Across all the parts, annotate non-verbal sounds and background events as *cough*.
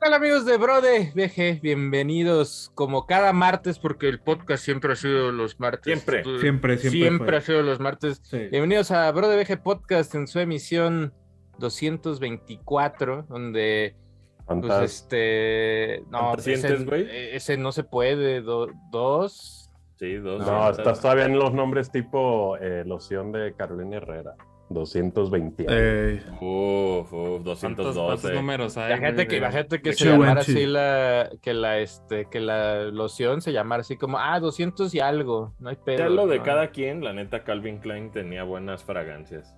tal amigos de Brode BG? Bienvenidos como cada martes, porque el podcast siempre ha sido los martes. Siempre. Siempre, siempre. Siempre fue. ha sido los martes. Sí. Bienvenidos a Brode BG Podcast en su emisión 224, donde pues Fantástico. este... No, ¿Cuántas sientes, ese, güey? ese no se puede, do- dos... Sí, dos. No, estás todavía en los nombres tipo eh, loción de Carolina Herrera. 220. Eh, Uf, uf, ¿Cuántos, 212. cuántos números hay? La gente güey, que, de- la gente que se llamara así la, que la, este, que la loción se llamara así como, ah, 200 y algo, no hay pedo. Ya lo de ¿no? cada quien, la neta, Calvin Klein tenía buenas fragancias.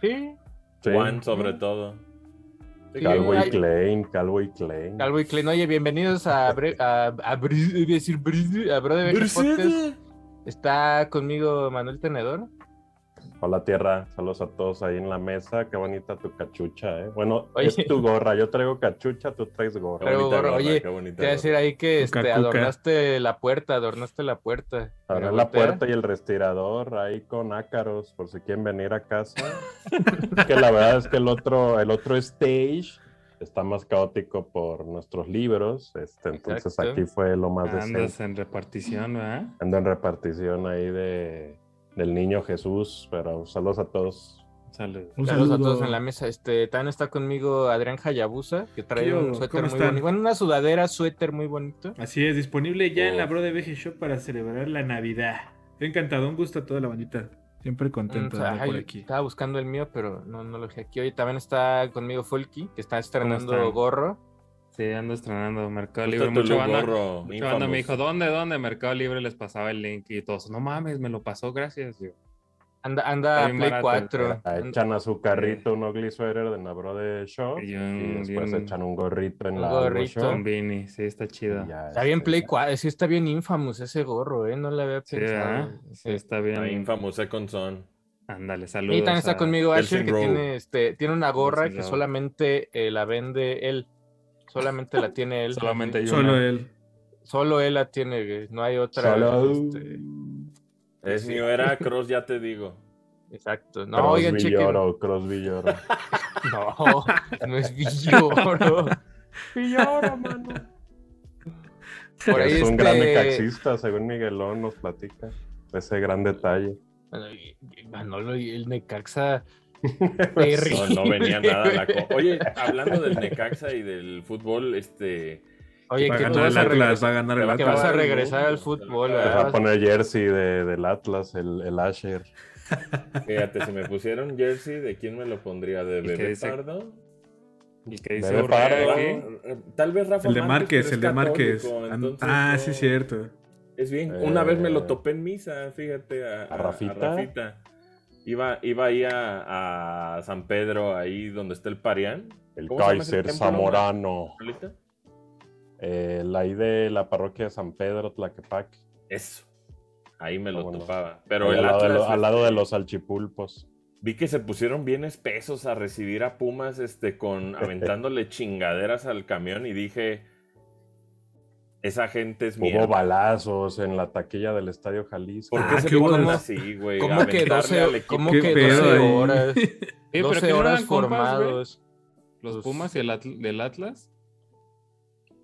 Sí, Sí. Juan, sobre todo. Sí, Calvo y Klein, Calvo y Klein. Calvo y Clean. Oye, bienvenidos a, Bre- a, a, a decir Bri- a Bro de Beje Podcast. Está conmigo Manuel Tenedor. Hola tierra, saludos a todos ahí en la mesa. Qué bonita tu cachucha, ¿eh? Bueno, Oye. es tu gorra. Yo traigo cachucha, tú traes gorra. Gorra, oye, qué bonita Te voy a decir ahí que este, adornaste la puerta, adornaste la puerta. Mira, la puerta y el respirador ahí con ácaros, por si quieren venir a casa. *laughs* que la verdad es que el otro, el otro stage está más caótico por nuestros libros. Este, entonces Exacto. aquí fue lo más decente. Andas en repartición, ¿verdad? Ando en repartición ahí de, del niño Jesús, pero saludos a todos. Salud. un Saludos saludo. a todos en la mesa. Este, también está conmigo Adrián Hayabusa, que trae ¿Qué un suéter ¿Cómo muy bonito. Bueno, una sudadera, suéter muy bonito. Así es, disponible ya en la Oh. Bro de BG Shop para celebrar la Navidad. Encantado, un gusto a toda la bandita. Siempre contento Mm, de o sea, andar por ay, aquí. Estaba buscando el mío, pero no, no lo dejé aquí. Hoy también está conmigo Folky, que está estrenando gorro. Sí, ando estrenando Mercado Libre. Mucha banda, gorro, mucha banda me dijo, ¿dónde, dónde? Mercado Libre les pasaba el link y todos, no mames, me lo pasó, gracias. Yo, Anda, anda bien Play barato, 4. Ah, Echan a su carrito un ugly sweater de Nabro de Show Y y, un- después un- echan un gorrito en un la gorrito. Vini, sí, está chido. ya, Está bien este, Play ya. 4. Sí, está bien Infamous ese gorro, ¿eh? No le había Sí, pensado. Sí, está bien. Infamous Second Son. Ándale, saludos. Y también está a- conmigo Asher, que tiene, este, tiene una gorra que Rowe. solamente eh, la vende él. Solamente la tiene él. Solamente hay Solo una. él. Solo él la tiene, güey. No hay otra. Solo- este, Es mío, era Cross, ya te digo. exacto. No, oigan, Crosby chequen. lloro, Crosby lloro. No, no es Villoro. Villoro, mano. Por ahí es un este- gran necaxista, según Miguelón nos platica. Ese gran detalle. Manolo y el Necaxa. *laughs* No, no venía nada a la co- Oye, *laughs* hablando del Necaxa y del fútbol, este. Oye, Va a que tú ganar vas el a Atlas, regresar. va a ganar el que vas a regresar al fútbol, va a a poner jersey de, del Atlas, el, el Asher. *laughs* Fíjate, si me pusieron jersey, ¿de quién me lo pondría? ¿De ¿Y qué Bebé dice? Pardo? ¿Y qué dice Pardo. Eh, Tal vez Rafa El de Márquez, el de Márquez. entonces Ah, no- sí, cierto. Es bien. Una vez me lo Eh, topé en misa, fíjate, a, ¿a Rafita? Rafita. Iba, iba ahí a, a San Pedro, ahí donde está el Parián. El ¿Cómo se llama ese Kaiser Zamorano. Eh, la ahí de la parroquia de San Pedro, Tlaquepaque. Eso. Ahí me lo Ah, bueno. topaba. Pero el al, lado de Atlas, lo- al lado de este, los salchipulpos. Vi que se pusieron bien espesos a recibir a Pumas, este, con *laughs* aventándole chingaderas al camión y dije, esa gente es. Hubo balazos en la taquilla del Estadio Jalisco. ¿Por qué Ah, se qué ponen bueno. así, güey? ¿Cómo que Aventarle 12, al equipo. cómo Qué que pedo 12 ahí. horas? Sí, pero 12 que no horas eran compas, formados. Los Pumas y el Atl- del Atlas.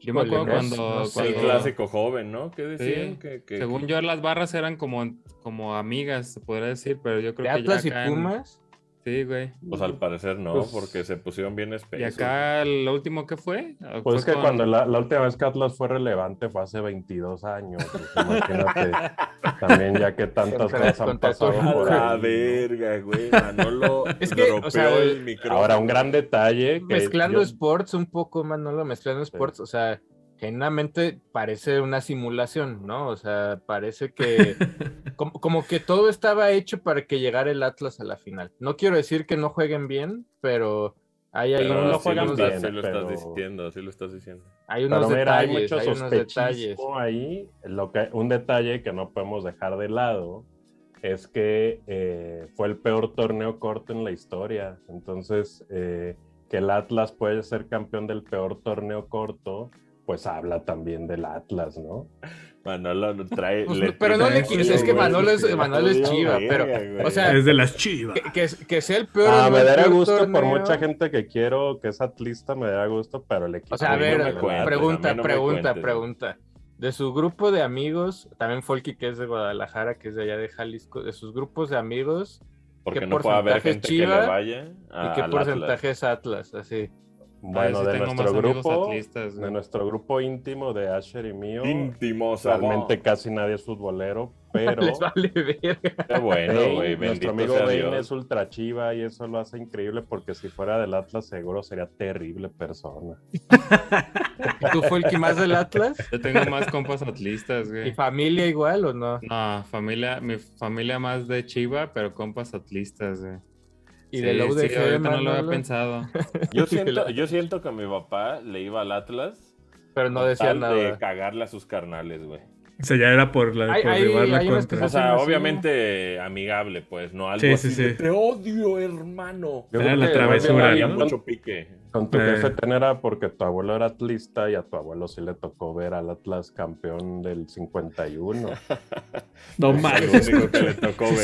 Yo me acuerdo cuando, no sé. El cuando- clásico joven, ¿no? ¿Qué decían? Sí, que, que- según yo las barras eran como, como amigas, se podría decir, pero yo creo ¿De que ya Atlas y acá en- Pumas? Sí, güey. Pues al parecer no, Pues- porque se pusieron bien Y espesos. acá lo último que fue. Pues Fue es que con- cuando la, la última vez que Atlas fue relevante fue hace 22 años. pues, imagínate *laughs* también ya que tantas cosas han pasado por ahí. verga, güey. Manolo *laughs* Es que, o dropeó sea, el micrófono. Ahora, un gran detalle. Que Mezclando yo- sports un poco, Manolo, mezclando sports, o sea, genuinamente parece una simulación, ¿no? O sea, parece que *laughs* como, como que todo estaba hecho para que llegara el Atlas a la final. No quiero decir que no jueguen bien, pero hay ahí Pero no unos, lo juegan estás- bien, sí lo pero- estás diciendo, sí lo estás diciendo. hay unos Pero mira, hay detalles, mucho hay unos detalles. ahí. Lo que, un detalle que no podemos dejar de lado es que eh, fue el peor torneo corto en la historia. Entonces, eh, que el Atlas puede ser campeón del peor torneo corto, pues habla también del Atlas, ¿no? Manolo no trae. Pues, le- pero no le quise, es que Manolo es- Manolo es chiva, pero, o sea, Es de las chivas. Que, que- que sea el peor. Ah, me peor gusto por mucha gente que quiero, que es atlista, me daría gusto, pero el equipo. O sea, a no ver, cuentes, pregunta, a no pregunta, pregunta. De su grupo de amigos, también Folky, que es de Guadalajara, que es de allá de Jalisco, de sus grupos de amigos, Porque ¿qué no puede haber porcentaje es gente que Chiva? le vaya. ¿y qué porcentaje es Atlas? Así. Bueno, sí de nuestro grupo, atlistas, de nuestro grupo íntimo de Asher y mío, Atlas. Íntimo, realmente casi nadie es futbolero, *laughs* pero Les vale verga. Qué bueno, güey. nuestro amigo Bane es ultra chiva y eso lo hace increíble porque si fuera del Atlas seguro sería terrible persona. *laughs* ¿Y tú, Folky, más del Atlas? Yo tengo más compas atlistas, ¿Y güey. familia igual o no? No, familia, mi familia más de Chiva, pero compas atlistas, güey. ¿Y Sí, del UDG, sí, ahorita no lo había pensado. *laughs* Yo siento, yo siento que mi papá le iba al Atlas. Pero no decía nada. De cagarle a sus carnales, güey. O sea, ya era por, la, Hay- por hay- llevar la contra. O se sea, así, obviamente amigable, pues, no algo Sí, así sí, de, sí. te odio, hermano. Yo Era la travesura, Había ¿no? mucho pique. Con tu Eh. jefe ten era porque tu abuelo era atlista y a tu abuelo sí le tocó ver al Atlas campeón del 51. *laughs* No Es mames.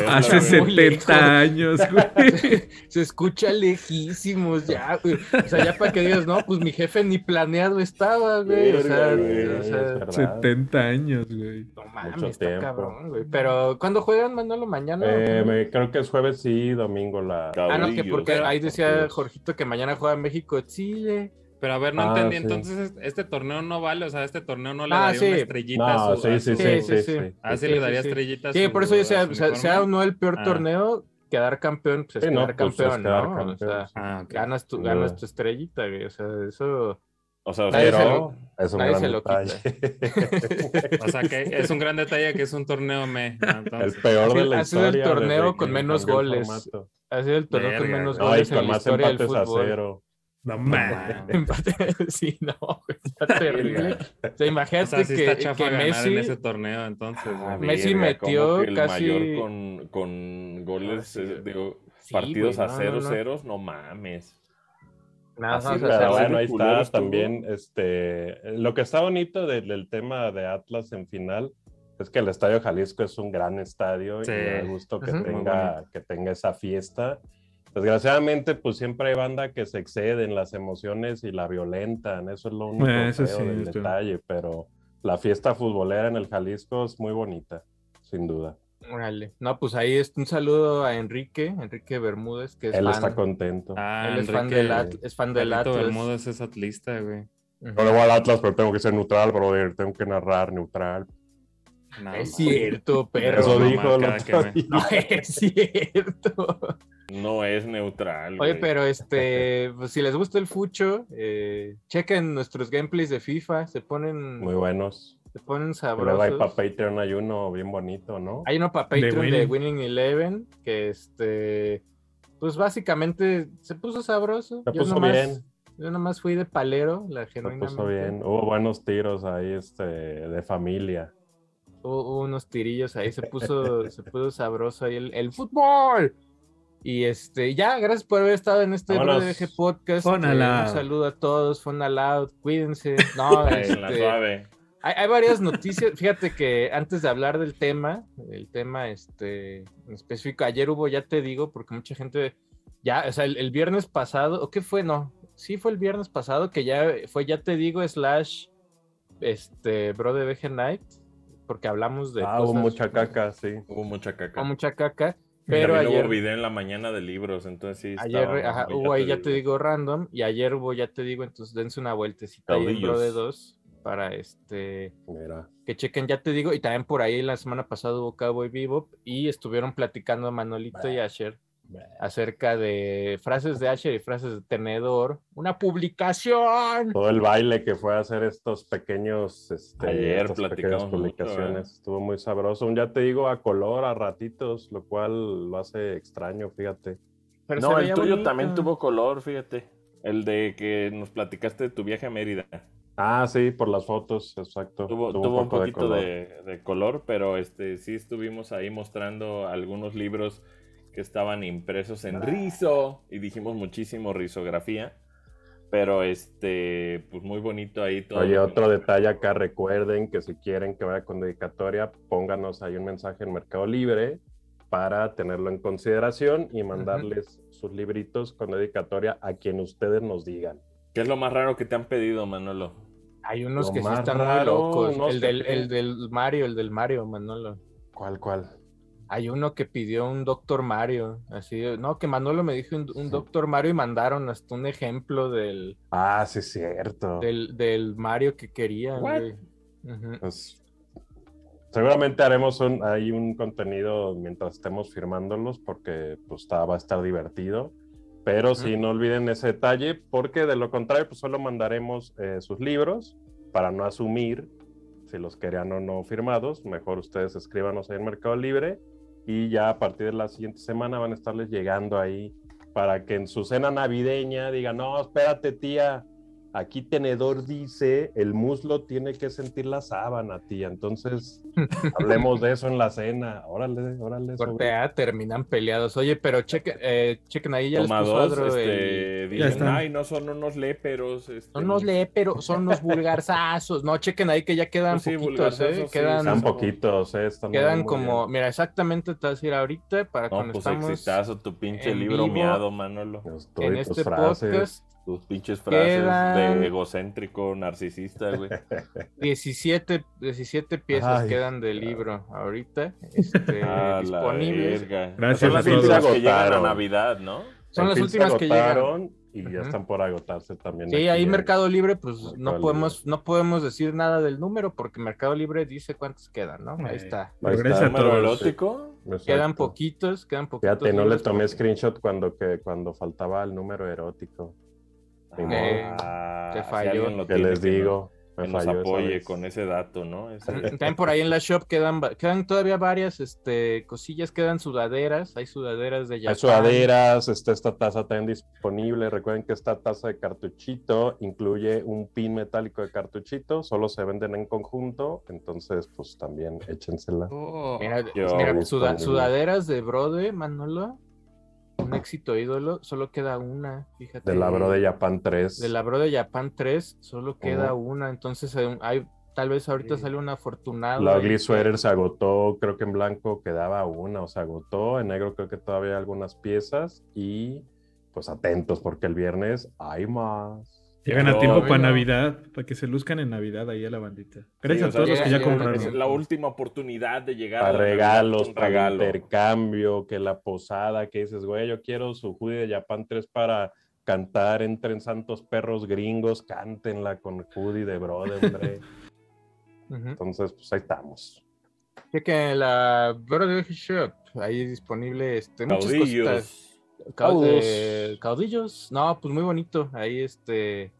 Hace se- muy 70 años, güey. *laughs* Se escucha lejísimos ya, güey. O sea, ya para que digas, no, pues mi jefe ni planeado estaba, güey. O sea, güey, o es sea, verdad. 70 años, güey. no mames, Mucho está tiempo. cabrón, güey. Pero, ¿cuándo juegan, Manolo? ¿Mañana? Eh, me- creo que es jueves sí, domingo la... Ah, no, que porque ahí decía. Jorgito que mañana juega México-Chile. Pero a ver, no Ah, entendí. sí. Entonces, este torneo no vale. O sea, este torneo no le Ah, daría sí. una estrellita a No, a sí, su- sí, Sí, sí, sí, sí. sí. Ah, sí, Sí, le sí, daría sí. estrellita a Sí, por eso yo sea, sea, sea o no el peor Ah. torneo, quedar campeón, pues es Sí, no, quedar pues, es campeón, quedar ¿no? campeón, O sea. Ah, ganas tu, Sin ganas tu estrellita, güey. O sea, eso. O sea, Nadie se pero- lo- es un nadie gran se lo quita. detalle. *laughs* O sea, que es un gran detalle que es un torneo me. ¿no? el Entonces, peor de la ha sido el historia. torneo con menos goles. Ha sido el torneo con menos. No, goles en con la más historia del empates a fútbol. No mames. Empate, *laughs* sí, no, está terrible. O sea, o imagínate sea, sí que, que Messi, en ese torneo, entonces. Ah. Messi verga, ¿cómo metió el casi- mayor con, con goles, Ah, sí, eh, digo, Sí, partidos a no, cero no, no. ceros, no mames. Nada Así más, de o sea, Pero bueno, ahí está estuvo. también. Este, lo que está bonito del, del tema de Atlas en final es que el Estadio Jalisco es un gran estadio Sí. y me da gusto que, tenga, que tenga esa fiesta. Desgraciadamente, pues siempre hay banda que se excede en las emociones y la violentan. Eso es lo único Eh, eso feo sí, del esto. detalle. Pero la fiesta futbolera en el Jalisco es muy bonita, sin duda. Órale. No, pues ahí es un saludo a Enrique, Enrique Bermúdez, que es Él fan. está contento. Ah, Él es fan Enrique del, At- es fan del Atlas. Bermúdez es atlista, güey. Yo le voy al Atlas, pero tengo que ser neutral, brother. Tengo que narrar neutral. No, Es no. cierto, pero. Eso mamá, dijo que. *laughs* No es cierto. No es neutral. Oye, güey. pero este, *laughs* pues si les gusta el fucho, eh, chequen nuestros gameplays de FIFA, se ponen, Muy buenos. se ponen Y Luego hay para sabrosos. Patreon, hay uno bien bonito, ¿no? Hay uno para De Patreon de Winning. Eleven, que este, pues básicamente se puso sabroso. Se Yo puso nomás- bien. Yo nomás fui de palero, la Se genuinamente. puso bien. Hubo buenos tiros ahí, este, de familia. Hubo, unos tirillos ahí, se puso, se puso sabroso ahí el, el fútbol. Y este, ya, gracias por haber estado en este. BDG Podcast. Eh, un saludo a todos, Fun Aloud, cuídense. *laughs* No, en la este, suave. hay, hay varias noticias. Fíjate que antes de hablar del tema, el tema este, en específico, ayer hubo, ya te digo, porque mucha gente, ya, o sea, el, el viernes pasado, ¿o qué fue? No, sí fue el viernes pasado, que ya fue, ya te digo, slash, este, Bro de VG Night, porque hablamos de... Ah, hubo mucha caca, sí. Hubo mucha caca. Hubo mucha caca, pero ayer... hubo video en la mañana de libros, entonces sí. Ayer ajá, hubo ahí, ya te digo, random, y ayer hubo, ya te digo, entonces dense una vueltecita ahí en Caudillos. Bro de 2 para este Mira. que chequen, ya te digo, y también por ahí la semana pasada hubo Cowboy Bebop y estuvieron platicando Manolito y Asher acerca de frases de Asher y frases de tenedor, una publicación. Todo el baile que fue a hacer estos pequeños, este, Ayer estas platicamos pequeñas mucho, publicaciones. ¿eh? Estuvo muy sabroso. Ya te digo, a color, a ratitos, lo cual lo hace extraño, fíjate. Pero No, el tuyo bonito. también tuvo color, fíjate. El de que nos platicaste de tu viaje a Mérida. Ah, sí, por las fotos, exacto. Tuvo, Tuvo tuvo un poco poquito color. de, de color, pero este sí estuvimos ahí mostrando algunos libros que estaban impresos en rizo y dijimos muchísimo risografía. Pero este, pues muy bonito ahí todo. Oye, otro detalle acá, recuerden que si quieren que vaya con dedicatoria, pónganos ahí un mensaje en Mercado Libre para tenerlo en consideración y mandarles sus libritos con dedicatoria a quien ustedes nos digan. ¿Qué es lo más raro que te han pedido, Manolo? Hay unos Lo que sí están muy raro, locos. no el, del, el del Mario, el del Mario, Manolo. ¿Cuál, cuál? Hay uno que pidió un Doctor Mario. Así, no, que Manolo me dijo un, un Doctor Mario y mandaron hasta un ejemplo del, Ah, sí, es cierto. del, del Mario que quería, güey. Ujú. Pues, seguramente haremos un, ahí un contenido mientras estemos firmándolos porque pues, está- va a estar divertido. Pero sí, no olviden ese detalle porque de lo contrario, pues solo mandaremos eh, sus libros para no asumir si los querían o no firmados. Mejor ustedes escríbanos ahí en Mercado Libre y ya a partir de la siguiente semana van a estarles llegando ahí para que en su cena navideña digan, no, espérate tía, aquí tenedor dice, el muslo tiene que sentir la sábana, tía. Entonces, *laughs* hablemos de eso en la cena. Órale, órale. Corte sobre- A, terminan peleados. Oye, pero cheque, eh, chequen ahí ya les Toma puso dos, Adro el- este, Ya dicen, ay, no son unos léperos. Este, No nos lee, pero son los *laughs* vulgarzazos. No, chequen ahí que ya quedan Pues sí, poquitos, ¿eh? sí, Quedan, Están poquitos, eh, están quedan como, bien. mira, exactamente te vas a ir ahorita para No, cuando pues estamos exitazo, tu pinche libro vivo. miado, Manolo. Estoy, en tus este frases. podcast. Tus pinches frases Quedan- de egocéntrico, narcisista, güey. 17, 17 piezas Ay. quedan del libro ahorita este, *laughs* Ah, disponibles. Gracias Son las últimas que llegan a Agotaron. Navidad, ¿no? Son las últimas que llegan. agotaron Y ya están por agotarse también. Sí, ahí Mercado Libre, pues Mercado no Libre. podemos, no podemos decir nada del número porque Mercado Libre dice cuántos quedan, ¿no? Ahí Eh, está. Ahí Gracias está. Quedan poquitos, quedan poquitos. Fíjate, no le tomé porque- screenshot cuando, que, cuando faltaba el número erótico. Ah, te si falló. alguien lo ¿Qué tiene, les que digo? Que nos apoye con ese dato, ¿no? Ese- También por ahí en la shop quedan, quedan todavía varias este, cosillas, quedan sudaderas, hay sudaderas de Hay Japón. sudaderas, está esta taza también disponible. Recuerden que esta taza de cartuchito incluye un pin metálico de cartuchito, solo se venden en conjunto, entonces pues también échensela. Oh, Mira, mira, suda- sudaderas de Brode, Manolo. Un éxito ídolo, solo queda una, fíjate. De la Bro de Japan 3. De la Brode Japan 3, solo queda una. Entonces, hay, tal vez ahorita Sí. sale un afortunado. La Ugly Sweater se agotó, creo que en blanco quedaba una, o se agotó, en negro creo que todavía hay algunas piezas y pues atentos porque el viernes hay más. Llegan a tiempo para. Navidad, para que se luzcan en Navidad ahí a la bandita. Gracias a sea, todos los que ya compraron. Es la última oportunidad de llegar Para la Navidad regalos, para regalo. intercambio, que la posada, que dices, güey, yo quiero su hoodie de Japan 3 para cantar, entren santos perros gringos, cántenla con hoodie de brother, hombre. *laughs* Entonces, pues ahí estamos. Chequen la Brode Shop, ahí disponible este, muchas cositas. Eh, caudillos. No, pues muy bonito. Ahí este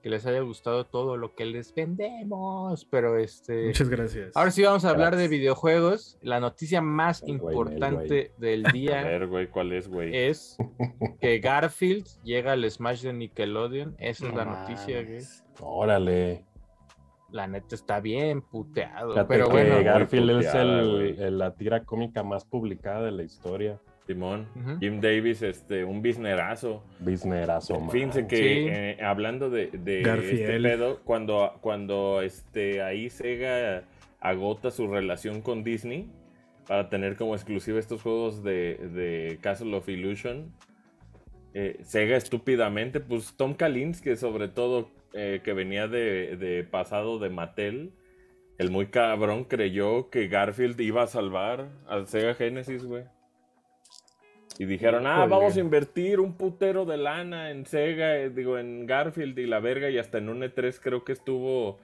que les haya gustado todo lo que les vendemos. Pero este. Muchas gracias. Ahora sí vamos a hablar de videojuegos. La noticia más El güey, el importante del *laughs* A día ver, güey, ¿cuál es, güey? es *laughs* que Garfield llega al Smash de Nickelodeon. Esa es la noticia, güey. Órale. La neta está bien puteado. Fíjate pero que bueno. Garfield es el- la tira cómica más publicada de la historia. Simón. Jim Davis, este, un biznerazo. Man. Fíjense que Sí. eh, hablando de, de Garfield. este pedo, cuando, cuando este, ahí Sega agota su relación con Disney para tener como exclusiva estos juegos de, de Castle of Illusion, eh, Sega estúpidamente, pues Tom Kalinske sobre todo, eh, que venía de, de pasado de Mattel, el muy cabrón creyó que Garfield iba a salvar al Sega Genesis, güey. Y dijeron, ah, vamos a invertir un putero de lana en Sega, eh, digo, en Garfield y la verga, y hasta en un E3 creo que estuvo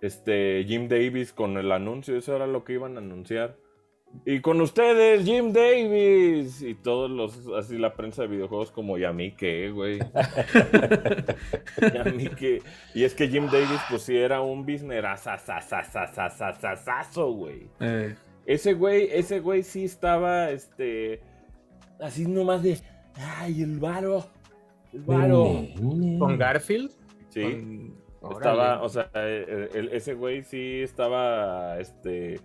este Jim Davis con el anuncio, eso era lo que iban a anunciar. Y con ustedes, Jim Davis. Y todos los, así la prensa de videojuegos como, ¿y a mí qué, güey? *laughs* ¿Y a mí qué? Y es que Jim Davis, pues sí era un business güey. Eh, Ese güey, ese güey sí estaba, este, así nomás de, ay, el varo, el varo. Con Garfield. Sí, con- estaba, o sea, eh, el- ese güey sí estaba, este,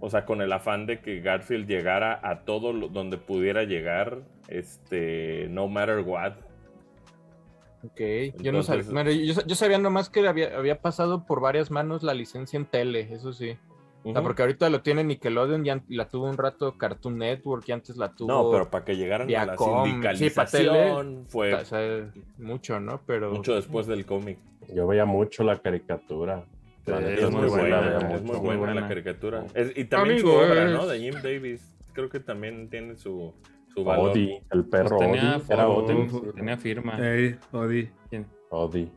o sea, con el afán de que Garfield llegara a todo lo- donde pudiera llegar, este, no matter what. Ok, yo no sabía. Yo, yo sabía nomás que había, había pasado por varias manos la licencia en tele, eso sí. O sea, Ujú. porque ahorita lo tiene Nickelodeon y an- la tuvo un rato Cartoon Network y antes la tuvo. No, pero para que llegaran a la Viacom, sí, sindicalización fue o sea, mucho, ¿no? Pero. mucho después del cómic. Yo veía mucho la caricatura. Sí, Es es muy buena, es mucho. muy buena, buena. la caricatura. Es- y también su obra, ¿no? De Jim Davis. Creo que también tiene su, su valor. Odi, el perro Pues tenía, Odi. Era Odi. tenía firma. Ey, Odi. Odi.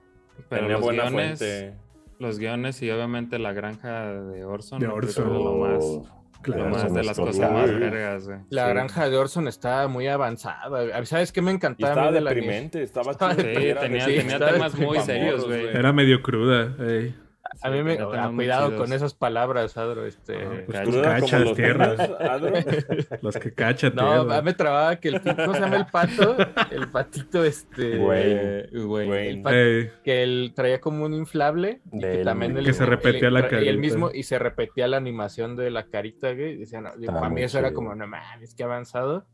Pero Tenía buena guiones, fuente. Los guiones y obviamente la granja de Orson. De Orson. es lo más, Oh, lo Claro. más Orson de las cosas más Card. vergas, güey. La Sí. granja de Orson está muy avanzada. ¿Sabes qué me encantaba? estaba de la deprimente, estaba Estaba chido, deprimente, era tenía- de- tenía estaba temas muy serios, güey. Era medio cruda. Ey. A mí me. ah, cuidado chidos. con esas palabras, Adro. Este. Ah, Pues Cruda como cachas, los tierra. niños, Adro. *laughs* Los que cachan, No, tierra. me trababa que el ¿cómo se llama el pato? El patito, este. Wayne. Wayne. El pato que él traía como un inflable y que también el- Que se repetía el- la y el carita. mismo y se repetía la animación de la carita güey, no, para mí eso era como no mames qué avanzado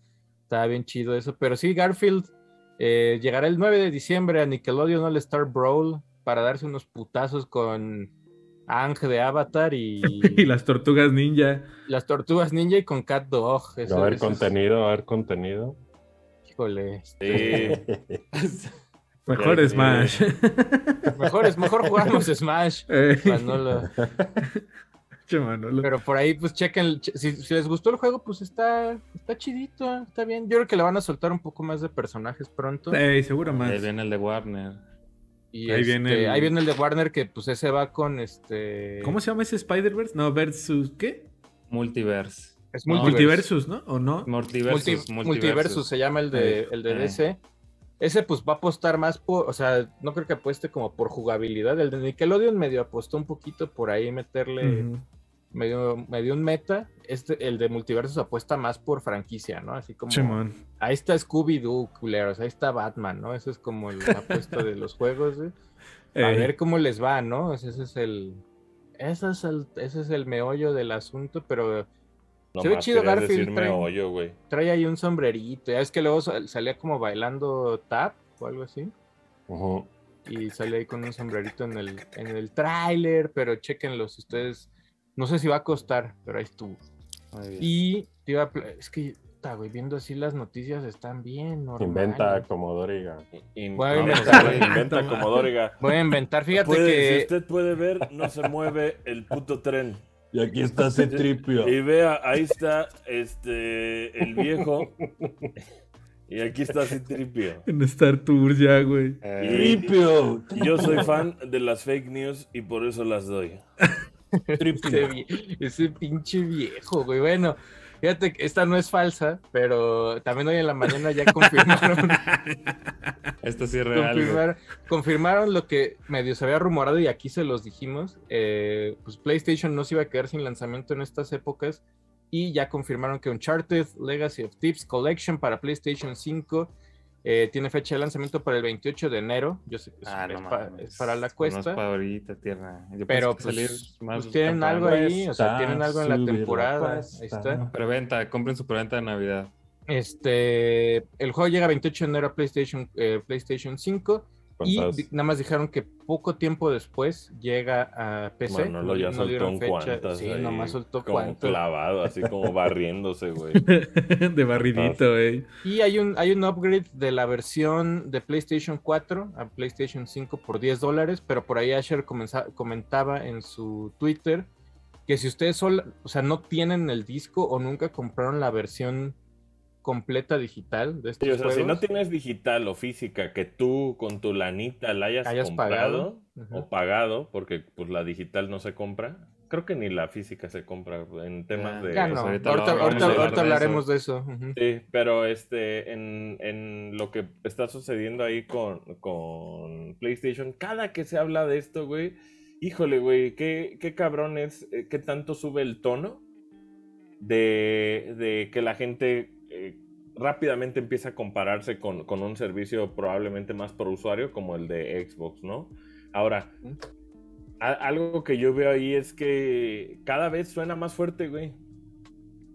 estaba bien chido eso pero sí Garfield eh, llegará el 9 de diciembre a Nickelodeon All Star Brawl para darse unos putazos con Ang de Avatar y, *laughs* Y las tortugas ninja. las tortugas ninja y con Cat Dog eso, Va a haber eso es- contenido, va a haber contenido. híjole Sí. *laughs* Mejor Smash. mejor es mejor jugamos *laughs* Smash Ey, Manolo. che, Manolo. Pero por ahí, pues chequen, che- si, si les gustó el juego, pues está, está chidito, está bien. Yo creo que le van a soltar un poco más de personajes pronto. Ey, seguro más. Ahí viene el de Warner. Y Ahí este, viene el- ahí viene el de Warner, que pues ese va con este. ¿Cómo se llama ese Spider-Verse? No, versus. ¿Qué? Multiverse. Es No, Multiversus, ¿no? ¿O no? Multiversus. Multi- Multiversus se llama el de, Eh, el de eh. DC. Ese pues va a apostar más por, o sea, no creo que apueste como por jugabilidad. El de Nickelodeon medio apostó un poquito por ahí meterle Ujú. medio, medio un meta. Este, el de Multiversus apuesta más por franquicia, ¿no? Así como Chimón. Ahí está Scooby-Doo, culeros. Ahí está Batman, ¿no? Eso es como el *laughs* apuesto de los juegos. güey. A Ey, ver cómo les va, ¿no? Ese es el. Ese es el, ese es el meollo del asunto, pero Se ve chido Garfield, trae- güey. trae ahí un sombrerito. Ya es que luego sal- salía como bailando tap o algo así. Ujú. Y sale ahí con un sombrerito en el, en el tráiler, pero chequenlo si ustedes. No sé si va a costar, pero ahí estuvo. Muy bien. Y te iba a es que, güey, viendo así las noticias están bien normales. Inventa como Doriga. Voy a inventar. inventa como Dóriga. Voy a inventar, fíjate Puede- que. Si usted puede ver, no se mueve el puto tren. Y aquí está ese tripio. Y vea, ahí está este el viejo. Y aquí está Citripio. En Star Tours ya, güey. Eh, Tripio. Yo soy fan de las fake news y por eso las doy. Ese, ese pinche viejo, güey. Bueno, fíjate que esta no es falsa, pero también hoy en la mañana ya confirmaron, *laughs* esto sí es real. confirmaron lo que medio se había rumorado y aquí se los dijimos. eh, pues PlayStation no se iba a quedar sin lanzamiento en estas épocas y ya confirmaron que Uncharted Legacy of Tips Collection para PlayStation 5 eh, tiene fecha de lanzamiento para el 28 de enero. Yo sé que es, Ah, no es pa- mames. es para la No es cuesta. para ahorita, tierra. Yo Pero pues, salir más pues tienen algo ahí, o sea, tienen algo en la temporada. Ahí está. Preventa, compren su preventa de Navidad. Este, el juego llega 28 de enero a PlayStation, eh, PlayStation 5 y nada más dijeron que poco tiempo después llega a PC. Manolo ya no soltó un cuantas Sí, ahí, nomás soltó como clavado, así como *laughs* barriéndose, güey. de barridito, güey. Y hay un, hay un upgrade de la versión de PlayStation 4 a PlayStation 5 por 10 dólares, pero por ahí Asher comenza- comentaba en su Twitter que si ustedes solo, o sea, no tienen el disco o nunca compraron la versión completa digital de estos Sí, o sea, si no tienes digital o física que tú con tu lanita la hayas, hayas comprado pagado. O pagado, porque pues la digital no se compra, creo que ni la física se compra en temas Ya, de... Ya pues no, ahorita ahorita, ahorita- de hablaremos de eso. Sí, pero este, en, en lo que está sucediendo ahí con, con PlayStation, cada que se habla de esto, güey, híjole, güey, qué, qué cabrón es, eh, qué tanto sube el tono de, de que la gente eh, rápidamente empieza a compararse con, con un servicio probablemente más por usuario como el de Xbox, ¿no? Ahora, a- algo que yo veo ahí es que cada vez suena más fuerte, güey.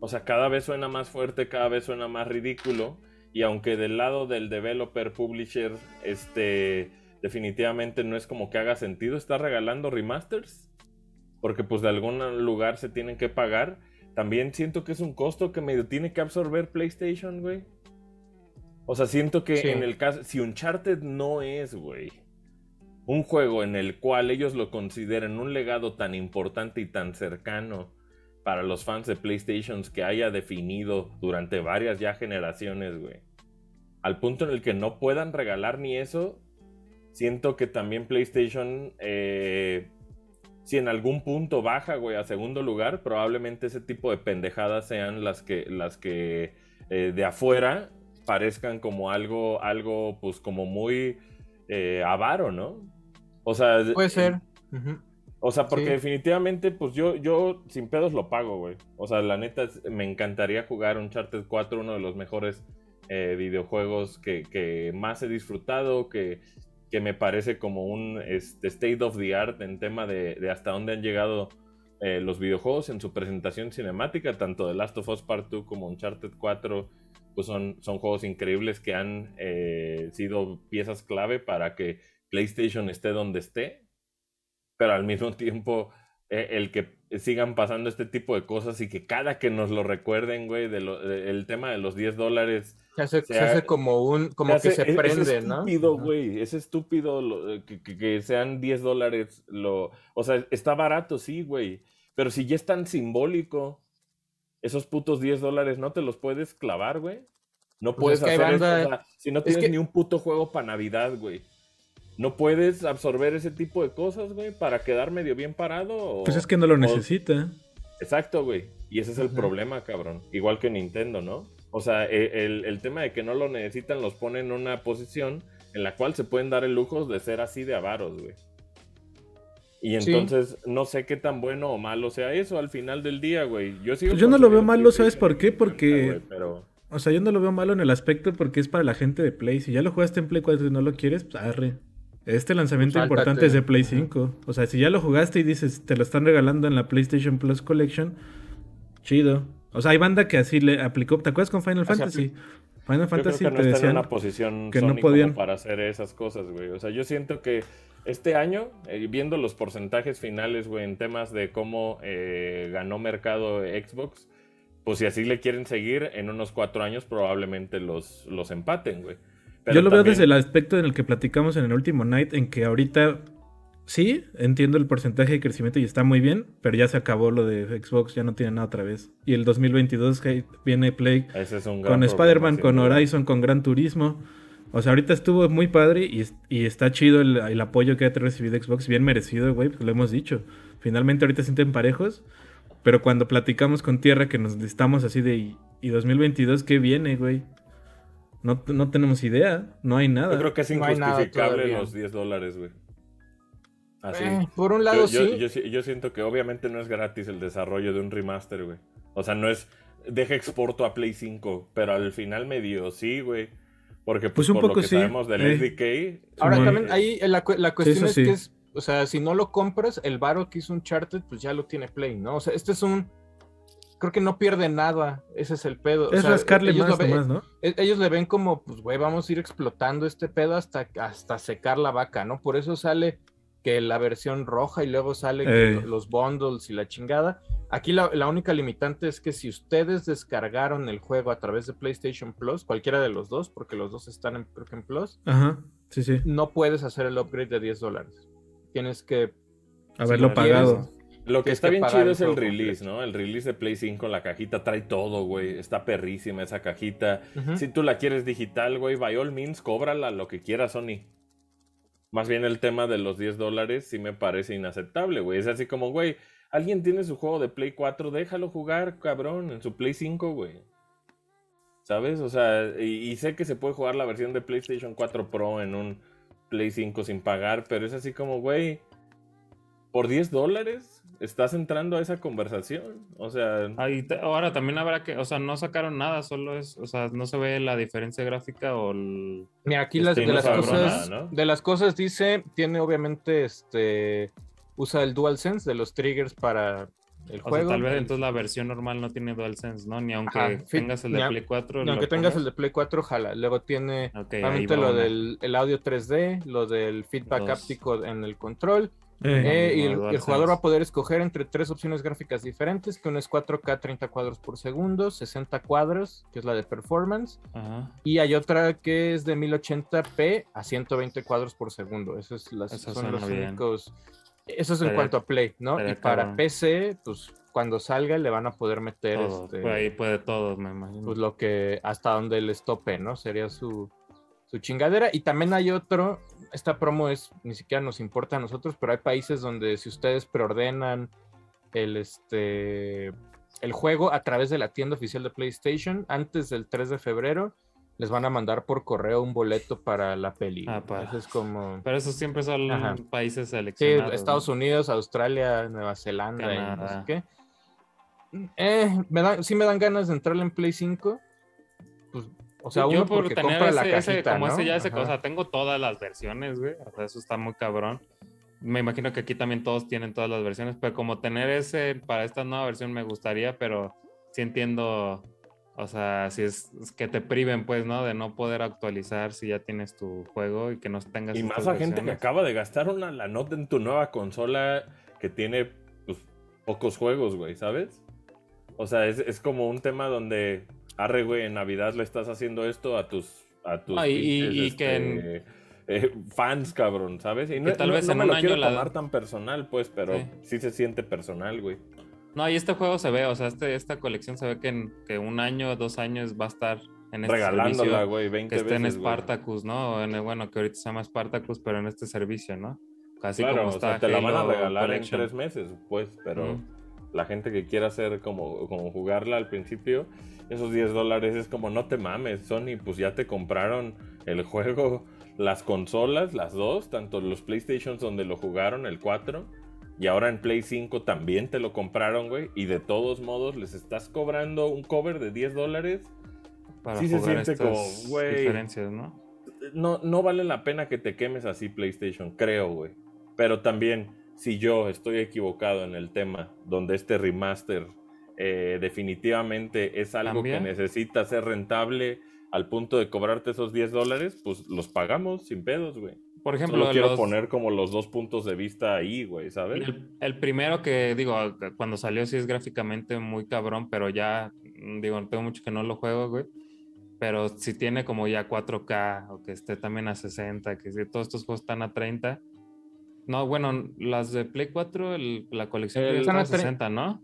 O sea, cada vez suena más fuerte, cada vez suena más ridículo. Y aunque del lado del developer, publisher, este, definitivamente no es como que haga sentido estar regalando remasters. Porque pues de algún lugar se tienen que pagar. También siento que es un costo que medio tiene que absorber PlayStation, güey. O sea, siento que Sí. en el caso, si Uncharted no es, güey, un juego en el cual ellos lo consideren un legado tan importante y tan cercano para los fans de PlayStation que haya definido durante varias ya generaciones, güey. Al punto en el que no puedan regalar ni eso, siento que también PlayStation, eh, si en algún punto baja, güey, a segundo lugar, probablemente ese tipo de pendejadas sean las que, las que eh, de afuera parezcan como algo, algo, pues como muy eh, avaro, ¿no? O sea, Puede ser. O sea, porque Sí. definitivamente, pues yo, yo sin pedos lo pago, güey. O sea, la neta, me encantaría jugar Uncharted 4, uno de los mejores eh, videojuegos que, que más he disfrutado, que, que me parece como un este, state of the art en tema de, de hasta dónde han llegado eh, los videojuegos en su presentación cinemática, tanto The Last of Us Part 2 como Uncharted 4, pues son, son juegos increíbles que han eh, sido piezas clave para que PlayStation esté donde esté pero al mismo *laughs* tiempo eh, el que sigan pasando este tipo de cosas y que cada que nos lo recuerden, güey, de lo- de- el tema de los 10 dólares. Se hace, Se como un, como se que hace- se es- prende, es ¿no? estúpido, Ajá. güey, es estúpido lo- eh, que, que- que sean 10 dólares. Lo, o sea, está barato, sí, güey, pero si ya es tan simbólico, esos putos 10 dólares no te los puedes clavar, güey. No Pues puedes es que hay hacer eso, banda- o sea, si no es tienes que- ni un puto juego para Navidad, güey. ¿No puedes absorber ese tipo de cosas, güey, para quedar medio bien parado? o- Pues es que no lo o- necesita. Exacto, güey. Y ese es el problema, cabrón. Igual que Nintendo, ¿no? O sea, e- el, el tema de que no lo necesitan los pone en una posición en la cual se pueden dar el lujo de ser así de avaros, güey. Y Sí. entonces no sé qué tan bueno o malo sea eso al final del día, güey. Yo sigo Pues yo no lo veo malo, ¿sabes por qué? Porque- güey, pero O sea, yo no lo veo malo en el aspecto porque es para la gente de Play. Si ya lo jugaste en Play 4 y no lo quieres, pues arre. Este lanzamiento Pues importante es de Play Ajá. 5. O sea, si ya lo jugaste y dices, te lo están regalando en la PlayStation Plus Collection, chido. O sea, hay banda que así le aplicó. ¿Te acuerdas con Final O sea, Fantasy? Final yo creo Fantasy que no te está en decían. una posición que no Sony podían. para hacer esas cosas, güey. O sea, yo siento que este año, eh, viendo los porcentajes finales, güey, en temas de cómo eh, ganó mercado Xbox, pues si así le quieren seguir, en unos cuatro años probablemente los, los empaten, güey. Pero Yo lo veo desde el aspecto en el que platicamos en el último night, en que ahorita sí, entiendo el porcentaje de crecimiento y está muy bien, pero ya se acabó lo de Xbox, ya no tiene nada otra vez. Y el 2022 que viene Play Ese es un gran con Spider-Man, con. Horizon, con Gran Turismo. O sea, ahorita estuvo muy padre y, y está chido el, el apoyo que ha recibido Xbox, bien merecido, güey, pues lo hemos dicho. Finalmente ahorita se sienten parejos, pero cuando platicamos con Tierra que nos estamos así de, ¿y, y 2022 qué viene, güey? No, no tenemos idea, no hay nada. Yo creo que es injustificable los 10 dólares, güey. Así. Eh, por un Yo, lado, yo- sí. yo si- yo siento que obviamente no es gratis el desarrollo de un remaster, güey. O sea, no es deja exporto a Play 5, pero al final medio sí, güey. Porque pues, Pues un por lo poco que sí, sabemos del eh. SDK. Ahora también ahí la, cu- la cuestión es sí. que es, o sea, si no lo compras, el varo que hizo Uncharted, pues ya lo tiene Play, ¿no? O sea, este es un, creo que no pierde nada, ese es el pedo. O es sea, rascarle ellos más lo ven- nomás, ¿no? e- ellos le ven como, pues, güey, vamos a ir explotando este pedo hasta, hasta secar la vaca, ¿no? Por eso sale que la versión roja y luego sale que Ey. lo- los bundles y la chingada. Aquí la, la única limitante es que si ustedes descargaron el juego a través de PlayStation Plus, cualquiera de los dos, porque los dos están en, creo que en Plus, Ajá, sí, sí. no puedes hacer el upgrade de 10 dólares. Tienes que... Haberlo lo pagado. Lo que está que bien chido es el release, ¿no? El release de Play 5, la cajita trae todo, güey. Está perrísima esa cajita. Si tú la quieres digital, güey, by all means, cóbrala lo que quiera Sony. Más bien el tema de los 10 dólares sí me parece inaceptable, güey. Es así como, güey, alguien tiene su juego de Play 4, déjalo jugar, cabrón, en su Play 5, güey. ¿Sabes? O sea, y, y sé que se puede jugar la versión de PlayStation 4 Pro en un Play 5 sin pagar, pero es así como, güey, por 10 dólares estás entrando a esa conversación. O sea, Ahí te- ahora también habrá que, o sea, no sacaron nada, solo es, o sea, no se ve la diferencia gráfica o el... Mira, aquí las, Este, de no las cosas, nada, ¿no? de las cosas dice, tiene obviamente este, usa el DualSense de los triggers para el O sea, juego. tal vez el- entonces la versión normal no tiene DualSense, ¿no? Ni aunque Ajá, tengas el ni de Play 4. y aunque tengas el de Play 4, jala. Luego tiene Ok, ahí obviamente lo una. del el audio 3D, lo del feedback Dos. áptico en el control. Eh, eh, y el, el jugador va a poder escoger entre tres opciones gráficas diferentes, que una es 4K 30 cuadros por segundo, 60 cuadros, que es la de performance, Ajá. y hay otra que es de 1080p a 120 cuadros por segundo. Esos es las, Eso son los bien. únicos. Eso es en Estaría- cuanto a Play, ¿no? Y para cabrón. PC, pues cuando salga le van a poder meter Todo, este, ahí puede todo, me imagino. pues lo que hasta donde les tope, ¿no? Sería su, su chingadera. Y también hay otro, esta promo es, ni siquiera nos importa a nosotros, pero hay países donde si ustedes preordenan el, este, el juego a través de la tienda oficial de PlayStation, antes del 3 de febrero, les van a mandar por correo un boleto para la peli. Ah, para- Eso es como... Pero esos siempre son Ajá. países Sí, seleccionados. Estados ¿no? Unidos, Australia, Nueva Zelanda y no sé qué. Eh, me sí me dan ganas de entrarle en Play 5. Pues, o sea, Yo uno por porque tener compra la ese, ese- cajita, como ¿no? ese ya ese Ajá. cosa, tengo todas las versiones, güey. O sea, eso está muy cabrón. Me imagino que aquí también todos tienen todas las versiones, pero como tener ese para esta nueva versión me gustaría, pero sí entiendo, o sea, si es, es que te priven, pues, ¿no? De no poder actualizar si ya tienes tu juego y que no tengas Y más a gente que acaba de gastar una la nota en tu nueva consola que tiene pues, pocos juegos, güey, ¿sabes? O sea, es, es como un tema donde, arre, güey, en Navidad le estás haciendo esto a tus, a tus No, y- y- pinches, y que en- este, eh, fans, cabrón, ¿sabes? Y no, Que tal no- vez no en me un lo año quiero la- tomar tan personal, pues, pero Sí. sí. se siente personal, güey. No, y este juego se ve, o sea, este, esta colección se ve que en que un año, dos años va a estar en este Regalándola, servicio. güey, 20 que esté en veces, güey. Spartacus, ¿no? O en bueno, que ahorita se llama Spartacus, pero en este servicio, ¿no? Casi Claro, como o está sea, te la van a Halo regalar Collection. en tres meses, pues, pero Ujú. la gente que quiera hacer como, como jugarla al principio, esos 10 dólares es como no te mames, Sony, pues ya te compraron el juego, las consolas, las dos, tanto los PlayStations donde lo jugaron, el 4, y ahora en Play 5 también te lo compraron, güey, y de todos modos les estás cobrando un cover de 10 dólares. Para sí se siente estas como, güey. diferencias, ¿no? No, no vale la pena que te quemes así PlayStation, creo, güey. Pero también, si yo estoy equivocado en el tema, donde este remaster eh, definitivamente es algo que necesita ser rentable al punto de cobrarte esos 10 dólares, pues los pagamos sin pedos, güey. Por ejemplo, Solo quiero los- poner como los dos puntos de vista ahí, güey, ¿sabes? el, el primero que digo, cuando salió sí es gráficamente muy cabrón, pero ya, mm, digo, tengo mucho que no lo juego, güey. Pero si tiene como ya 4K o que esté también a 60, que si todos estos juegos están a 30. No, bueno, las de Play 4, el- la colección El- Están está a a tre- 60, ¿no?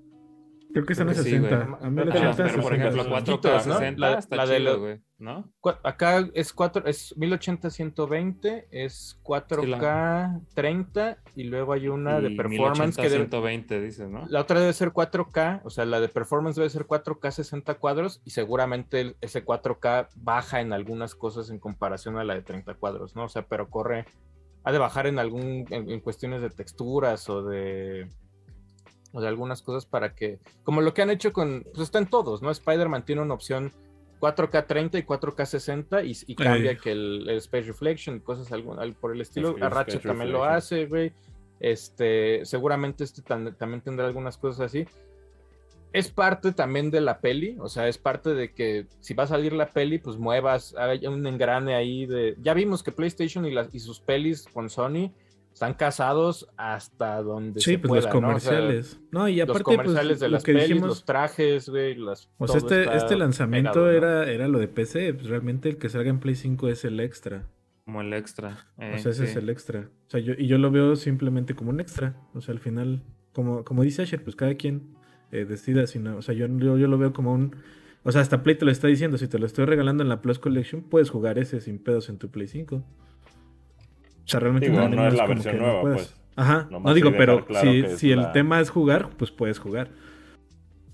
Creo que están sí, 60. güey. a mí la Ajá, 80 pero por 60. ejemplo, Los 4K chiquitos, ¿no? 60 La- está la de Acá es 4, es 1080 120, es 4K 30 y luego hay una de Y performance 1080, que debe, 120, dices, ¿no? la otra debe ser 4K, o sea, la de performance debe ser 4K 60 cuadros y seguramente ese 4K baja en algunas cosas en comparación a la de 30 cuadros, ¿no? O sea, pero corre, ha de bajar en algún, en, en cuestiones de texturas o de, o de algunas cosas para que, como lo que han hecho con, pues está en todos, ¿no? Spider-Man tiene una opción 4K 30 y 4K 60 y, y cambia que el, el Space Reflection, cosas algún, al- por el estilo. A Ratchet también lo hace, güey. Este, seguramente este tan- también tendrá algunas cosas así. Es parte también de la peli, o sea, es parte de que si va a salir la peli, pues muevas, hay un engrane ahí de... Ya vimos que PlayStation y, las, y sus pelis con Sony están casados hasta donde Sí, se pues pueda, los ¿no? O sea, comerciales. No, y los aparte, comerciales pues, de lo las que pelis, dijimos, los trajes, güey, las... O sea, todo este, este lanzamiento pegado, ¿no? era, era lo de PC. Pues realmente el que salga en Play 5 es el extra. Como el extra. eh, O sea, ese sí. es el extra. O sea, yo, y yo lo veo simplemente como un extra. O sea, al final, como, como dice Asher, pues cada quien eh, decida si no. O sea, yo, yo, yo lo veo como un. O sea, hasta Play te lo está diciendo. Si te lo estoy regalando en la Plus Collection, puedes jugar ese sin pedos en tu Play 5. O sea, realmente Digo, no es la como versión que no nueva, puedas. pues. Ajá, Nomás no digo, pero claro si, si el la- tema es jugar, pues puedes jugar.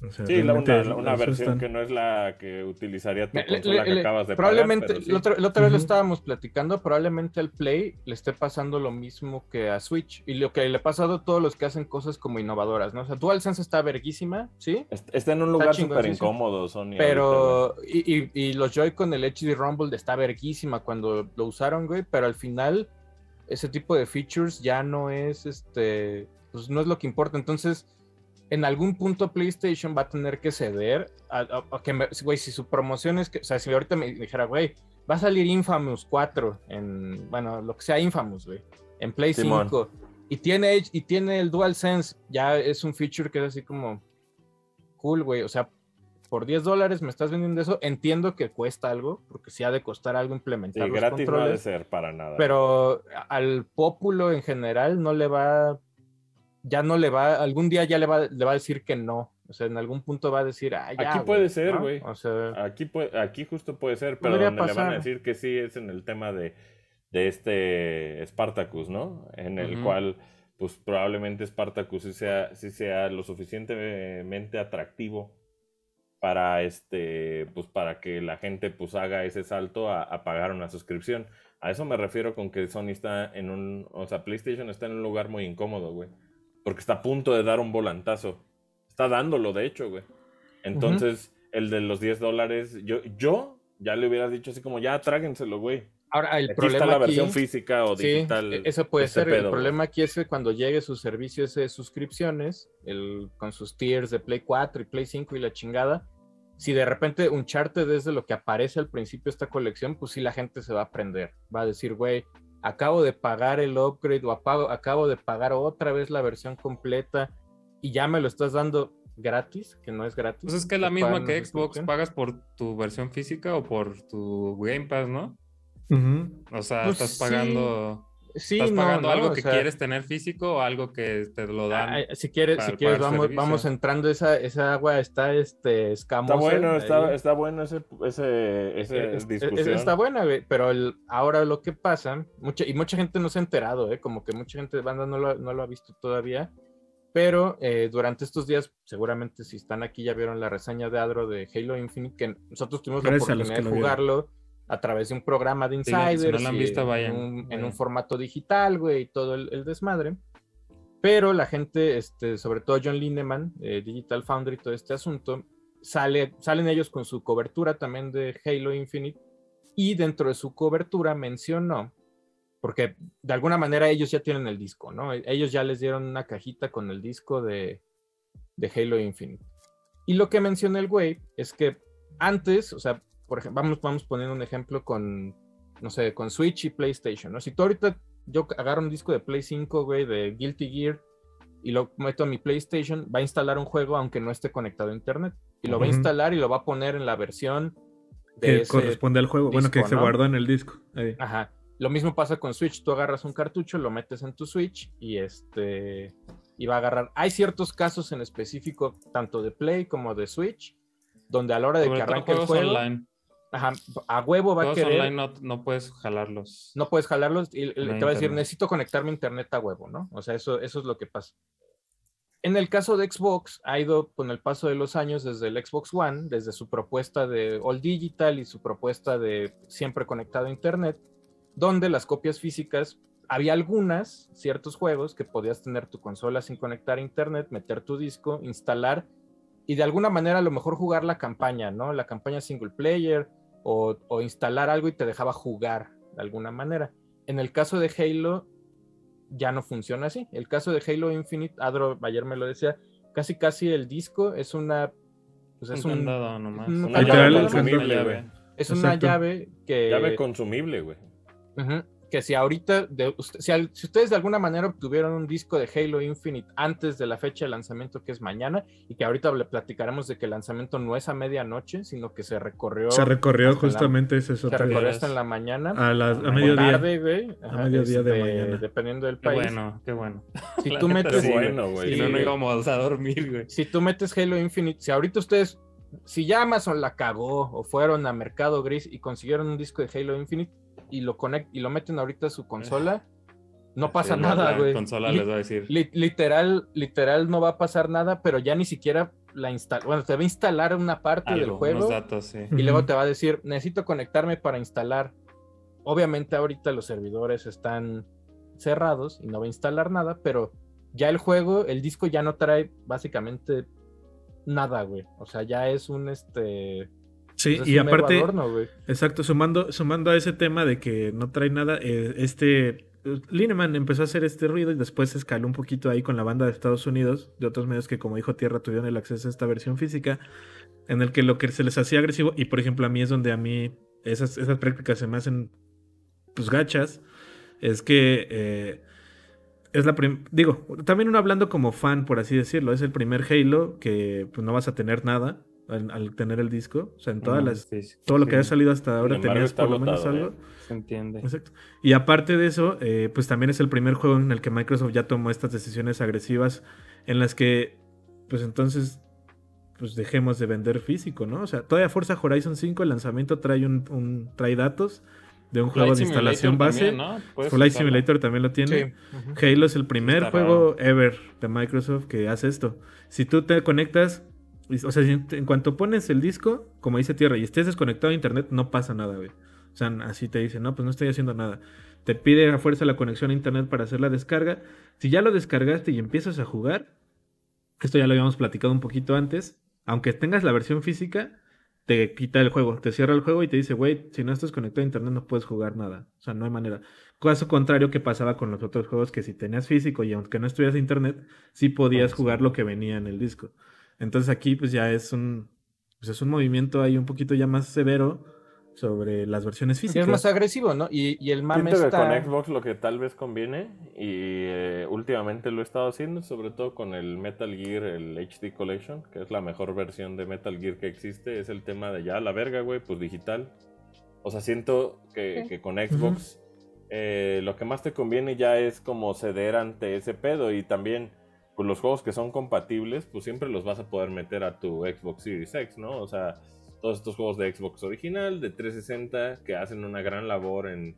O sea, Sí, la- una, dos versión están- que no es la que utilizaría tu Le- que le- acabas de probablemente, pagar. pero sí. la, otra, la otra vez lo estábamos platicando, probablemente al Play le esté pasando lo mismo que a Switch y lo que le ha pasado a todos los que hacen cosas como innovadoras, ¿no? O sea, DualSense está verguísima, ¿sí? Est- Está en un lugar súper incómodo, Sony. Pero, y, y- y los Joy-Con, el HD Rumble está verguísima cuando lo usaron, güey, pero al final ese tipo de features ya no es, este, pues no es lo que importa. Entonces, en algún punto PlayStation va a tener que ceder a, a- a que, güey, si su promoción es que, o sea, si ahorita me dijera, güey, va a salir Infamous 4 en, bueno, lo que sea Infamous, güey, en Play Simón. 5 y tiene, y tiene el DualSense, ya es un feature que es así como cool, güey, o sea, por 10 dólares me estás vendiendo eso, entiendo que cuesta algo, porque sí ha de costar algo Sí, implementar los gratis no ha de controles, ser para nada. pero al pópulo en general no le va, ya no le va, algún día ya le va, le va a decir que no. O sea, en algún punto va a decir, ah, ya, Aquí güey", puede ser, ¿no? güey. O sea, Aquí, puede- aquí justo puede ser, pero donde le van a decir que sí es en el tema de, de este Spartacus, ¿no? En el cual, pues probablemente Spartacus sí sea, sí sea lo suficientemente atractivo para este, pues para que la gente pues haga ese salto a, a pagar una suscripción. A eso me refiero con que Sony está en un, o sea, PlayStation está en un lugar muy incómodo, güey. Porque está a punto de dar un volantazo. Está dándolo, de hecho, güey. Entonces, el de los 10 dólares, yo, yo ya le hubiera dicho así como, ya tráguenselo, güey. ahora el Aquí problema está la aquí, versión física o sí, digital. e- eso puede este ser. pedo, el problema aquí es que cuando llegue su servicio ese de suscripciones, el, con sus tiers de Play 4 y Play 5 y la chingada, si de repente un charte desde lo que aparece al principio de esta colección, pues sí la gente se va a aprender. Va a decir, güey, acabo de pagar el upgrade o apago- acabo de pagar otra vez la versión completa y ya me lo estás dando gratis, que no es gratis. Pues es que es la misma que Xbox, pagas por tu versión física o por tu Game Pass, ¿no? O sea, Pues estás pagando, Sí, estás no, pagando no, algo que sea, quieres tener físico o algo que te lo dan. Ay, si quieres, para si quieres vamos, servicio. vamos entrando, esa, esa agua está este, escamosa. Está bueno, está, está bueno ese, ese, esa Es- es- discusión. está buena, pero el- ahora lo que pasa, mucha, y mucha gente no se ha enterado, ¿eh? como que mucha gente de banda no lo, no lo ha visto todavía, pero eh, durante estos días, seguramente si están aquí ya vieron la reseña de Adro de Halo Infinite, que nosotros tuvimos Gracias a la oportunidad que de jugarlo a través de un programa de Sí, si no Insiders, han visto, en vayan, un- en vayan. un formato digital, güey, y todo el, el desmadre. Pero la gente, este, sobre todo John Lindemann, eh, Digital Foundry, todo este asunto, sale, salen ellos con su cobertura también de Halo Infinite y dentro de su cobertura mencionó, porque de alguna manera ellos ya tienen el disco, ¿no? Ellos ya les dieron una cajita con el disco de, de Halo Infinite. Y lo que menciona el güey es que antes, o sea, por ejemplo, vamos, vamos poniendo un ejemplo con, no sé, con Switch y PlayStation, ¿no? Si tú ahorita yo agarro un disco de Play 5, güey, de Guilty Gear y lo meto a mi PlayStation, va a instalar un juego aunque no esté conectado a internet. Y lo va a instalar y lo va a poner en la versión de Que ese- corresponde al juego. bueno, que se guardó en el disco. Ahí. Ajá. Lo mismo pasa con Switch. Tú agarras un cartucho, lo metes en tu Switch y este y va a agarrar. Hay ciertos casos en específico, tanto de Play como de Switch, donde a la hora de Sobre que arranque el juego, online. Ajá, a huevo va a Juegos querer. online no, no puedes jalarlos. No puedes jalarlos y, te No hay va a decir, necesito conectarme a internet a huevo, ¿no? O sea, eso, eso es lo que pasa. En el caso de Xbox, ha ido con el paso de los años desde el Xbox One, desde su propuesta de All Digital y su propuesta de siempre conectado a internet, donde las copias físicas, había algunas, ciertos juegos que podías tener tu consola sin conectar a internet, meter tu disco, instalar y de alguna manera a lo mejor jugar la campaña, ¿no? La campaña single player o, o instalar algo y te dejaba jugar de alguna manera. En el caso de Halo, ya no funciona así. El caso de Halo Infinite, Adro ayer me lo decía, casi casi el disco es una... Pues es un nomás. Una llave, Consumible, es una Exacto. llave que... Llave consumible, güey. Que si ahorita, de, usted- si, al- si ustedes de alguna manera obtuvieron un disco de Halo Infinite antes de la fecha de lanzamiento que es mañana, y que ahorita le platicaremos de que el lanzamiento no es a medianoche, sino que se recorrió, Se recorrió la- justamente ese es se recorrió días. hasta en la mañana. a, las, a mediodía. tarde, güey. Ajá, mediodía de este, mañana. Dependiendo del Qué país. bueno, qué bueno. Si La *laughs* tú metes, Qué sí, bueno, güey. Si Sí, no, no íbamos a dormir, güey. si tú metes Halo Infinite, si ahorita ustedes, si ya Amazon la cagó o fueron a Mercado Gris y consiguieron un disco de Halo Infinite y lo conect y lo meten ahorita a su consola, no pasa Sí, nada, la güey. consola Li- les va a decir. li- literal, literal no va a pasar nada, pero ya ni siquiera la instala. Bueno, te va a instalar una parte del juego unos datos, sí. y luego te va a decir, necesito conectarme para instalar. Obviamente ahorita los servidores están cerrados y no va a instalar nada, pero ya el juego, el disco ya no trae básicamente nada, güey. O sea, ya es un este... Sí, y aparte, adorno, exacto, sumando, sumando a ese tema de que no trae nada, eh, este Lineman empezó a hacer este ruido y después escaló un poquito ahí con la banda de Estados Unidos, de otros medios que como dijo Tierra tuvieron el acceso a esta versión física, en el que lo que se les hacía agresivo, y por ejemplo a mí es donde a mí esas, esas prácticas se me hacen pues gachas, es que eh, es la digo, también uno hablando como fan, por así decirlo, es el primer Halo que pues no vas a tener nada al, tener el disco. O sea, en todas las. todo lo que ha salido hasta ahora tenías por lo menos algo. ¿eh? Se entiende. Exacto. Y aparte de eso, eh, pues también es el primer juego en el que Microsoft ya tomó estas decisiones agresivas en las que, pues entonces, pues dejemos de vender físico, ¿no? O sea, todavía Forza Horizon 5, el lanzamiento trae un, trae datos de un juego de instalación base. Flight Simulator también lo tiene. Halo es el primer juego ever de Microsoft que hace esto. Si tú te conectas o sea, en cuanto pones el disco, como dice Tierra, y estés desconectado a internet, no pasa nada, güey. O sea, así te dice, no, pues no estoy haciendo nada. Te pide a fuerza la conexión a internet para hacer la descarga. Si ya lo descargaste y empiezas a jugar, esto ya lo habíamos platicado un poquito antes, aunque tengas la versión física, te quita el juego, te cierra el juego y te dice, güey, si no estás conectado a internet no puedes jugar nada. O sea, no hay manera. Caso contrario que pasaba con los otros juegos que si tenías físico y aunque no estuvieras internet, sí podías jugar lo que venía en el disco. Entonces aquí pues ya es un, pues es un movimiento ahí un poquito ya más severo sobre las versiones físicas. es más agresivo, ¿no? Y, el mame está... con Xbox lo que tal vez conviene, y eh, últimamente lo he estado haciendo, sobre todo con el Metal Gear, el HD Collection, que es la mejor versión de Metal Gear que existe, es el tema de ya la verga, güey, pues digital. O sea, siento que, con Xbox eh, lo que más te conviene ya es como ceder ante ese pedo y también pues los juegos que son compatibles, pues siempre los vas a poder meter a tu Xbox Series X, ¿no? O sea, todos estos juegos de Xbox original, de 360, que hacen una gran labor en,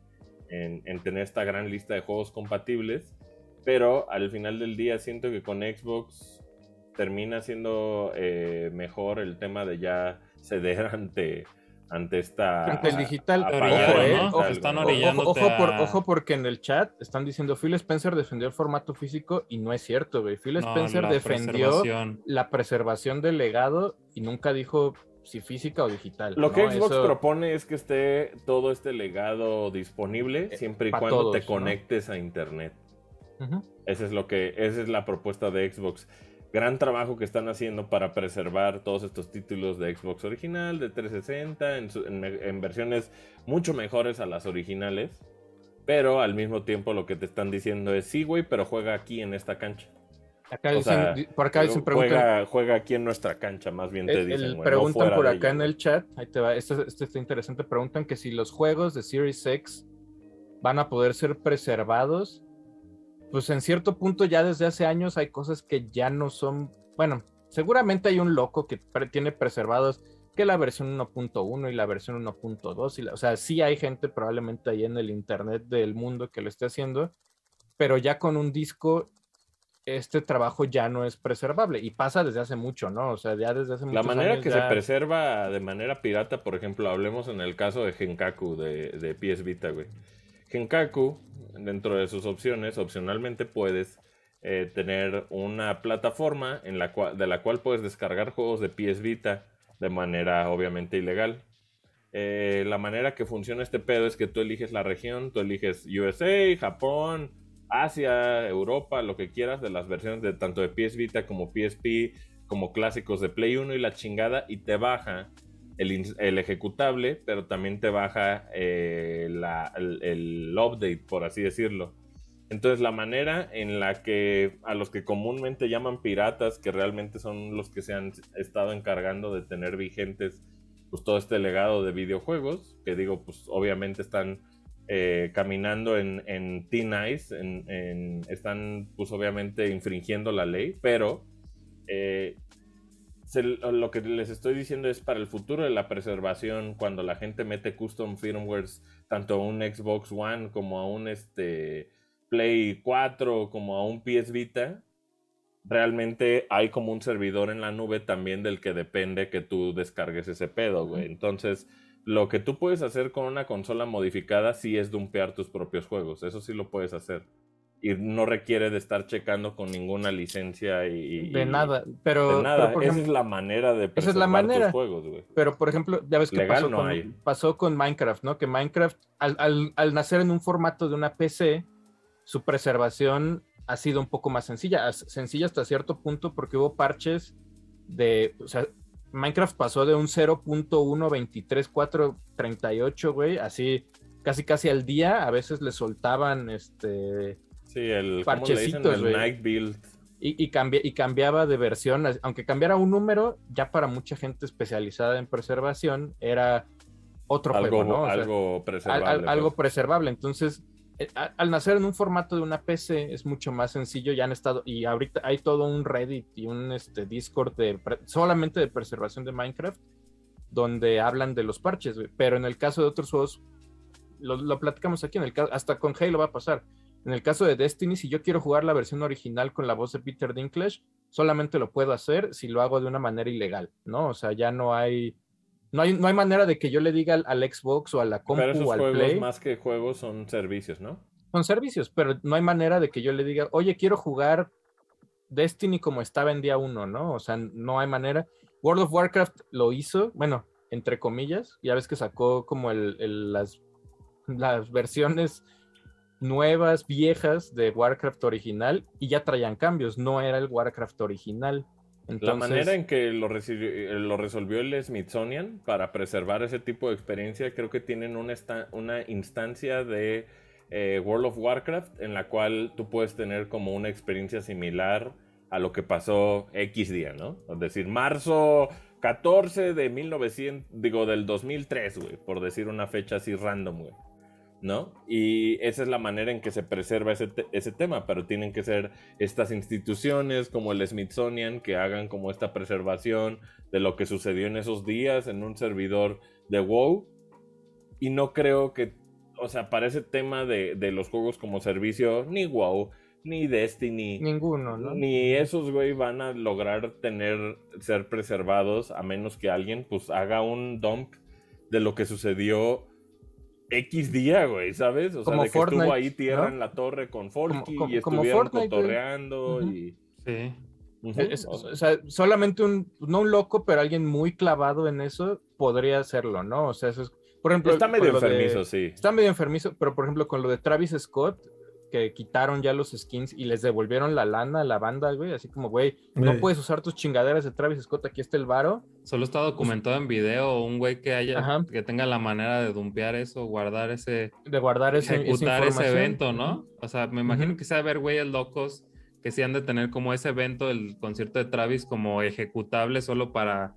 tener esta gran lista de juegos compatibles, pero al final del día siento que con Xbox termina siendo eh, mejor el tema de ya ceder *laughs* ante ante esta. Ante el digital. ojo, están ojo, porque en el chat están diciendo Phil Spencer defendió el formato físico y no es cierto, güey. Phil Spencer defendió la preservación del legado y nunca dijo si física o digital. Lo que Xbox propone es que esté todo este legado disponible eh, siempre y cuando te conectes a internet. Ese es lo que, esa es la propuesta de Xbox gran trabajo que están haciendo para preservar todos estos títulos de Xbox original, de 360, en, versiones mucho mejores a las originales. Pero al mismo tiempo lo que te están diciendo es, sí, güey, pero juega aquí en esta cancha. Acá dicen, por acá dicen juega, juega, aquí en nuestra cancha, más bien te dicen. preguntan por acá en el chat, ahí te va, esto, esto, está interesante, preguntan que si los juegos de Series X van a poder ser preservados pues en cierto punto ya desde hace años hay cosas que ya no son, bueno, seguramente hay un loco que tiene preservados que la versión 1.1 y la versión 1.2, o sea, sí hay gente probablemente ahí en el internet del mundo que lo esté haciendo, pero ya con un disco este trabajo ya no es preservable y pasa desde hace mucho, ¿no? O sea, ya desde hace mucho La manera que se preserva de manera pirata, por ejemplo, hablemos en el caso de Genkaku de, de PS Vita, güey. Genkaku, dentro de sus opciones, opcionalmente puedes eh, tener una plataforma en la cual, de la cual puedes descargar juegos de PS Vita de manera obviamente ilegal. Eh, la manera que funciona este pedo es que tú eliges la región, tú eliges USA, Japón, Asia, Europa, lo que quieras de las versiones de tanto de PS Vita como PSP, como clásicos de Play 1 y la chingada, y te baja el, ejecutable, pero también te baja eh, el, update, por así decirlo. Entonces la manera en la que a los que comúnmente llaman piratas, que realmente son los que se han estado encargando de tener vigentes pues todo este legado de videojuegos, que digo, pues obviamente están eh, caminando en, en T-Nice, en, están pues obviamente infringiendo la ley, pero eh, lo que les estoy diciendo es para el futuro de la preservación, cuando la gente mete custom firmwares tanto a un Xbox One como a un este, Play 4 como a un PS Vita, realmente hay como un servidor en la nube también del que depende que tú descargues ese pedo, güey. Entonces, lo que tú puedes hacer con una consola modificada sí es dumpear tus propios juegos, eso sí lo puedes hacer y no requiere de estar checando con ninguna licencia y... De nada, pero... De nada, esa es la manera de preservar es la manera. tus juegos, güey. Pero, por ejemplo, ya ves que pasó, con, pasó, con, Minecraft, ¿no? Que Minecraft, al, al, al, nacer en un formato de una PC, su preservación ha sido un poco más sencilla, sencilla hasta cierto punto porque hubo parches de, o sea, Minecraft pasó de un 0.123.438, güey, así casi casi al día, a veces le soltaban este Sí, el. Parchecitos, El güey. Night Build. y, y, cambia- y cambiaba de versión, aunque cambiara un número, ya para mucha gente especializada en preservación era otro Algo, juego, ¿no? O algo al- preservable. al- algo pues. preservable. Entonces, eh, al nacer en un formato de una PC es mucho más sencillo. Ya han estado, y ahorita hay todo un Reddit y un este, Discord de solamente de preservación de Minecraft, donde hablan de los parches. Pero en el caso de otros juegos, lo, lo platicamos aquí, en el caso, hasta con Halo va a pasar. En el caso de Destiny, si yo quiero jugar la versión original con la voz de Peter Dinklage, solamente lo puedo hacer si lo hago de una manera ilegal, ¿no? O sea, ya no hay, no hay, no hay manera de que yo le diga al, al Xbox o a la compu Pero esos o al juegos, Play. más que juegos, son servicios, ¿no? Son servicios, pero no hay manera de que yo le diga, oye, quiero jugar Destiny como estaba en día uno, ¿no? O sea, no hay manera. World of Warcraft lo hizo, bueno, entre comillas, ya ves que sacó como el, el- las, las versiones nuevas, viejas de Warcraft original y ya traían cambios, no era el Warcraft original. Entonces, La manera en que lo, eh, lo resolvió el Smithsonian para preservar ese tipo de experiencia, creo que tienen una instancia de eh, World of Warcraft en la cual tú puedes tener como una experiencia similar a lo que pasó X día, ¿no? Es decir, marzo 14 de 1900, digo, del 2003, güey, por decir una fecha así random, güey. ¿No? Y esa es la manera en que se preserva ese, te- ese tema, pero tienen que ser estas instituciones como el Smithsonian que hagan como esta preservación de lo que sucedió en esos días en un servidor de WoW. Y no creo que, o sea, para ese tema de, de los juegos como servicio, ni WoW, ni Destiny, ninguno, ¿no? ni esos, güey, van a lograr tener, ser preservados a menos que alguien, pues, haga un dump de lo que sucedió X día, güey, ¿sabes? O sea, de que Fortnite, estuvo ahí tierra ¿no? en la torre con Forky como- y estuvieron Fortnite, cotorreando y... Sí. Es- o sea, solamente un, no un loco, pero alguien muy clavado en eso podría hacerlo, ¿no? O sea, eso es, por ejemplo, Está medio de- enfermizo, sí. Está medio enfermizo, pero por ejemplo, con lo de Travis Scott, que quitaron ya los skins y les devolvieron la lana a la banda, güey, así como, güey, no Güey. puedes usar tus chingaderas de Travis Scott, aquí está el varo. Solo está documentado en video un güey que haya Ajá. que tenga la manera de dumpear eso, guardar ese, de guardar ese, esa ejecutar ese evento, ¿no? O sea, me imagino Ujú. que sea haber güeyes locos que sí han de tener como ese evento, el concierto de Travis, como ejecutable solo para,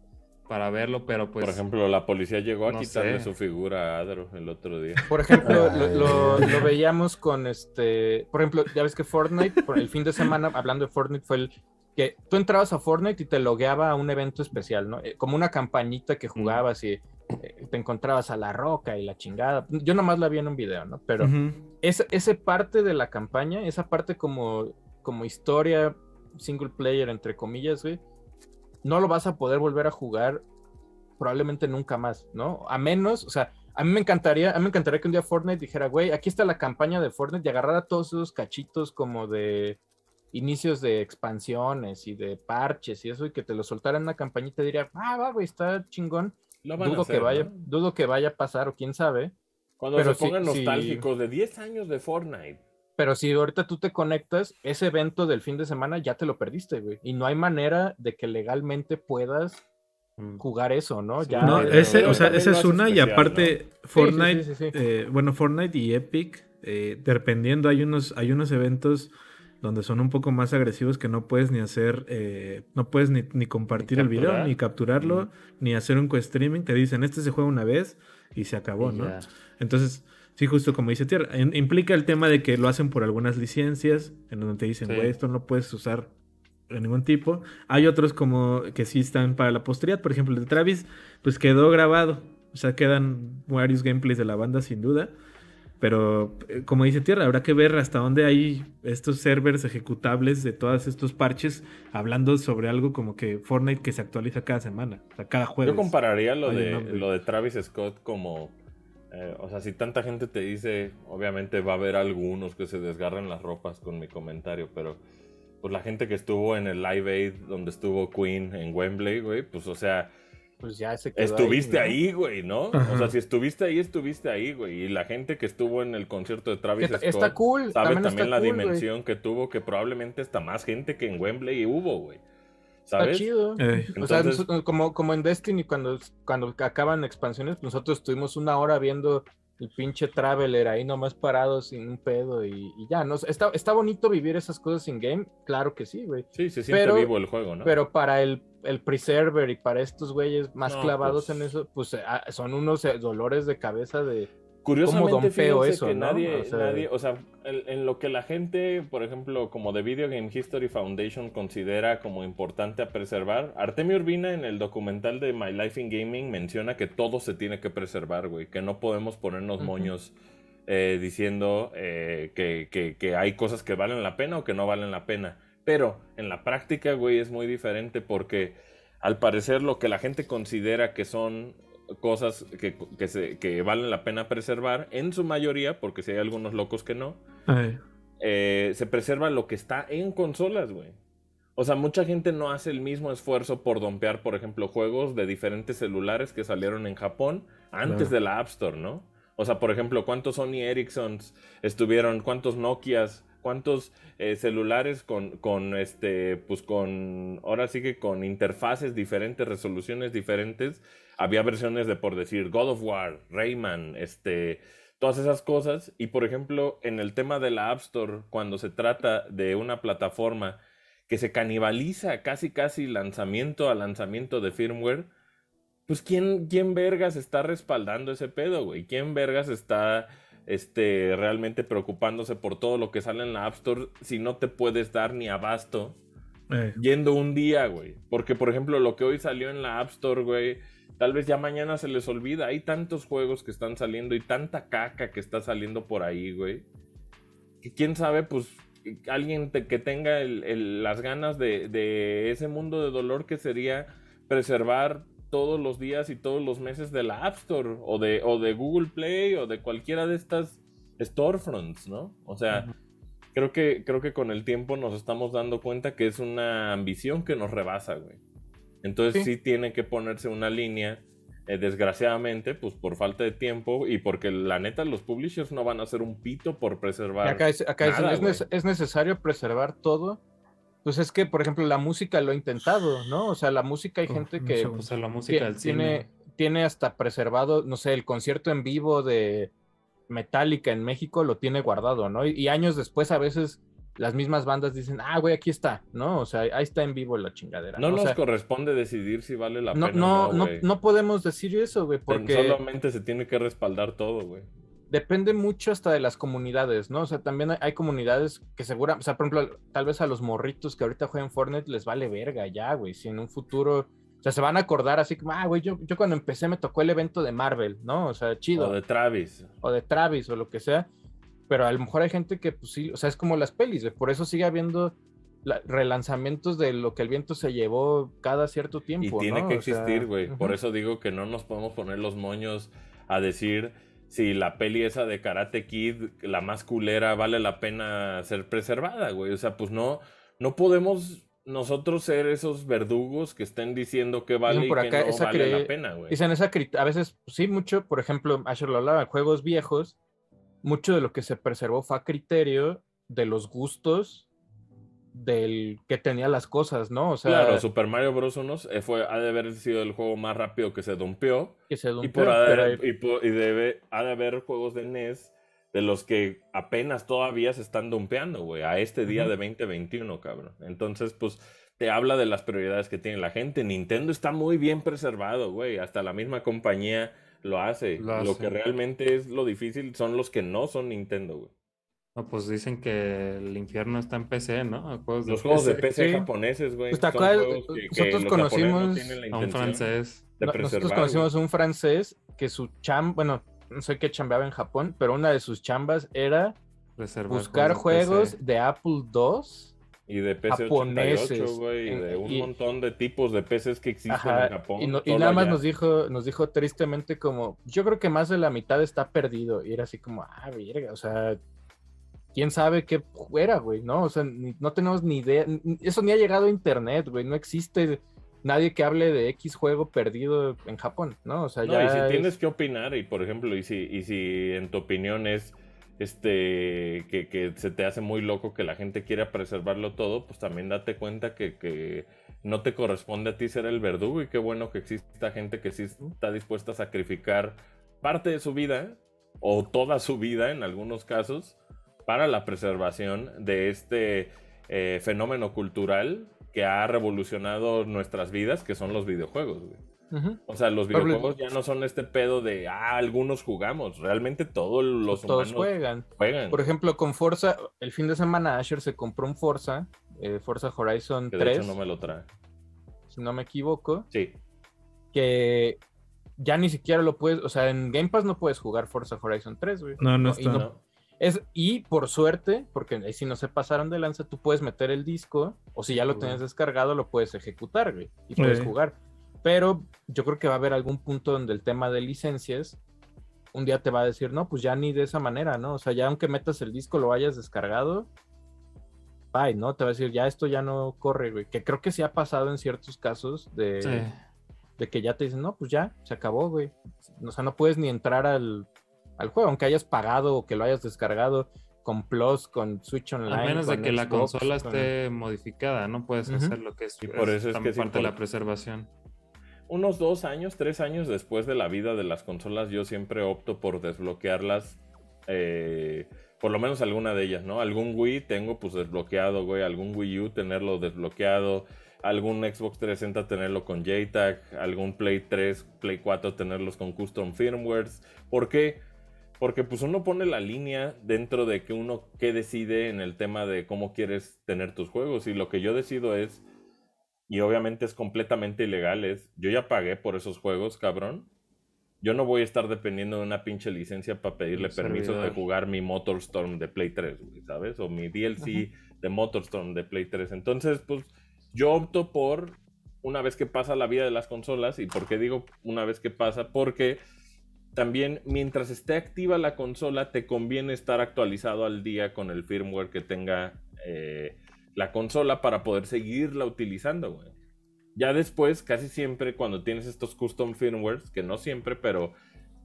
para verlo, pero pues. Por ejemplo, la policía llegó a no quitarle sé. su figura a Adro el otro día. Por ejemplo, lo, lo- lo veíamos con este, por ejemplo, ya ves que Fortnite, por el fin de semana, hablando de Fortnite, fue el que tú entrabas a Fortnite y te logueaba a un evento especial, ¿no? Eh, Como una campañita que jugabas y eh, te encontrabas a la roca y la chingada. Yo nomás la vi en un video, ¿no? Pero esa, esa parte de la campaña, esa parte como, como historia single player, entre comillas, güey, no lo vas a poder volver a jugar probablemente nunca más, ¿no? A menos, o sea, a mí me encantaría, a mí me encantaría que un día Fortnite dijera, güey, aquí está la campaña de Fortnite y agarrara todos esos cachitos como de inicios de expansiones y de parches y eso y que te lo soltara en una campañita y diría, ah, va, güey, está chingón. A Dudo hacer, que vaya, ¿no? dudo que vaya a pasar o quién sabe. Cuando pero se pongan sí- sí. nostálgicos de 10 años de Fortnite. Pero si ahorita tú te conectas, ese evento del fin de semana ya te lo perdiste, güey. Y no hay manera de que legalmente puedas mm, jugar eso, ¿no? Sí, Ya, No, ese, o sea, esa es una y aparte Fortnite, sí, sí, sí. eh, bueno, Fortnite y Epic, eh, dependiendo, hay unos, hay unos eventos donde son un poco más agresivos que no puedes ni hacer, eh, no puedes ni, ni compartir el video, ni capturarlo, Ujú. ni hacer un co-streaming. Te dicen, este se juega una vez y se acabó, y ¿no? ya. Entonces, sí, justo como dice Tierra, implica el tema de que lo hacen por algunas licencias, en donde te dicen, Sí. güey, esto no puedes usar de ningún tipo. Hay otros como que sí están para la posteridad, por ejemplo, el de Travis, pues quedó grabado. O sea, quedan varios gameplays de la banda sin duda. Pero, eh, como dice Tierra, habrá que ver hasta dónde hay estos servers ejecutables de todos estos parches hablando sobre algo como que Fortnite que se actualiza cada semana, o sea, cada jueves. Yo compararía lo, de, nombre. lo de Travis Scott como... eh, o sea, si tanta gente te dice, obviamente va a haber algunos que se desgarran las ropas con mi comentario, pero pues la gente que estuvo en el Live Aid donde estuvo Queen en Wembley, güey, pues o sea, pues ya se quedó Estuviste ¿no? ahí, güey, ¿no? Ajá. O sea, si estuviste ahí, estuviste ahí, güey. Y la gente que estuvo en el concierto de Travis Está, Scott está cool. sabe también, también, está la cool, güey. dimensión que tuvo, que probablemente está más gente que en Wembley hubo, güey. Está chido. O sea, nosotros- como, como en Destiny, cuando, cuando acaban expansiones, pues nosotros estuvimos una hora viendo el pinche Traveler ahí nomás parado sin un pedo y, y ya, ¿no? Está, está bonito vivir esas cosas in game, claro que sí, güey. Sí, se siente Pero- vivo el juego, ¿no? Pero para el, el preserver y para estos güeyes más No, clavados pues- en eso, pues ah, son unos eh, dolores de cabeza de... Curiosamente, fíjense eso, que no? nadie, O sea- nadie, o sea, en, en lo que la gente, por ejemplo, como de Video Game History Foundation considera como importante a preservar, Artemio Urbina en el documental de My Life in Gaming menciona que todo se tiene que preservar, güey, que no podemos ponernos moños eh, diciendo eh, que, que- que hay cosas que valen la pena o que no valen la pena. Pero en la práctica, güey, es muy diferente porque al parecer lo que la gente considera que son cosas que, que, se- que valen la pena preservar, en su mayoría, porque si hay algunos locos que no, eh, se preserva lo que está en consolas, güey. O sea, mucha gente no hace el mismo esfuerzo por dompear, por ejemplo, juegos de diferentes celulares que salieron en Japón antes Claro. de la App Store, ¿no? O sea, por ejemplo, ¿cuántos Sony Ericssons estuvieron? ¿Cuántos Nokias? ¿Cuántos eh, celulares con, con, este, pues con, ahora sí que con interfaces diferentes, resoluciones diferentes? Había versiones de, por decir, God of War, Rayman, este, todas esas cosas. Y por ejemplo, en el tema de la App Store, cuando se trata de una plataforma que se canibaliza casi casi lanzamiento a lanzamiento de firmware, pues ¿quién, quién vergas está respaldando ese pedo, güey? ¿Quién vergas está este, realmente preocupándose por todo lo que sale en la App Store si no te puedes dar ni abasto Ey. yendo un día, güey? Porque, por ejemplo, lo que hoy salió en la App Store, güey, tal vez ya mañana se les olvida. Hay tantos juegos que están saliendo y tanta caca que está saliendo por ahí, güey. Que quién sabe, pues, alguien te- que tenga el- el- las ganas de, de ese mundo de dolor que sería preservar todos los días y todos los meses de la App Store o de, o de Google Play o de cualquiera de estas storefronts, ¿no? O sea, creo que, creo que con el tiempo nos estamos dando cuenta que es una ambición que nos rebasa, güey. Entonces sí, Sí. tiene que ponerse una línea, eh, desgraciadamente, pues por falta de tiempo y porque la neta los publishers no van a hacer un pito por Y preservar. acá es, acá es- nada, es, güey. es necesario preservar todo. Pues es que, por ejemplo, la música lo ha intentado, ¿no? O sea, la música hay gente que segundo. O sea, la música tie- del tiene, cine. tiene hasta preservado, no sé, el concierto en vivo de Metallica en México lo tiene guardado, ¿no? Y, y años después a veces las mismas bandas dicen, ah, güey, aquí está, ¿no? O sea, ahí está en vivo la chingadera. No nos sea, corresponde decidir si vale la no, pena. no, o no, no, no podemos decir eso, güey, porque Solamente se tiene que respaldar todo, güey. Depende mucho hasta de las comunidades, ¿no? O sea, también hay, hay comunidades que segura, o sea, por ejemplo, tal vez a los morritos que ahorita juegan Fortnite les vale verga ya, güey, si en un futuro, o sea, se van a acordar así como, ah, güey, yo, yo cuando empecé me tocó el evento de Marvel, ¿no? O sea, chido, O de Travis. o de Travis o lo que sea, pero a lo mejor hay gente que, pues sí, o sea, es como las pelis, güey, por eso sigue habiendo la- relanzamientos de lo que el viento se llevó cada cierto Y tiempo, tiene ¿no? que O existir, güey. Por eso digo que no nos podemos poner los moños a decir si la peli esa de Karate Kid, la más culera, vale la pena ser preservada, güey. O sea, pues no, no podemos nosotros ser esos verdugos que estén diciendo que vale y que no vale la pena, güey. Dicen esa a veces, pues, sí, mucho, por ejemplo, Asher lo hablaba, juegos viejos, mucho de lo que se preservó fue a criterio de los gustos del que tenía las cosas, ¿no? O sea, Claro, Super Mario Bros. 1 eh, fue, ha de haber sido el juego más rápido que se que se Y, por haber- y, por- y debe, ha de haber juegos de NES de los que apenas todavía se están dumpeando, güey, a este día de 2021, cabrón. Entonces, pues, te habla de las prioridades que tiene la gente. Nintendo está muy bien preservado, güey. Hasta la misma compañía lo hace. Lo Lo, hace. que realmente es lo difícil son los que no son Nintendo, güey. No, pues dicen que el infierno está en PC, ¿no? Juegos de Los juegos de PC, PC sí. japoneses, güey. Pues, que- Nosotros no conocimos a un francés. nosotros conocimos un francés que su cham, bueno, no sé qué chambeaba en Japón, pero una de sus chambas era Reservar buscar juegos PC. de Apple II Y de PC88, japoneses, güey, y de un y- montón de tipos de PCs que existen Ajá, en Japón. y, no- y solo nada más allá. nos dijo, nos dijo tristemente como, yo creo que más de la mitad está perdido. Y era así como, ah, verga, o sea, quién sabe qué era, güey, ¿no? O sea, ni- no tenemos ni idea, eso ni ha llegado a internet, güey, no existe nadie que hable de X juego perdido en Japón, ¿no? O sea, No, ya y si es- tienes que opinar, y por ejemplo, y si, y si en tu opinión es este que, que se te hace muy loco que la gente quiera preservarlo todo, pues también date cuenta que, que no te corresponde a ti ser el verdugo y qué bueno que exista gente que sí está dispuesta a sacrificar parte de su vida o toda su vida en algunos casos para la preservación de este eh, fenómeno cultural que ha revolucionado nuestras vidas, que son los videojuegos. güey. O sea, los videojuegos ya no son este pedo de, ah, algunos jugamos. Realmente todos los todos humanos juegan. juegan. Por ejemplo, con Forza, el fin de semana Asher se compró un Forza, eh, Forza Horizon que de 3, hecho no me lo trae. si no me equivoco, Sí. que ya ni siquiera lo puedes, o sea, en Game Pass no puedes jugar Forza Horizon 3, güey. No, no y está. ¿no? Es, y por suerte, porque si no se pasaron de lanza, tú puedes meter el disco, o si ya lo tenías descargado, lo puedes ejecutar, güey, y puedes Sí. jugar. Pero yo creo que va a haber algún punto donde el tema de licencias, un día te va a decir, no, pues ya ni de esa manera, ¿no? O sea, ya aunque metas el disco, lo hayas descargado, bye, ¿no? Te va a decir, ya esto ya no corre, güey. Que creo que sí ha pasado en ciertos casos de, Sí. de que ya te dicen, no, pues ya, se acabó, güey. O sea, no puedes ni entrar al, al juego, aunque hayas pagado o que lo hayas descargado con Plus, con Switch Online. A menos de que la consola con- esté modificada, no puedes hacer lo que es, Y por eso es que es parte de la preservación. Unos dos años, tres años después de la vida de las consolas, yo siempre opto por desbloquearlas. eh, por lo menos alguna de ellas, ¿no? Algún Wii tengo pues desbloqueado, güey. Algún Wii U tenerlo desbloqueado. Algún Xbox 360 tenerlo con JTAG. Algún Play 3, Play 4 tenerlos con custom firmwares. ¿Por qué? Porque pues uno pone la línea dentro de que uno qué decide en el tema de cómo quieres tener tus juegos. Y lo que yo decido es, y obviamente es completamente ilegal, es, yo ya pagué por esos juegos, cabrón. Yo no voy a estar dependiendo de una pinche licencia para pedirle permiso de jugar mi Motorstorm de Play 3, güey, ¿sabes? O mi DLC de Motorstorm de Play 3. Entonces, pues yo opto por una vez que pasa la vida de las consolas. ¿Y por qué digo una vez que pasa? Porque también mientras esté activa la consola, te conviene estar actualizado al día con el firmware que tenga eh, la consola para poder seguirla utilizando, güey. Ya después, casi siempre, cuando tienes estos custom firmwares, que no siempre, pero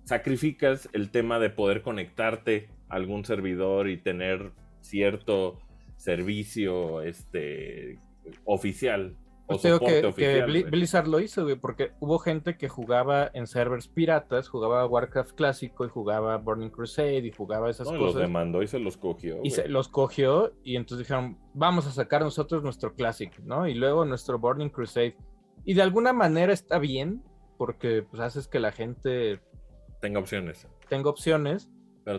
sacrificas el tema de poder conectarte a algún servidor y tener cierto servicio este oficial o Pues digo soporte que, oficial. Blizzard lo hizo, güey, porque hubo gente que jugaba en servers piratas, jugaba Warcraft clásico y jugaba Burning Crusade y jugaba esas No, y los cosas. demandó y se los cogió. y se los cogió y entonces dijeron, vamos a sacar nosotros nuestro Classic, ¿no? Y luego nuestro Burning Crusade. Y de alguna manera está bien, porque pues haces que la gente Tenga opciones. tenga opciones,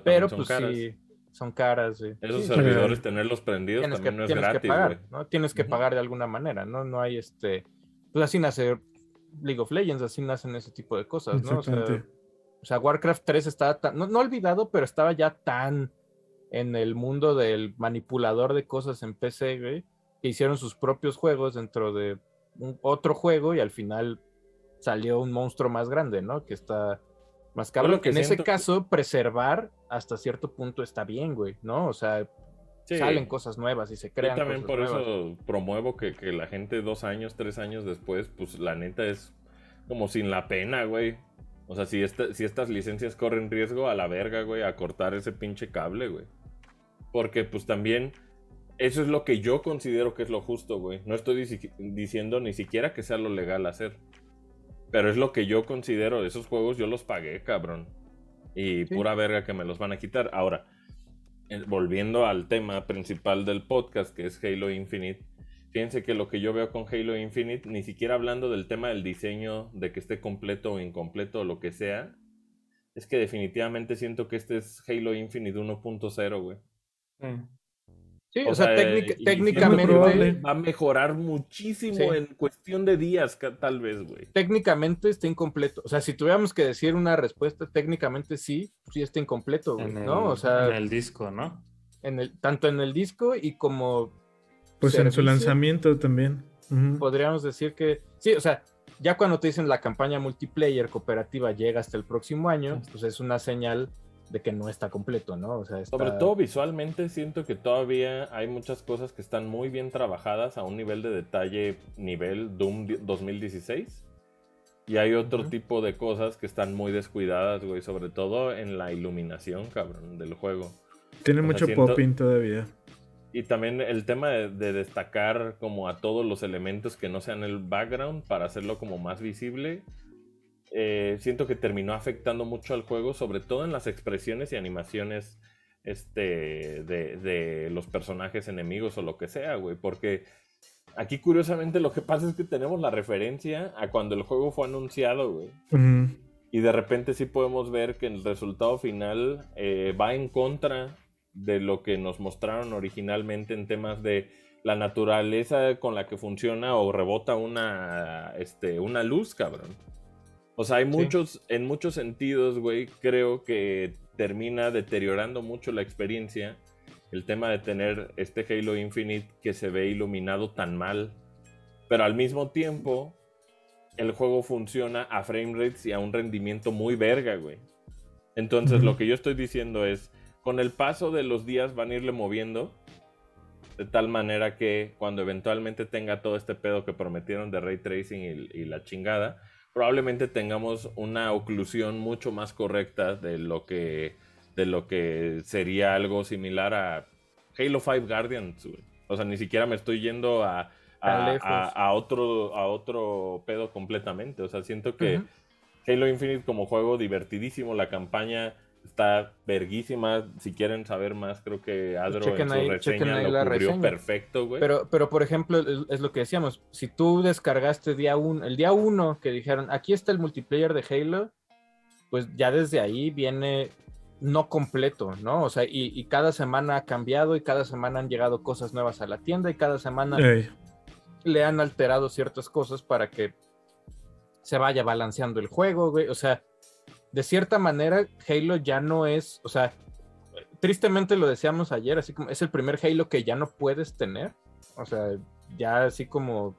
Pero, pues caras. sí, son caras. Esos Sí, servidores, tenerlos prendidos tienes que, también no es tienes que gratis, pagar, güey. ¿no? Tienes que pagar de alguna manera, ¿no? No hay este... Pues así nace League of Legends, así nacen ese tipo de cosas, ¿no? O sea, o sea, Warcraft 3 estaba tan, no, no olvidado, pero estaba ya tan en el mundo del manipulador de cosas en PC, güey, que hicieron sus propios juegos dentro de un- otro juego y al final salió un monstruo más grande, ¿no? Que está más cabrón. que en ese caso, preservar hasta cierto punto está bien, güey, ¿no? O sea, Sí. salen cosas nuevas y se Yo crean también cosas por nuevas. eso promuevo que, que la gente dos años, tres años después, pues la neta es como sin la pena, güey. O sea, si, esta- si estas licencias corren riesgo, a la verga, güey, a cortar ese pinche cable, güey. Porque pues también eso es lo que yo considero que es lo justo, güey. No estoy dici- diciendo ni siquiera que sea lo legal hacer. Pero es lo que yo considero. Esos juegos yo los pagué, cabrón. Y Sí. pura verga que me los van a quitar. Ahora, eh, volviendo al tema principal del podcast, que es Halo Infinite. Fíjense que lo que yo veo con Halo Infinite, ni siquiera hablando del tema del diseño, de que esté completo o incompleto o lo que sea, es que definitivamente siento que este es Halo Infinite 1.0, güey. Sí. Sí, o, sea, técnicamente, va a mejorar muchísimo Sí. en cuestión de días, tal vez, güey. técnicamente está incompleto. O sea, si tuviéramos que decir una respuesta, técnicamente sí, sí está incompleto, güey, En el, ¿no? O sea, en el disco, ¿no? en el, tanto en el disco y como Pues en su lanzamiento también. Podríamos decir que sí, o sea, ya cuando te dicen la campaña multiplayer cooperativa llega hasta el próximo año, pues es una señal de que no está completo, ¿no? O sea, está... Sobre todo visualmente siento que todavía hay muchas cosas que están muy bien trabajadas a un nivel de detalle nivel Doom 2016. Y hay otro Ujú. tipo de cosas que están muy descuidadas, güey, sobre todo en la iluminación, cabrón, del juego. Tiene O sea, mucho siento- popping todavía. Y también el tema de, de destacar como a todos los elementos que no sean el background para hacerlo como más visible. Eh, siento que terminó afectando mucho al juego, sobre todo en las expresiones y animaciones este, de, de los personajes enemigos o lo que sea, güey. Porque aquí curiosamente lo que pasa es que tenemos la referencia a cuando el juego fue anunciado, güey. Y de repente sí podemos ver que el resultado final eh, va en contra de lo que nos mostraron originalmente en temas de la naturaleza con la que funciona o rebota una, este, una luz, cabrón. O sea, hay muchos, en muchos sentidos, güey, creo que termina deteriorando mucho la experiencia el tema de tener este Halo Infinite que se ve iluminado tan mal. Pero al mismo tiempo, el juego funciona a frame rates y a un rendimiento muy verga, güey. Entonces, lo que yo estoy diciendo es, con el paso de los días van a irle moviendo de tal manera que cuando eventualmente tenga todo este pedo que prometieron de ray tracing y, y la chingada, probablemente tengamos una oclusión mucho más correcta de lo que de lo que sería algo similar a Halo 5 Guardians. O sea, ni siquiera me estoy yendo a, a, lejos. a- a otro, a otro pedo completamente. O sea, siento que. Halo Infinite como juego divertidísimo, la campaña está verguísima. Si quieren saber más, creo que Adro Chequen en su ahí- reseña chequen ahí lo la cubrió reseña. perfecto, güey. Pero, pero por ejemplo, es, es lo que decíamos, si tú descargaste día uno, el día uno que dijeron, aquí está el multiplayer de Halo, pues ya desde ahí viene no completo, ¿no? O sea, y, y cada semana ha cambiado y cada semana han llegado cosas nuevas a la tienda y cada semana Ey. le han alterado ciertas cosas para que se vaya balanceando el juego, güey. O sea, de cierta manera, Halo ya no es, o sea, tristemente lo decíamos ayer, así como es el primer Halo que ya no puedes tener. O sea, ya así como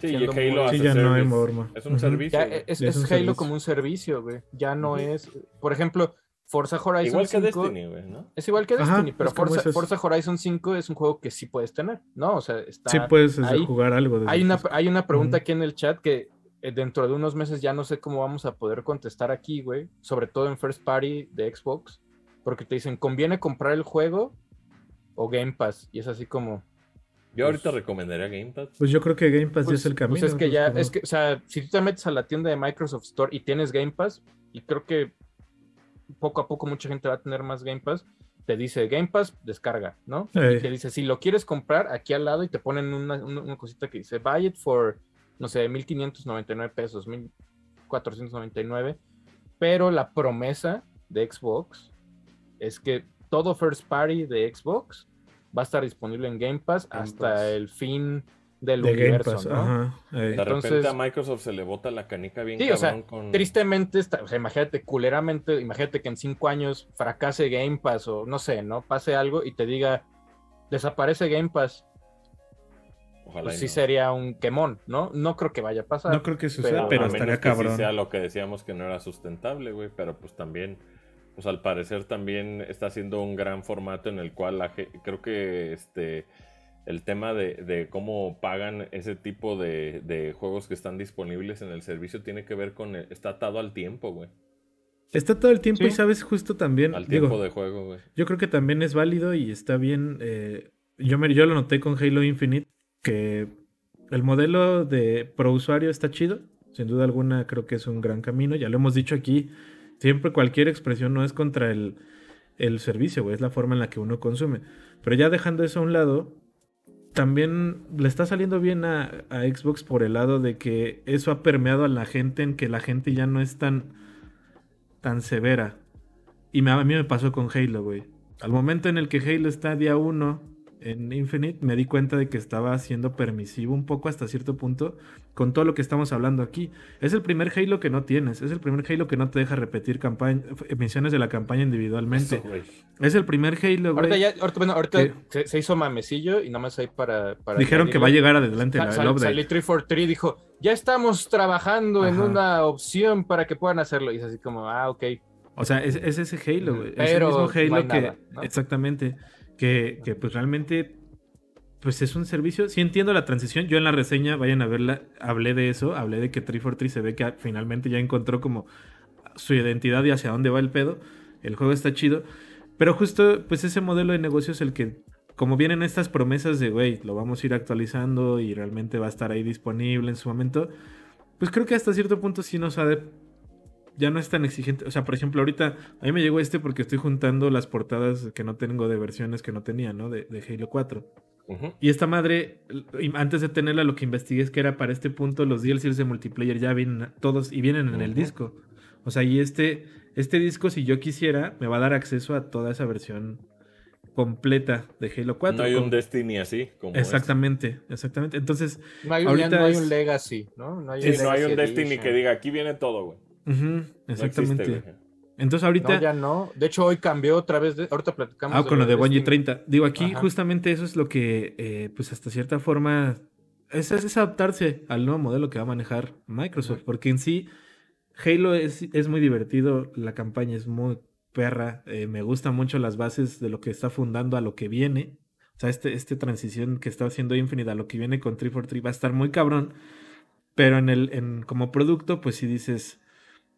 sí, y Halo muy- Sí, ya no hay. Es un servicio. ya es, Ya es es un Halo servicio. como un servicio, güey. Ya no es, por ejemplo, Forza Horizon Igual que 5 Destiny, güey, ¿no? es igual que Ajá, Destiny, pero Forza, Forza Horizon 5 es un juego que sí puedes tener, ¿no? O sea, está Sí puedes ahí. jugar algo. Hay una, hay una pregunta aquí en el chat que dentro de unos meses ya no sé cómo vamos a poder contestar aquí, güey. Sobre todo en First Party de Xbox. Porque te dicen, ¿conviene comprar el juego o Game Pass? Y es así como, Yo ahorita Pues- recomendaría Game Pass. Pues yo creo que Game Pass ya pues, es el camino. pues es que ya, como- es que, o sea, si tú te metes a la tienda de Microsoft Store y tienes Game Pass, y creo que poco a poco mucha gente va a tener más Game Pass, te dice Game Pass, descarga, ¿no? Y te dice, si lo quieres comprar, aquí al lado y te ponen una, una- una cosita que dice, buy it for, no sé, 1599 pesos, 1499. Pero la promesa de Xbox es que todo first party de Xbox va a estar disponible en Game Pass Game hasta Pass. el fin del de Game universo, Pass. ¿no? Ajá. ey. De Entonces- repente a Microsoft se le bota la canica bien Sí, o sea, cabrón con... Tristemente, está- o sea, imagínate, culeramente, imagínate que en cinco años fracase Game Pass o no sé, ¿no? Pase algo y te diga, desaparece Game Pass. Ojalá Pues sí no. sería un quemón, ¿no? No creo que vaya a pasar. No creo que suceda, Pero- pero, a menos estaría que sí cabrón. sea lo que decíamos que no era sustentable, güey, pero pues también, pues al parecer también está haciendo un gran formato en el cual la creo que este el tema de, de cómo pagan ese tipo de, de juegos que están disponibles en el servicio tiene que ver con el- está atado al tiempo, güey, Está todo el tiempo Sí. y sabes justo también. al digo, tiempo de juego, güey. Yo creo que también es válido y está bien. eh, yo, me, yo lo noté con Halo Infinite, que el modelo de pro usuario está chido. Sin duda alguna creo que es un gran camino. Ya lo hemos dicho aquí. Siempre cualquier expresión no es contra el, el servicio, güey. Es la forma en la que uno consume. Pero ya dejando eso a un lado, también le está saliendo bien a, Xbox por el lado de que eso ha permeado a la gente en que la gente ya no es tan, tan severa. Y me- a mí me pasó con Halo, güey. Al momento en el que Halo está día 1 en Infinite, me di cuenta de que estaba siendo permisivo un poco hasta cierto punto con todo lo que estamos hablando aquí. Es el primer Halo que no tienes, es el primer Halo que no te deja repetir misiones de la campaña individualmente. Eso. Es el primer Halo, Ahorita güey. ya, ahorita, bueno, ahorita se, se hizo mamecillo y nada más ahí para... para Dijeron que va a llegar adelante la, sal- el update. salió 343 dijo, ya estamos trabajando en una opción para que puedan hacerlo. Y es así como, ah, ok. O sea, es, es ese Halo, güey. Es el mismo no Halo que. nada, ¿no? Exactamente. Que, pues realmente. Pues es un servicio. Sí entiendo la transición. Yo en la reseña, vayan a verla, hablé de eso. Hablé de que 343 se ve que finalmente ya encontró como su identidad y hacia dónde va el pedo. El juego está chido. Pero justo, pues ese modelo de negocio es el que. Como vienen estas promesas de, güey, lo vamos a ir actualizando y realmente va a estar ahí disponible en su momento. Pues creo que hasta cierto punto sí nos ha de ya no es tan exigente. O sea, por ejemplo, ahorita a mí me llegó este porque estoy juntando las portadas que no tengo de versiones que no tenía, ¿no? De, de Halo 4. Ujú. Y esta madre, antes de tenerla, lo que investigué es que era para este punto los DLCs de multiplayer ya vienen todos y vienen en el disco. O sea, y este, este disco, si yo quisiera, me va a dar acceso a toda esa versión completa de Halo 4. No hay con- un Destiny así como este. Exactamente, exactamente. Entonces, No hay, Ahorita no hay es- un Legacy, ¿no? No hay Sí, no hay un Destiny que diga aquí viene todo, güey. No exactamente. existe. Entonces ahorita... No, ya no. De hecho, hoy cambió otra vez. De... Ahorita platicamos. Ah, con lo de Bungie Destiny. 30. Digo, aquí Ajá. justamente eso es lo que, eh, pues hasta cierta forma, es, es adaptarse al nuevo modelo que va a manejar Microsoft. Porque en sí, Halo es, es muy divertido, la campaña es muy perra, eh, me gustan mucho las bases de lo que está fundando a lo que viene. O sea, este, este transición que está haciendo Infinite a lo que viene con 343 va a estar muy cabrón. Pero en el, en, como producto, pues si dices,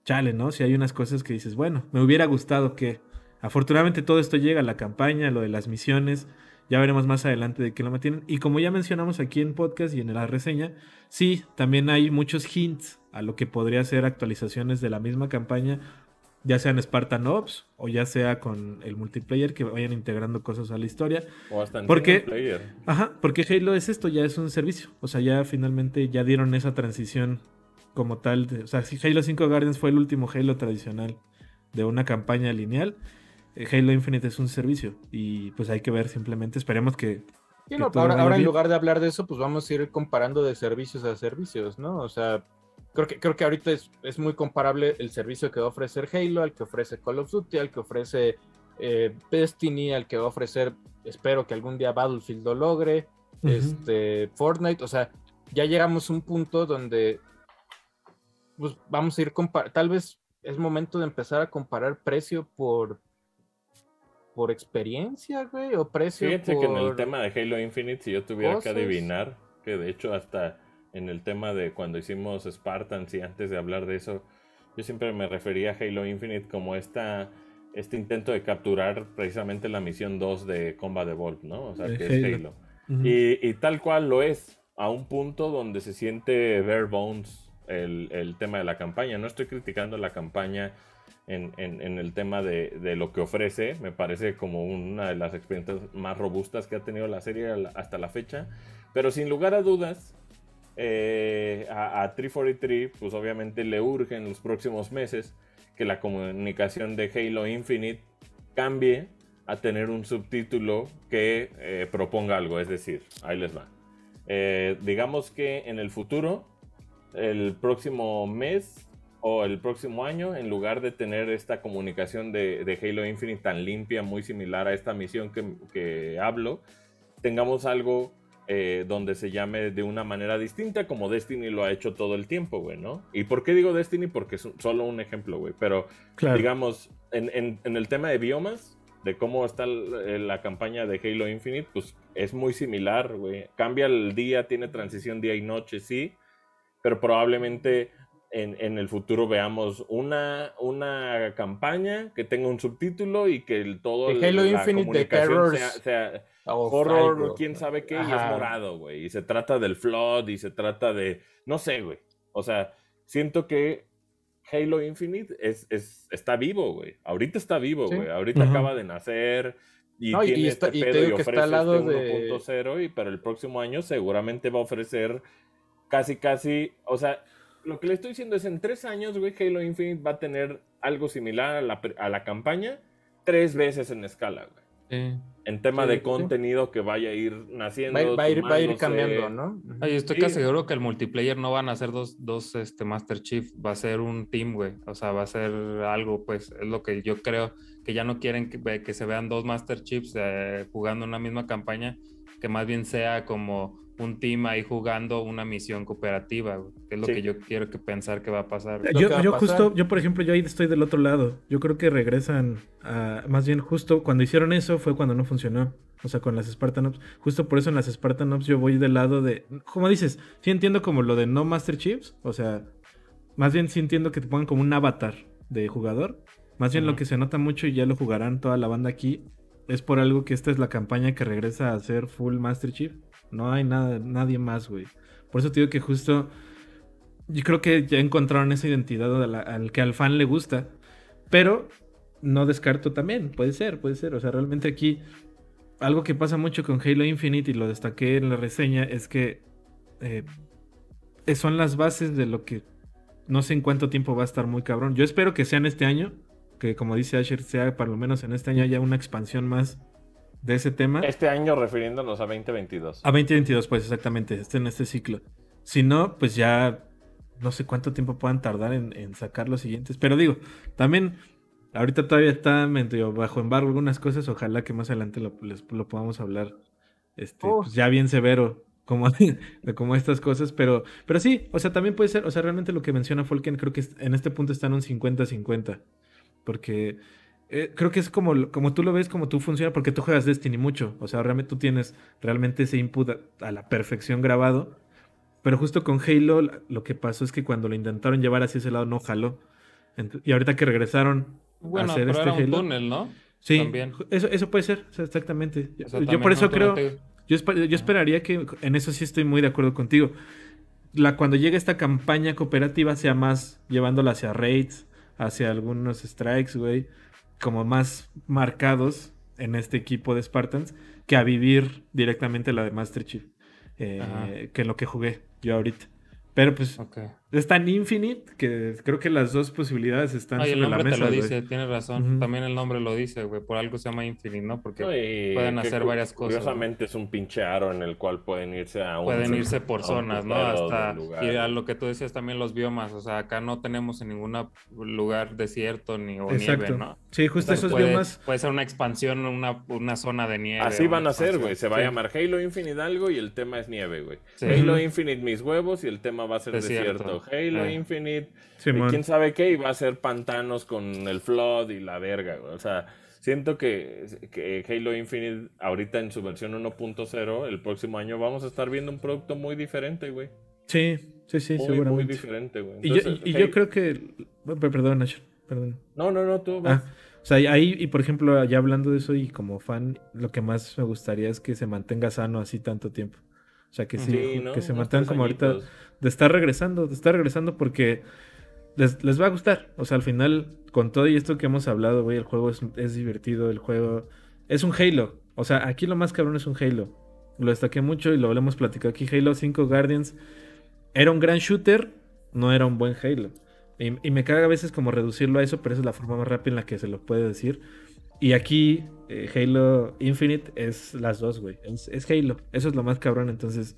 chale, ¿no? Si hay unas cosas que dices, bueno, me hubiera gustado que. Afortunadamente todo esto llega a la campaña, lo de las misiones. Ya veremos más adelante de qué lo mantienen. Y como ya mencionamos aquí en podcast y en la reseña, sí, también hay muchos hints a lo que podría ser actualizaciones de la misma campaña, ya sea en Spartan Ops o ya sea con el multiplayer que vayan integrando cosas a la historia. O hasta en ¿Por qué? single player. Ajá, porque Halo es esto, ya es un servicio. O sea, ya finalmente ya dieron esa transición como tal. de- o sea, si Halo 5 Guardians fue el último Halo tradicional de una campaña lineal, eh, Halo Infinite es un servicio. Y pues hay que ver simplemente, esperemos que... Sí, que no, todo ahora, ahora en lugar de hablar de eso, pues vamos a ir comparando de servicios a servicios, ¿no? O sea, creo que, creo que ahorita es, es muy comparable el servicio que va a ofrecer Halo, al que ofrece Call of Duty, al que ofrece eh, Destiny, al que va a ofrecer, espero que algún día Battlefield lo logre, este, Fortnite, o sea, ya llegamos a un punto donde pues vamos a ir compar tal vez es momento de empezar a comparar precio por por experiencia, güey, o precio Fíjense por... que en el tema de Halo Infinite, si yo tuviera cosas. que adivinar, que de hecho hasta en el tema de cuando hicimos Spartans y antes de hablar de eso, yo siempre me refería a Halo Infinite como esta, este intento de capturar precisamente la misión 2 de Combat Evolved, ¿no? O sea, De que Halo. es Halo. Y, y tal cual lo es, a un punto donde se siente bare bones el, el tema de la campaña. No estoy criticando la campaña en, en- en el tema de, de lo que ofrece, me parece como una de las experiencias más robustas que ha tenido la serie hasta la fecha, pero sin lugar a dudas, eh, a, a 343 pues obviamente le urge en los próximos meses que la comunicación de Halo Infinite cambie a tener un subtítulo que eh, proponga algo, es decir, ahí les va. Eh, digamos que en el futuro, el próximo mes o el próximo año, en lugar de tener esta comunicación de, de Halo Infinite tan limpia, muy similar a esta misión que, que hablo, tengamos algo eh, donde se llame de una manera distinta, como Destiny lo ha hecho todo el tiempo, güey, ¿no? ¿Y por qué digo Destiny? Porque es un- solo un ejemplo, güey, pero Claro. digamos, en, en- en el tema de biomas, de cómo está la campaña de Halo Infinite, pues es muy similar, güey. Cambia el día, tiene transición día y noche, sí, pero probablemente en, en el futuro veamos una, una campaña que tenga un subtítulo y que el, todo De el- Halo la Infinite de comunicación Terrors. sea- sea, o horror, quién sabe qué, y es Ajá. morado, güey. Y se trata del flood y se trata de, no sé, güey. O sea, siento que Halo Infinite es, es, está vivo, güey. Ahorita está vivo, Sí. güey. Ahorita Ujú. acaba de nacer y No, y- y tiene está- este y te pedo y, que está ofrece al lado este de- 1.0 y para el próximo año seguramente va a ofrecer casi, casi, o sea, lo que le estoy diciendo es en tres años, güey, Halo Infinite va a tener algo similar a la, a la campaña tres veces en escala, güey. Sí. En tema Sí, de sí, contenido que vaya a ir naciendo. Va, va a ir, va a ir cambiando, ¿no? Ay, estoy Sí. casi seguro que el multiplayer no van a ser dos, dos este, Master Chief, va a ser un team, güey. O sea, va a ser algo, pues, es lo que yo creo, que ya no quieren que se vean dos Master Chiefs eh, jugando una misma campaña, que más bien sea como un team ahí jugando una misión cooperativa, güey, que es lo Sí. que yo quiero que pensar que va a pasar. güey. Yo, yo pasar. justo, yo por ejemplo, yo ahí estoy del otro lado. Yo creo que regresan a, más bien justo cuando hicieron eso fue cuando no funcionó. O sea, con las Spartan Ops. Justo por eso en las Spartan Ops yo voy del lado de, como dices, sí entiendo como lo de no Master Chiefs. O sea, más bien sí entiendo que te pongan como un avatar de jugador. Más bien lo que se nota mucho y ya lo jugarán toda la banda aquí. Es por algo que esta es la campaña que regresa a ser full Master Chief. No hay nada, nadie más, güey. Por eso te digo que justo yo creo que ya encontraron esa identidad al que al fan le gusta. Pero no descarto también. Puede ser, puede ser. O sea, realmente aquí algo que pasa mucho con Halo Infinite y lo destaqué en la reseña es que eh, son las bases de lo que no sé en cuánto tiempo va a estar muy cabrón. Yo espero que sea en este año. Que como dice Asher, sea por lo menos en este año haya una expansión más de ese tema. Este año refiriéndonos a 2022. A 2022, pues exactamente, este en este ciclo. Si no, pues ya no sé cuánto tiempo puedan tardar en, en sacar los siguientes. Pero digo, también ahorita todavía está medio bajo embargo algunas cosas. Ojalá que más adelante lo, les- lo podamos hablar este, pues, ya bien severo. Como, *laughs* de como estas cosas, pero, pero sí, o sea, también puede ser, o sea, realmente lo que menciona Folken, creo que en este punto está en un 50-50, porque eh, creo que es como, como tú lo ves, como tú funciona, porque tú juegas Destiny mucho. O sea, realmente tú tienes realmente ese input a, a la perfección grabado. Pero justo con Halo, lo que pasó es que cuando lo intentaron llevar hacia ese lado no jaló. Y ahorita que regresaron Bueno, a hacer pero este era un Halo. túnel, ¿no? Sí, también. Eso, eso puede ser, o sea, exactamente. O sea, yo por eso creo, te- yo, esper- yo esperaría que en eso sí estoy muy de acuerdo contigo. La, cuando llegue esta campaña cooperativa sea más llevándola hacia raids, hacia algunos strikes, güey, como más marcados en este equipo de Spartans, que a vivir directamente la de Master Chief, eh, que en lo que jugué yo ahorita. Pero pues. Es tan Infinite que creo que las dos posibilidades están Ay, el sobre la nombre mesa. te lo dice, tienes razón. Ujú. También el nombre lo dice, güey. Por algo se llama Infinite, ¿no? Porque No, y pueden hacer varias cosas, Curiosamente es un pinche aro en el cual pueden irse a un pueden irse por a zonas, ¿no? Hasta. Y a lo que tú decías también los biomas. O sea, acá no tenemos en ningún lugar desierto ni o Exacto. nieve, ¿no? Sí, justo esos puede, biomas. puede ser una expansión, una, una zona de nieve. Así van a ser, güey. Se va a Sí. llamar Halo Infinite algo y el tema es nieve, güey. Sí. Halo. Infinite mis huevos y el tema va a ser Desierto. desierto. Halo Eh. Infinite, Simón. quién sabe qué, y va a ser pantanos con el flood y la verga, güey. O sea, siento que, que Halo Infinite ahorita en su versión 1.0, el próximo año vamos a estar viendo un producto muy diferente, güey. Sí, sí, sí, muy, muy seguramente. diferente, güey. y yo, y- y creo que. per- Perdón, Nacho, perdón. No, no, no, tú vas. Ah, o sea, ahí, y por ejemplo, ya hablando de eso y como fan, lo que más me gustaría es que se mantenga sano así tanto tiempo. O sea, que sí, Sí, ¿no? que se mantengan como ahorita. De estar regresando, de estar regresando porque les, les va a gustar. O sea, al final, con todo y esto que hemos hablado, güey, el juego es, es divertido, el juego es un Halo. O sea, aquí lo más cabrón es un Halo. Lo destaqué mucho y lo hemos platicado aquí. Halo 5 Guardians era un gran shooter, no era un buen Halo. Y, y me caga a veces como reducirlo a eso, pero esa es la forma más rápida en la que se lo puede decir. Y aquí eh, Halo Infinite es las dos, güey. Es, es Halo. Eso es lo más cabrón. Entonces,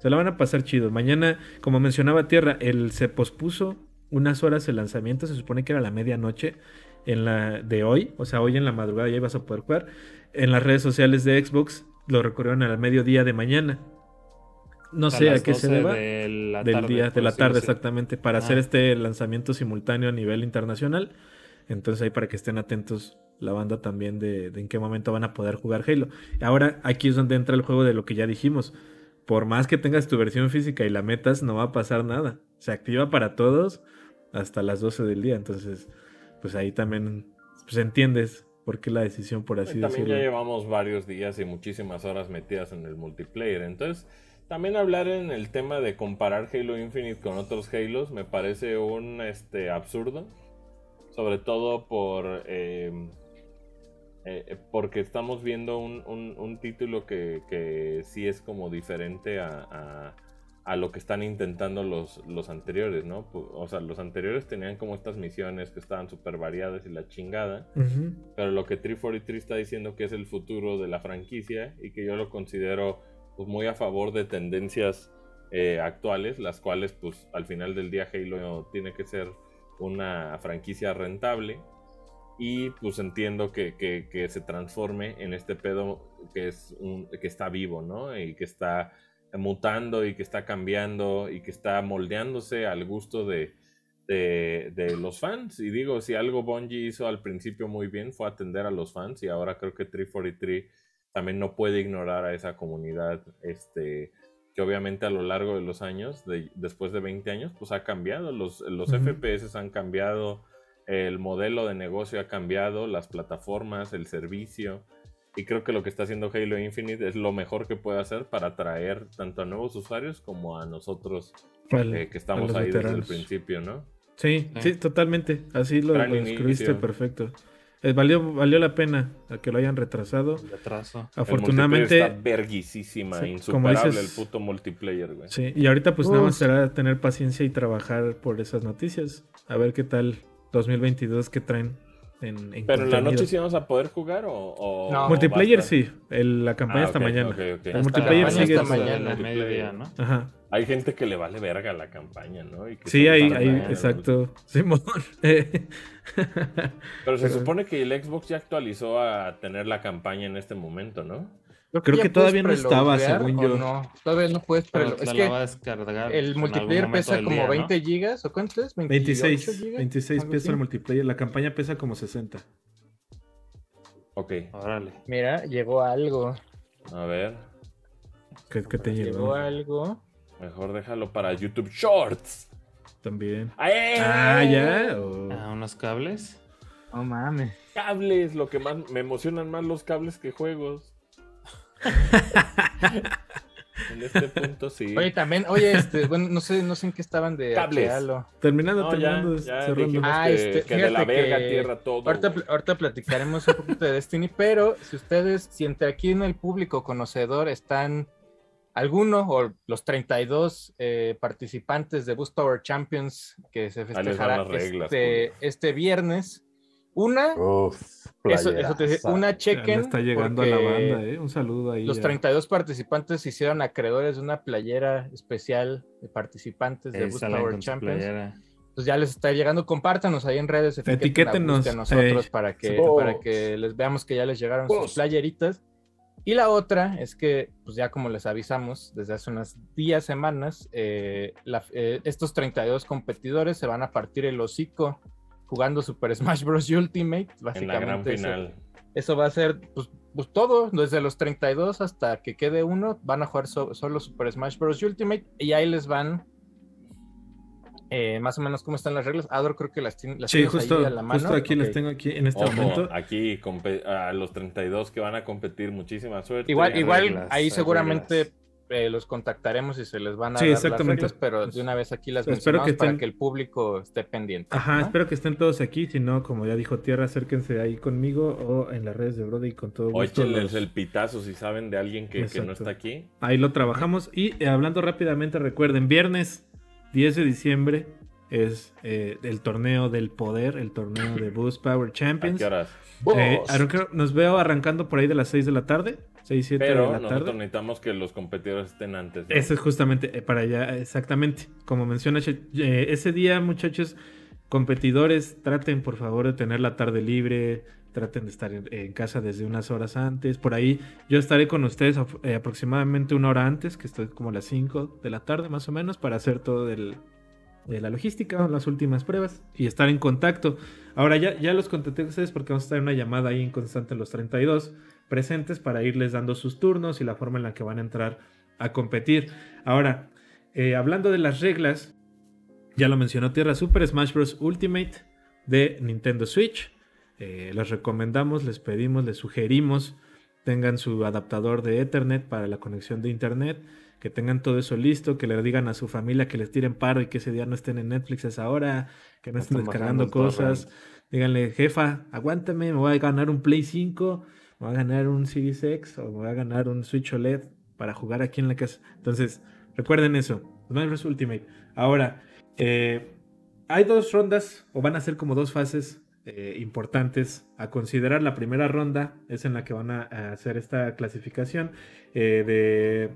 se la van a pasar chido. Mañana, como mencionaba Tierra, el, se pospuso unas horas el lanzamiento. Se supone que era la medianoche en la de hoy. O sea, hoy en la madrugada ya ibas a poder jugar. En las redes sociales de Xbox lo recorrieron al mediodía de mañana. No A sé a qué se 12 deba de la del tarde, día, de la tarde exactamente, para hacer este lanzamiento simultáneo a nivel internacional. Entonces ahí para que estén atentos la banda también de, de en qué momento van a poder jugar Halo. Ahora aquí es donde entra el juego de lo que ya dijimos. Por más que tengas tu versión física y la metas, no va a pasar nada. Se activa para todos hasta las 12 del día. Entonces, pues ahí también pues, entiendes por qué la decisión, por así También decirlo. ya llevamos varios días y muchísimas horas metidas en el multiplayer. Entonces, también hablar en el tema de comparar Halo Infinite con otros Halos me parece un este, absurdo. Sobre todo por eh, eh, porque estamos viendo un, un- un título que, que sí es como diferente a, a- a lo que están intentando los, los anteriores, ¿no? O sea, los anteriores tenían como estas misiones que estaban súper variadas y la chingada. Pero lo que 343 está diciendo que es el futuro de la franquicia y que yo lo considero pues, muy a favor de tendencias eh, actuales, las cuales pues al final del día Halo tiene que ser una franquicia rentable y pues entiendo que, que- que se transforme en este pedo que es un, que está vivo, ¿no? Y que está mutando y que está cambiando y que está moldeándose al gusto de, de, de, los fans. Y digo, si algo Bungie hizo al principio muy bien fue atender a los fans y ahora creo que 343 también no puede ignorar a esa comunidad, este, que obviamente a lo largo de los años, de, después de 20 años, pues ha cambiado, los, los FPS han cambiado, el modelo de negocio ha cambiado, las plataformas, el servicio. Y creo que lo que está haciendo Halo Infinite es lo mejor que puede hacer para atraer tanto a nuevos usuarios como a nosotros eh, que estamos ahí desde el principio, ¿no? Sí, sí, totalmente. Así lo, lo describiste perfecto. Eh, valió, valió la pena que lo hayan retrasado. Retraso. Afortunadamente. El está verguisísima, insuperable el puto multiplayer, güey. Sí, y ahorita pues nada más será tener paciencia y trabajar por esas noticias. A ver qué tal 2022 que traen en, en Pero en la noche sí vamos a poder jugar o. no, multiplayer sí. El, la campaña ah, esta mañana. El multiplayer sigue esta mañana, mediodía, ¿no? Ajá. Hay gente que le vale verga la campaña, ¿no? sí, hay, hay exacto. *laughs* Simón. Pero se supone que el Xbox ya actualizó a tener la campaña en este momento, ¿no? Creo, que, todavía no estaba, según yo. No, todavía no puedes preloguear. Es que el multiplayer pesa como 20 gigas, ¿o cuánto es? 26, gigas? 26 pesa el multiplayer. La campaña pesa como 60. Ok. Órale. Mira, llegó algo. A ver. ¿Qué, qué te llegó? Llegó algo. Mejor déjalo para YouTube Shorts. También. Ah, ya. Ah, unos cables. Oh mames. Cables, lo que más me emocionan más los cables que juegos. *laughs* en este punto sí. Oye, también, oye, este, bueno, no sé, no sé en qué estaban de cables. Terminando, terminando, ya, ya ah, que, este, que de la verga tierra todo. Ahorita, ahorita, platicaremos un poquito de Destiny, pero si ustedes, si entre aquí en el público conocedor están alguno o los 32 eh, participantes de Boost Power Champions que se festejará este, este, viernes. Una, eso, te una chequen. está llegando a la banda, ¿eh? Un saludo ahí. Los 32 participantes se hicieron acreedores de una playera especial de participantes de Boost Power Champions. Pues ya les está llegando, compártanos ahí en redes, etiquétenos a nosotros para que para que les veamos que ya les llegaron sus playeritas. Y la otra es que, pues ya como les avisamos desde hace unos días, semanas, eh, eh, estos 32 competidores se van a partir el hocico jugando Super Smash Bros. *laughs* Ultimate. Básicamente en la gran final. Eso, va a ser pues, pues, todo, desde los 32 hasta que quede uno, van a jugar solo Super Smash Bros. Ultimate y ahí les van eh, más o menos cómo están las reglas. Ador creo que las, tiene, sí, justo, ahí a la mano. Justo aquí las tengo aquí en este momento. Aquí a los 32 que van a competir, muchísima suerte. Igual, igual ahí seguramente eh, los contactaremos y se les van a sí, dar exactamente. las reglas, pero de una vez aquí las mencionamos que para que el público esté pendiente. Ajá, espero que estén todos aquí, si no, como ya dijo Tierra, acérquense ahí conmigo o en las redes de Brody con todo gusto. O el pitazo si saben de alguien que, que no está aquí. Ahí lo trabajamos y eh, hablando rápidamente, recuerden, viernes 10 de diciembre es eh, el torneo del poder, el torneo de Boost Power Champions. ¿A eh, nos veo arrancando por ahí de las 6 de la tarde. 6, 7 Pero de la nosotros tarde. necesitamos que los competidores estén antes. Eso es justamente eh, para allá, exactamente. Como menciona, ese día, muchachos, competidores, traten por favor de tener la tarde libre, traten de estar en, casa desde unas horas antes. Por ahí yo estaré con ustedes eh, aproximadamente una hora antes, que estoy como a las 5 de la tarde más o menos, para hacer todo de la logística, las últimas pruebas y estar en contacto. Ahora ya, ya los contacté a ustedes porque vamos a estar en una llamada ahí en constante los 32 presentes para irles dando sus turnos y la forma en la que van a entrar a competir. Ahora, eh, hablando de las reglas, ya lo mencionó Tierra Super Smash Bros. Ultimate de Nintendo Switch. Eh, les recomendamos, les pedimos, les sugerimos tengan su adaptador de Ethernet para la conexión de Internet, que tengan todo eso listo, que le digan a su familia que les tiren paro y que ese día no estén en Netflix a esa hora, que no estén descargando cosas. Díganle, jefa, aguántame, me voy a ganar un Play 5, me voy a ganar un Series X o me voy a ganar un Switch OLED para jugar aquí en la casa. Entonces, recuerden eso, Smash Bros. Ultimate. Ahora, eh, hay dos rondas, o van a ser como dos fases eh, importantes a considerar. La primera ronda es en la que van a, hacer esta clasificación eh, de...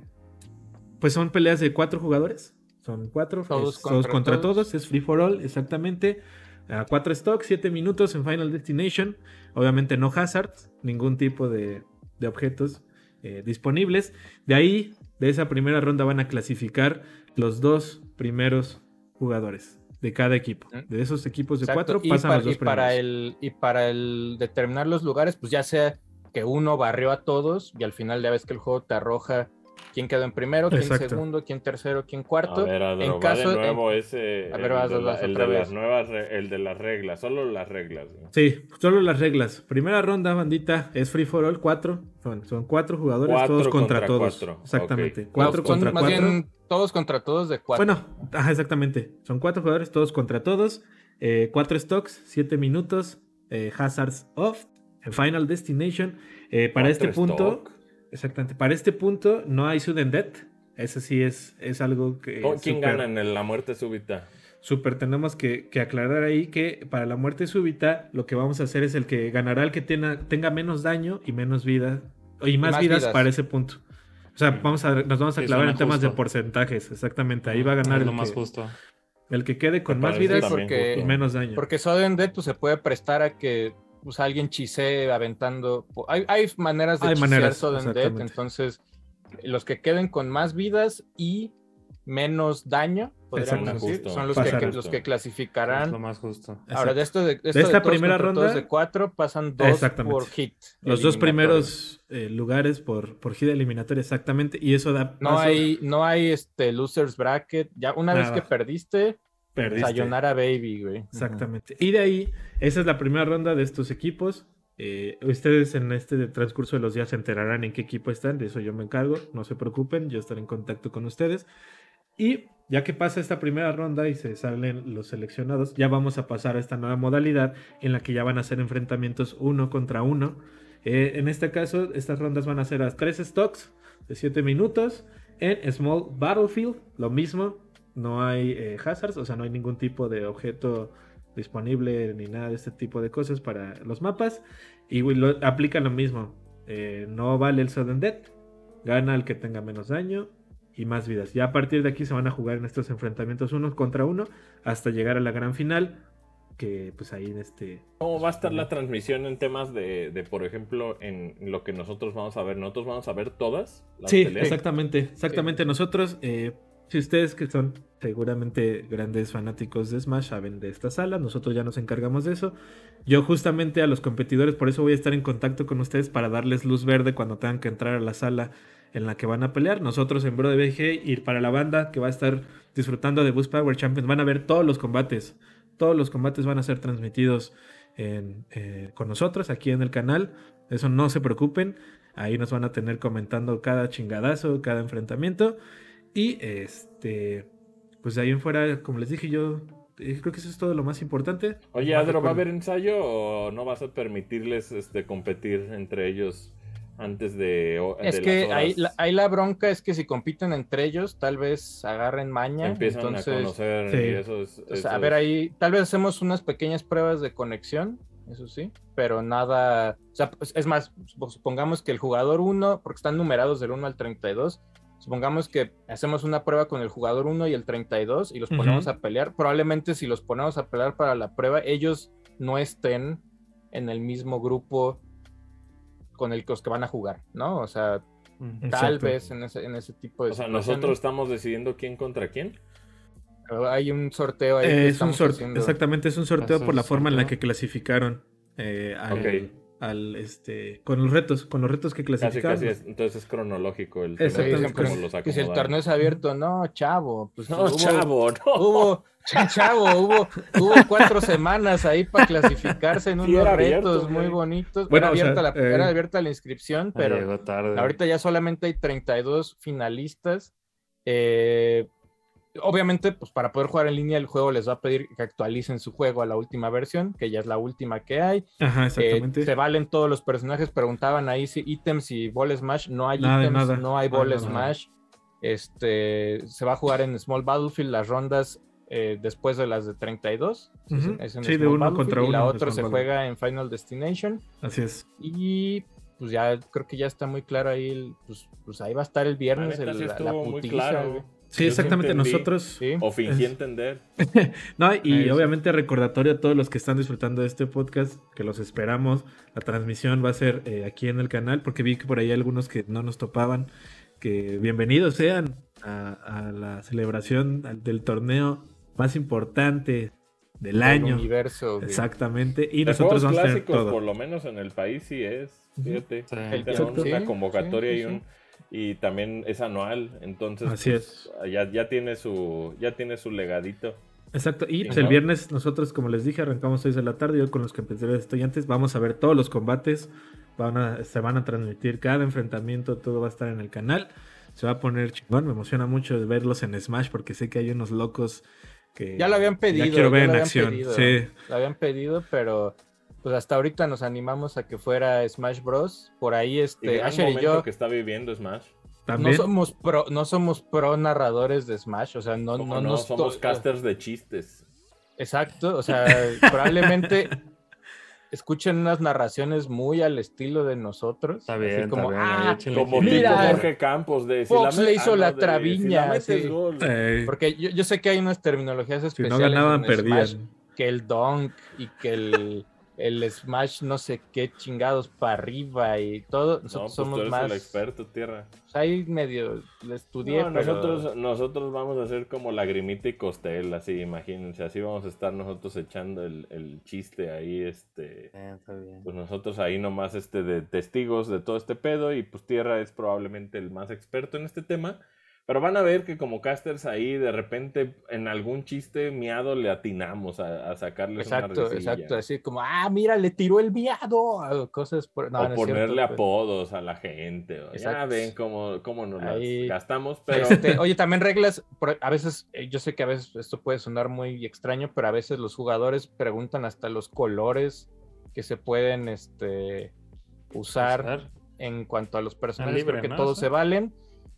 Pues son peleas de cuatro jugadores. Son cuatro. Todos, contra, todos. Es free for all, exactamente. A cuatro stocks, siete minutos en Final Destination. Obviamente no hazard, ningún tipo de, objetos eh, disponibles. De ahí De esa primera ronda van a clasificar los dos primeros jugadores de cada equipo. De esos equipos de Exacto, cuatro pasan para, los dos y para primeros. el Y para el determinar los lugares, pues ya sea que uno barrió a todos y al final ya ves que el juego te arroja quién quedó en primero, quién Exacto. segundo, quién tercero, quién cuarto. A ver, Adro, en caso de nuevo ese. A ver, el vas, de, la- el de las nuevas, el de las reglas, solo las reglas. Sí, solo las reglas. Primera ronda, bandita, es free for all, cuatro. Son, son cuatro jugadores, Cuatro todos contra, contra todos. cuatro. Exactamente. Cuatro No, son contra más cuatro. bien todos contra todos de cuatro. Bueno, ajá, exactamente. Son cuatro jugadores, todos contra todos. Eh, cuatro stocks, siete minutos. eh, hazards off. en Final Destination. Eh, para este Cuatro punto, stock. Exactamente. Para este punto no hay sudden death. Eso sí es, es algo que. ¿Con ¿Quién súper- gana en el- la muerte súbita? Súper, tenemos que, que aclarar ahí que para la muerte súbita lo que vamos a hacer es el que ganará el que tenga, tenga menos daño y menos vida y más, más vidas, vidas. para ese punto. O sea, vamos a, nos vamos a clavar en temas de porcentajes, exactamente. Ahí va a ganar Es lo el más que, justo. el que quede con más vidas y menos daño. Porque Sudden Death pues, se puede prestar a que pues, alguien chisee aventando. Hay, hay maneras de Hay chisear maneras, Sudden Death, exactamente. entonces los que queden con más vidas y menos daño, podríamos decir, Justo. son los que, Pasarán. que- los que Es clasificarán. lo más justo. Ahora, de esto de, esto De esta primera ronda- de cuatro pasan dos Exactamente. por hit. Los dos primeros eh, lugares por, por gira eliminatoria, exactamente. Y eso da No paso- hay, no hay este losers bracket. Ya una vez que perdiste, Perdiste. sayonara baby, güey. Exactamente. Y de ahí, esa es la primera ronda de estos equipos. Eh, ustedes en este transcurso de los días se enterarán en qué equipo están, de eso yo me encargo, no se preocupen, yo estaré en contacto con ustedes. Y ya que pasa esta primera ronda y se salen los seleccionados, ya vamos a pasar a esta nueva modalidad en la que ya van a ser enfrentamientos uno contra uno. Eh, en este caso, estas rondas van a ser a tres stocks de 7 minutos en Small Battlefield, lo mismo, no hay eh, hazards, o sea, no hay ningún tipo de objeto disponible ni nada de este tipo de cosas para los mapas. Y lo, aplica lo mismo. Eh, no vale el sudden death. Gana el que tenga menos daño y más vidas. Ya a partir de aquí se van a jugar en estos enfrentamientos uno contra uno hasta llegar a la gran final. Que pues ahí en este... ¿Cómo va a estar la transmisión en temas de, de, por ejemplo, en lo que nosotros vamos a ver? ¿Nosotros vamos a ver todas las Sí, peleas? exactamente. Exactamente. Nosotros, eh, si ustedes que son seguramente grandes fanáticos de Smash saben de esta sala, nosotros ya nos encargamos de eso. Yo justamente a los competidores, por eso voy a estar en contacto con ustedes para darles luz verde cuando tengan que entrar a la sala en la que van a pelear. Nosotros en Bro de BG y para la banda que va a estar disfrutando de Boost Power Champions van a ver todos los combates. Todos los combates van a ser transmitidos eh, con nosotros aquí en el canal. Eso no se preocupen. Ahí nos van a tener comentando cada chingadazo, cada enfrentamiento. Y este, pues de ahí en fuera, como les dije, yo eh, creo que eso es todo lo más importante. Oye, Más Adro, ¿va a haber ensayo o no vas a permitirles este, competir entre ellos antes de, o- Es de que horas? ahí la, ahí la bronca es que si compiten entre ellos, tal vez agarren maña. Empiezan entonces, a conocer Sí. y eso es... eso a ver es- ahí, tal vez hacemos unas pequeñas pruebas de conexión, eso sí, pero nada, o sea, pues, es más, sup- supongamos que el jugador 1, porque están numerados del 1 al 32, supongamos que hacemos una prueba con el jugador 1 y el 32 y los ponemos a pelear, probablemente si los ponemos a pelear para la prueba, ellos no estén en el mismo grupo con el que los que van a jugar, ¿no? O sea, tal vez en ese, en ese tipo de O sea, nosotros estamos decidiendo quién contra quién. Pero hay un sorteo ahí. Eh, es un sorteo, haciendo. exactamente, es un sorteo por la forma en la que clasificaron eh, al, Ok. Al, este, con los retos, con los retos que Casi, clasificaron. casi es, entonces es cronológico el Exactamente. pues, si el torneo es abierto, no, chavo. Pues No, hubo- chavo, no. Hubo, chavo, hubo, hubo cuatro semanas ahí para clasificarse en Sí, unos retos abierto, muy bonitos. Bueno, era, sea, abierta la, eh, era abierta la inscripción, pero tarde. ahorita ya solamente hay 32 finalistas. Eh, obviamente, pues para poder jugar en línea, el juego les va a pedir que actualicen su juego a la última versión, que ya es la última que hay. Ajá, Eh, exactamente. se valen todos los personajes. Preguntaban ahí si ítems y Ball Smash. No hay Nada ítems, nada. no hay hay Ball nada. Smash. Este se va a jugar en Small Battlefield las rondas eh, después de las de 32. Ujú. Es en Sí, de uno contra Y la uno otra se juega en Final Destination. Así es. Y pues ya creo que ya está muy claro ahí. el- pues, pues ahí va a estar el viernes el- la, muy putiza, claro. güey. Sí, Yo exactamente. entendí. Nosotros. Sí. O fingí Es- entender. *laughs* No, y Eso. obviamente recordatorio a todos los que están disfrutando de este podcast, que los esperamos. La transmisión va a ser eh, aquí en el canal, porque vi que por ahí hay algunos que no nos topaban, que bienvenidos sean a, a la celebración del torneo más importante del año. universo. Exactamente. Y De nosotros vamos a tener clásicos, todo. por lo menos en el país sí es. Fíjate. Sí. El Tenemos sí, una sí, convocatoria sí, y un y también es anual, entonces Así pues, ya, ya tiene su ya tiene su legadito. Exacto. Y pues, el viernes nosotros, como les dije, arrancamos 6 de la tarde. Yo con los campeones estudiantes vamos a ver todos los combates. Van a, se van a transmitir cada enfrentamiento, todo va a estar en el canal. Se va a poner chingón. Me emociona mucho verlos en Smash porque sé que hay unos locos que Ya lo habían pedido. ya quiero ver ya en lo acción. pedido. Sí. Lo habían pedido, pero pues hasta ahorita nos animamos a que fuera Smash Bros. Por ahí, Y este, gran Asher y momento yo que está viviendo Smash. no somos pro, no somos pro narradores de Smash, o sea, no, no, no, nos somos to- casters de chistes. Exacto, o sea, probablemente *laughs* escuchen unas narraciones muy al estilo de nosotros. Está así bien, como, está bien. ahí ah, Como. Mira, tipo Jorge Campos de Fox la le hizo ah, la de traviña, Si la metes sí. gol. Eh, porque yo, yo sé que hay unas terminologías si especiales. no ganaban, en Smash, perdían. que el dunk y que el, el smash no sé qué chingados para arriba y todo. No, Nosotros pues somos tú eres más. el experto, tierra. pues, ahí medio le estudié, No, pero- nosotros, nosotros vamos a hacer como lagrimita y costel, así, imagínense, así vamos a estar nosotros echando el, el chiste ahí, este, Bien, está bien. pues nosotros ahí nomás este de testigos de todo este pedo y pues Tierra es probablemente el más experto en este tema, pero van a ver que como casters ahí de repente en algún chiste miado le atinamos a, a sacarles Exacto, una risilla. exacto. Así como, ah, mira, le tiró el viado. o Cosas por. No, o no es cierto, ponerle pero- apodos a la gente. o- ya ven cómo, cómo nos las gastamos, pero Este, oye, también reglas, por- a veces, eh, yo sé que a veces esto puede sonar muy extraño, pero a veces los jugadores preguntan hasta los colores que se pueden este, usar Usar. en cuanto a los personajes, libre, creo que ¿no? todos se valen.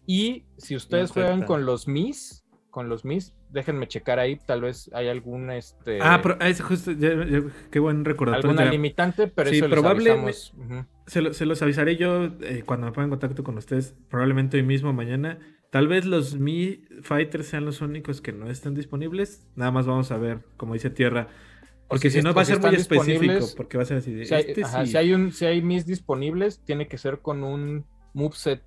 Y si ustedes juegan con los Mis, con los Mis, déjenme checar ahí, tal vez hay algún este Ah, pero ah, es justo, ya- ya- qué buen recordatorio. alguna Ya- limitante, pero Sí, eso les avisamos. Ujú. Se, lo- se los avisaré yo eh, cuando me ponga en contacto con ustedes, probablemente hoy mismo, mañana. Tal vez los Mi Fighters sean los únicos que no están disponibles. Nada más vamos a ver, como dice Tierra. Porque si si no va a ser muy específico, porque va a ser así de... Si hay, este ajá, sí. si hay un, si hay mis disponibles, tiene que ser con un moveset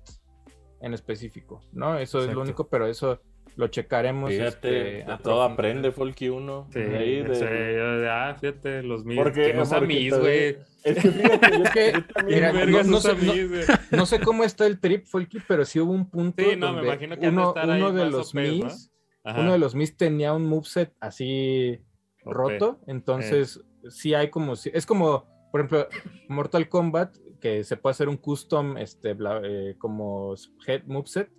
en específico, ¿no? Eso es lo único, pero eso lo checaremos. fíjate, este, de todo aprende Folky uno. Sí, de ahí de- sí, yo- ah, fíjate, los mis. Porque- que no usa porque mis, te- güey. Es que fíjate, *laughs* yo, Es que, yo también, mira, güey, Vergas no sé- no- mis, güey. No sé cómo está el trip, Folky, pero sí hubo un punto Sí, no, me imagino que uno, ahí de los mis, uno de los mis tenía un moveset así roto, entonces sí hay como, si- es como, por ejemplo, Mortal Kombat, que se puede hacer un custom, este, bla- eh, como head moveset,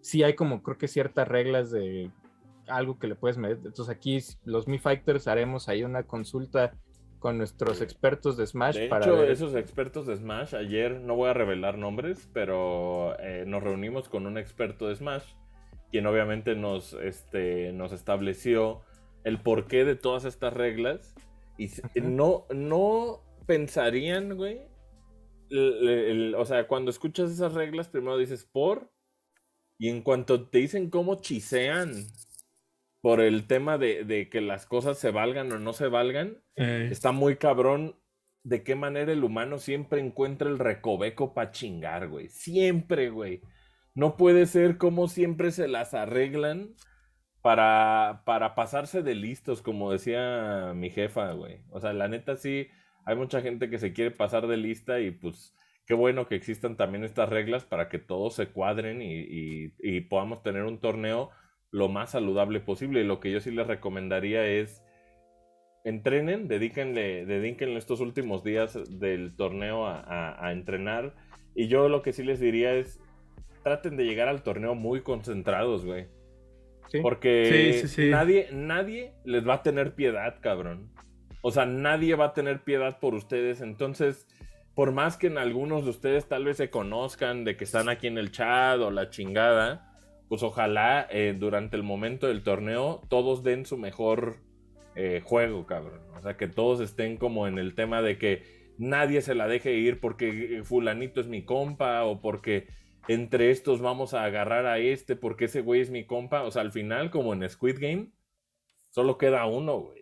sí hay como, creo que ciertas reglas de algo que le puedes meter, entonces aquí los Mi Fighters haremos ahí una consulta con nuestros expertos de Smash De para hecho, ver- esos expertos de Smash, ayer no voy a revelar nombres, pero eh, nos reunimos con un experto de Smash, quien obviamente nos, este, nos estableció el porqué de todas estas reglas. Y no, no pensarían, güey. El- el- o sea, cuando escuchas esas reglas, primero dices por, y en cuanto te dicen cómo chisean por el tema de, de que las cosas se valgan o no se valgan, Eh, Está muy cabrón de qué manera el humano siempre encuentra el recoveco para chingar, güey. Siempre, güey. No puede ser como siempre se las arreglan para, para pasarse de listos, como decía mi jefa, güey. O sea, la neta sí, hay mucha gente que se quiere pasar de lista y pues qué bueno que existan también estas reglas para que todos se cuadren y, y- y podamos tener un torneo lo más saludable posible. Y lo que yo sí les recomendaría es entrenen, dedíquenle, dedíquenle estos últimos días del torneo a, a- a entrenar. Y yo lo que sí les diría es, traten de llegar al torneo muy concentrados, güey. Sí. Porque Sí, sí, sí. Nadie, nadie les va a tener piedad, cabrón. O sea, nadie va a tener piedad por ustedes. Entonces, por más que en algunos de ustedes tal vez se conozcan de que están aquí en el chat o la chingada, pues ojalá eh, durante el momento del torneo todos den su mejor eh, juego, cabrón. O sea, que todos estén como en el tema de que nadie se la deje ir porque eh, fulanito es mi compa o porque entre estos vamos a agarrar a este porque ese güey es mi compa. O sea, al final, como en Squid Game, solo queda uno, güey.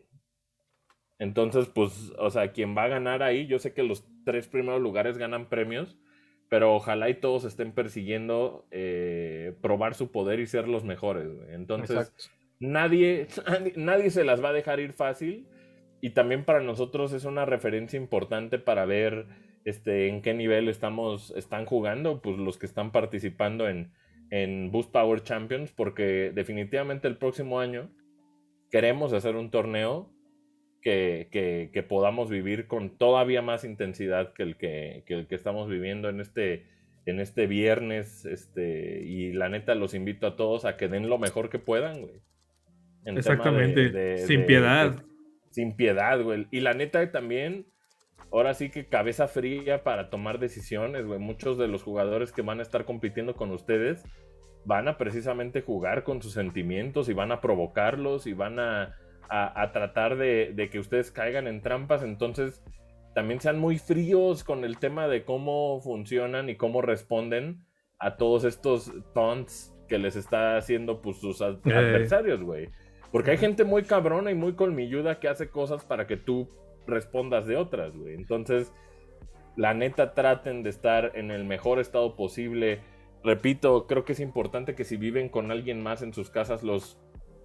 Entonces, pues, o sea, quien va a ganar ahí, yo sé que los tres primeros lugares ganan premios, pero ojalá y todos estén persiguiendo eh, probar su poder y ser los mejores. güey. Entonces, Exacto. nadie, *laughs* nadie se las va a dejar ir fácil. Y también para nosotros es una referencia importante para ver este, en qué nivel estamos, están jugando, pues los que están participando en, en Boost Power Champions, porque definitivamente el próximo año queremos hacer un torneo que, que- que podamos vivir con todavía más intensidad que el que, que el que estamos viviendo en este, en este viernes. Este, y la neta los invito a todos a que den lo mejor que puedan, güey. En de- Exactamente. de- Sin de- piedad. sin piedad, güey. Y la neta también, ahora sí que cabeza fría para tomar decisiones, güey. Muchos de los jugadores que van a estar compitiendo con ustedes van a precisamente jugar con sus sentimientos y van a provocarlos y van a, a- a tratar de, de que ustedes caigan en trampas. Entonces, también sean muy fríos con el tema de cómo funcionan y cómo responden a todos estos taunts que les está haciendo pues, sus ad- Eh. adversarios, güey. Porque hay gente muy cabrona y muy colmilluda que hace cosas para que tú respondas de otras, güey. Entonces, la neta, traten de estar en el mejor estado posible. Repito, creo que es importante que si viven con alguien más en sus casas, los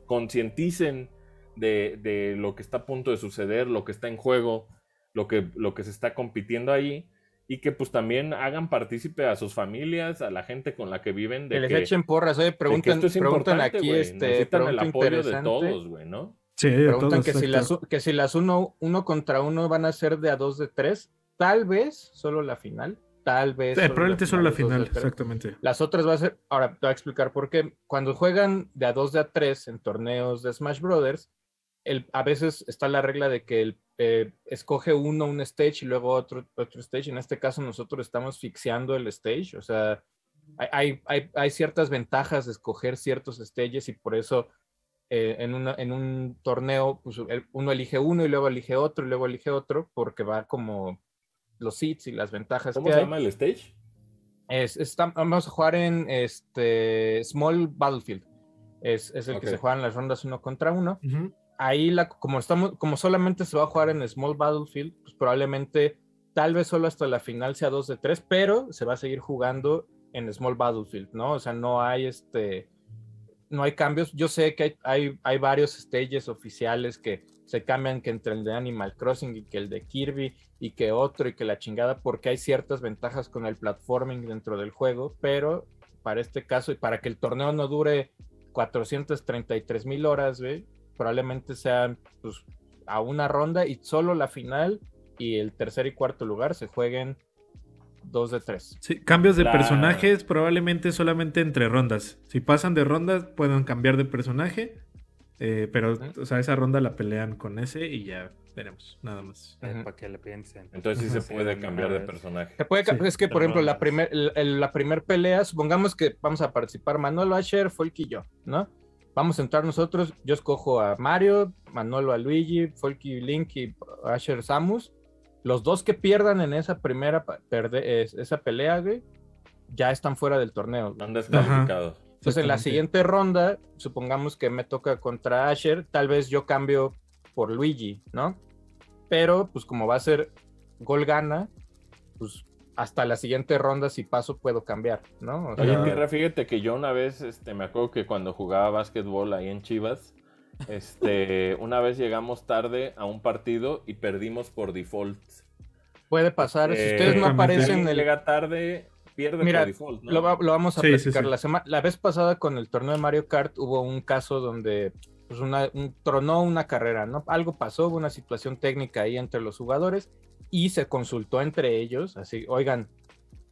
concienticen de, de lo que está a punto de suceder, lo que está en juego, lo que, lo que se está compitiendo ahí. Y que pues también hagan partícipe a sus familias, a la gente con la que viven. De Que les que, echen porras, oye, preguntan, esto es preguntan importante, aquí, güey. este, Necesitan el apoyo de todos, güey, ¿no? Sí, Preguntan todos, que, si las, que si las uno, uno contra uno van a ser de a dos de tres, tal vez solo la final, tal vez. Sí, probablemente solo la final, exactamente. Las otras va a ser, ahora te voy a explicar por qué. Cuando juegan de a dos de a tres en torneos de Smash Brothers, el, a veces está la regla de que el, eh, escoge uno un stage y luego otro, otro stage. En este caso nosotros estamos fixeando el stage, o sea, hay, hay, hay, ciertas ventajas de escoger ciertos stages y por eso eh, en, una- en un torneo pues, el- uno elige uno y luego elige otro y luego elige otro porque va como los seats y las ventajas ¿Cómo que se hay. llama el stage? Es, está- vamos a jugar en este Small Battlefield. Es, es el Ok. que se juega en las rondas uno contra uno. Ujú. Ahí, la, como, estamos, como solamente se va a jugar en Small Battlefield, pues probablemente, tal vez solo hasta la final sea 2 de 3, pero se va a seguir jugando en Small Battlefield, ¿no? O sea, no hay este. No hay cambios. Yo sé que hay, hay, hay varios stages oficiales que se cambian que entre el de Animal Crossing y que el de Kirby y que otro y que la chingada, porque hay ciertas ventajas con el platforming dentro del juego, pero para este caso y para que el torneo no dure 433 mil horas, güey, probablemente sean pues, a una ronda y solo la final y el tercer y cuarto lugar se jueguen dos de tres. Sí, cambios de La- personajes probablemente solamente entre rondas. Si pasan de rondas, pueden cambiar de personaje. eh, pero, o sea, esa ronda la pelean con ese y ya veremos, nada más. Ujú. para que le piensen. Entonces sí se *laughs* Sí, puede cambiar de personaje. Se puede ca- Sí, es que, por de ejemplo, la rondas. primer, el- el- la primer pelea, supongamos que vamos a participar Manolo Asher, Folky y yo, ¿no? Vamos a entrar nosotros, yo escojo a Mario, Manolo a Luigi, Folky Link y Asher Samus. Los dos que pierdan en esa primera pa- perde- es- esa pelea, güey, ya están fuera del torneo. Han descalificado. Entonces, en la siguiente ronda, supongamos que me toca contra Asher, tal vez yo cambio por Luigi, ¿no? Pero, pues como va a ser gol gana, pues hasta la siguiente ronda, si paso, puedo cambiar, ¿no? O Oye, Tierra, fíjate que yo una vez, este, me acuerdo que cuando jugaba básquetbol ahí en Chivas, este, *laughs* una vez llegamos tarde a un partido y perdimos por default. puede pasar. si Eh, ustedes no aparecen Si en alguien el... llega tarde, pierde Mira, por default, ¿no? Lo, va- lo vamos a Sí, platicar. sí. La, sema- la vez pasada con el torneo de Mario Kart hubo un caso donde pues, una, un- tronó una carrera, ¿no? Algo pasó, hubo una situación técnica ahí entre los jugadores y se consultó entre ellos, así, oigan,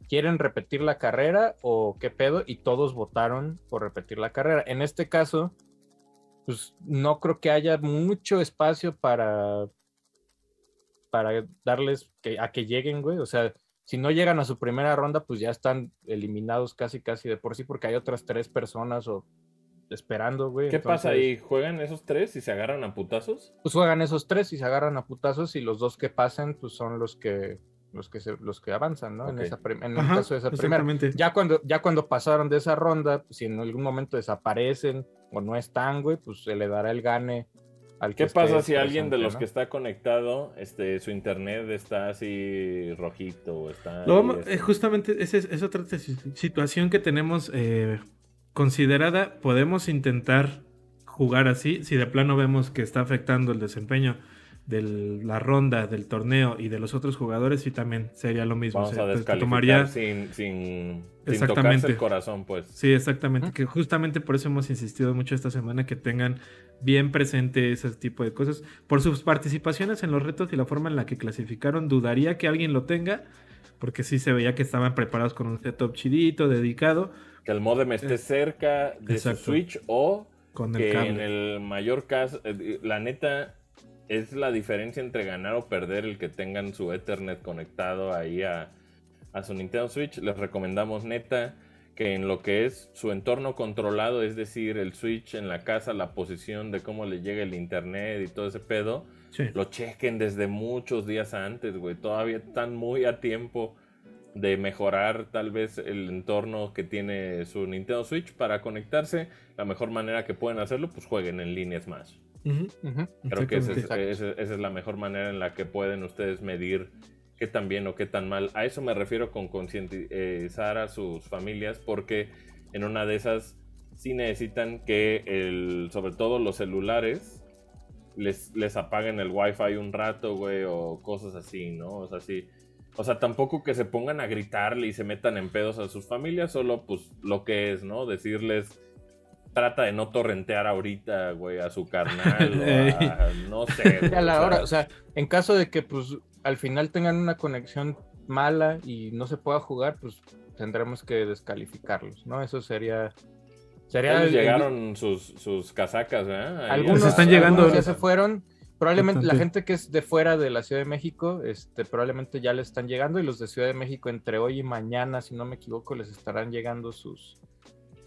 ¿quieren repetir la carrera o qué pedo? Y todos votaron por repetir la carrera. En este caso, pues no creo que haya mucho espacio para para darles que, a que lleguen, güey. O sea, si no llegan a su primera ronda, pues ya están eliminados casi, casi de por sí, porque hay otras tres personas o esperando, güey. ¿Qué pasa ahí? ¿Juegan esos tres y se agarran a putazos? Pues juegan esos tres y se agarran a putazos y los dos que pasen, pues son los que los que se- los que avanzan, ¿no? En, esa en el Ajá, caso de esa primera. exactamente. Ya cuando, ya cuando pasaron de esa ronda, pues, si en algún momento desaparecen o no están, güey, pues se le dará el gane al ¿Qué que pasa esté si alguien de los ¿no? que está conectado, este, su internet está así rojito o está... Lo vamos- este, eh, justamente esa es, es otra si- situación que tenemos eh, considerada. Podemos intentar jugar así. Si de plano vemos que está afectando el desempeño de la ronda, del torneo y de los otros jugadores, sí también sería lo mismo. Vamos O sea, a descalificar tomaría- sin, sin, sin Exactamente. tocarse el corazón, pues. Sí, exactamente. Que justamente por eso hemos insistido mucho esta semana que tengan bien presente ese tipo de cosas. Por sus participaciones en los retos y la forma en la que clasificaron, dudaría que alguien lo tenga, porque sí se veía que estaban preparados con un setup chidito, dedicado, Que el modem esté cerca de su Switch o con el que cable. en el mayor caso, eh, la neta, es la diferencia entre ganar o perder el que tengan su Ethernet conectado ahí a, a su Nintendo Switch. Les recomendamos neta que en lo que es su entorno controlado, es decir, el Switch en la casa, la posición de cómo le llega el internet y todo ese pedo, Sí. lo chequen desde muchos días antes, güey. Todavía están muy a tiempo de mejorar tal vez el entorno que tiene su Nintendo Switch para conectarse. La mejor manera que pueden hacerlo, pues jueguen en línea Smash. Creo que esa es, exactamente. esa- esa es la mejor manera en la que pueden ustedes medir qué tan bien o qué tan mal. A eso me refiero con concientizar a sus familias, porque en una de esas sí necesitan que el, sobre todo los celulares, les, les apaguen el wifi un rato, güey, o cosas así, ¿no? O sea, sí. O sea, tampoco que se pongan a gritarle y se metan en pedos a sus familias, solo pues lo que es, ¿no? Decirles, trata de no torrentear ahorita, güey, a su carnal, o a, *laughs* no sé. güey, Ya *laughs* a la o sea, hora, o sea, en caso de que pues al final tengan una conexión mala y no se pueda jugar, pues tendremos que descalificarlos, ¿no? Eso sería sería el- llegaron sus, sus casacas, ¿verdad? Ahí algunos están llegando- algunos ya se fueron. Probablemente la gente que es de fuera de la Ciudad de México, este, probablemente ya les están llegando y los de Ciudad de México entre hoy y mañana, si no me equivoco, les estarán llegando sus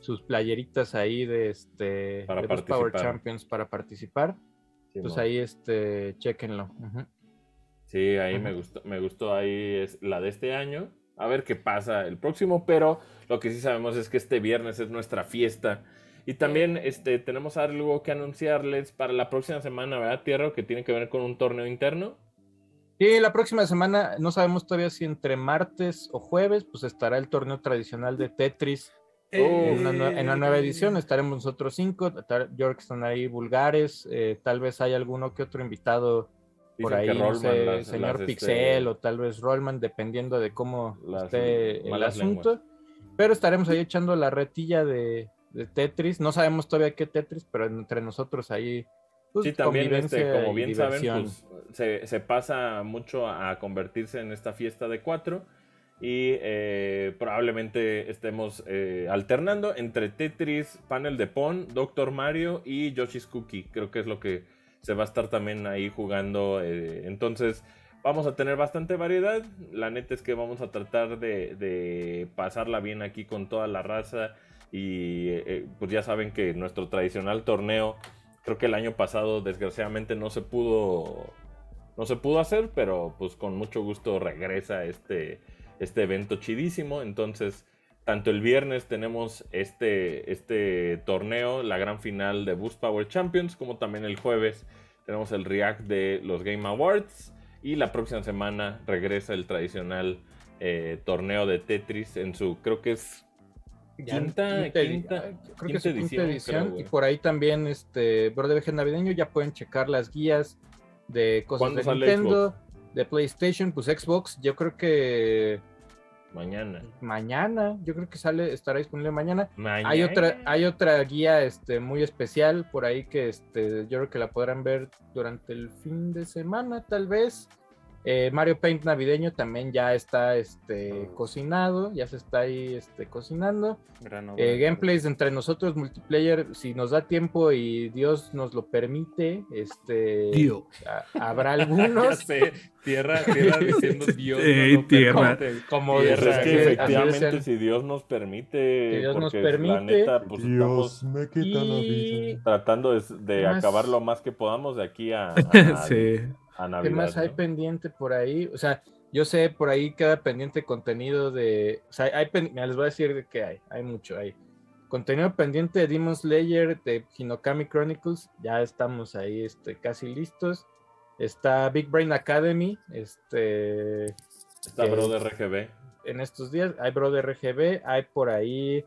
sus playeritas ahí de este Para de Boost Power. Champions para participar. Sí, Pues mo. ahí este chequenlo. Sí, ahí me gustó, me gustó ahí es la de este año. A ver qué pasa el próximo, pero lo que sí sabemos es que este viernes es nuestra fiesta. Y también este, tenemos algo que anunciarles para la próxima semana, ¿verdad, Tierra? Que tiene que ver con un torneo interno. Y la próxima semana, no sabemos todavía si entre martes o jueves, pues estará el torneo tradicional de Tetris en una, nue- en una nueva edición. Estaremos nosotros cinco, estar- yo creo que están ahí vulgares, eh, tal vez hay alguno que otro invitado por Dicen ahí, no sé, las- señor las, este, Pixel o tal vez Rollman, dependiendo de cómo las esté el asunto. Pero estaremos ahí echando la retilla de, de Tetris. No sabemos todavía qué Tetris, pero entre nosotros ahí. pues, Sí, también, este, como bien saben, diversión. pues, se, se pasa mucho a convertirse en esta fiesta de cuatro y eh, probablemente estemos eh, alternando entre Tetris, Panel de Pon, Doctor Mario y Yoshi's Cookie. Creo que es lo que se va a estar también ahí jugando. eh, entonces, vamos a tener bastante variedad. La neta es que vamos a tratar de, de pasarla bien aquí con toda la raza. Y eh, pues ya saben que nuestro tradicional torneo Creo que el año pasado, desgraciadamente, no se pudo. No se pudo hacer, pero pues con mucho gusto regresa este, este evento chidísimo. Entonces, tanto el viernes tenemos este, este torneo, la gran final de Boost Power Champions, como también el jueves tenemos el React de los Game Awards. Y la próxima semana regresa el tradicional eh, torneo de Tetris en su, creo que es Quinta, quinta, creo que es su quinta edición, edición, creo, y por ahí también este Bro de Veje Navideño ya pueden checar las guías de cosas ¿Cuándo de Nintendo, de PlayStation, pues Xbox, yo creo que mañana. mañana, yo creo que sale, estará disponible mañana. Mañana. Hay otra, hay otra guía este, muy especial por ahí que este, yo creo que la podrán ver durante el fin de semana, tal vez. Eh, Mario Paint navideño también ya está este, cocinado, ya se está ahí este, cocinando. Eh, gameplays entre nosotros, multiplayer, si nos da tiempo y Dios nos lo permite, este, Tío. a- habrá *laughs* Ya algunos. sé, tierra, tierra diciendo Dios. Ey, no tierra. permite. Como Tierra, es que efectivamente, si Dios nos permite, Si Dios nos la permite. neta, pues estamos me quita la vida. tratando de, de ¿Qué más? acabar lo más que podamos de aquí a, a, *laughs* sí. ¿Qué más hay ¿no? pendiente por ahí? O sea, yo sé, por ahí queda pendiente contenido de. O sea, hay mira, les voy a decir de qué hay. Hay mucho. Hay Contenido pendiente de Demon Slayer, de Hinokami Chronicles, ya estamos ahí este, casi listos. Está Big Brain Academy, este, Está que- Bro de RGB. en estos días. Hay Bro de RGB, hay por ahí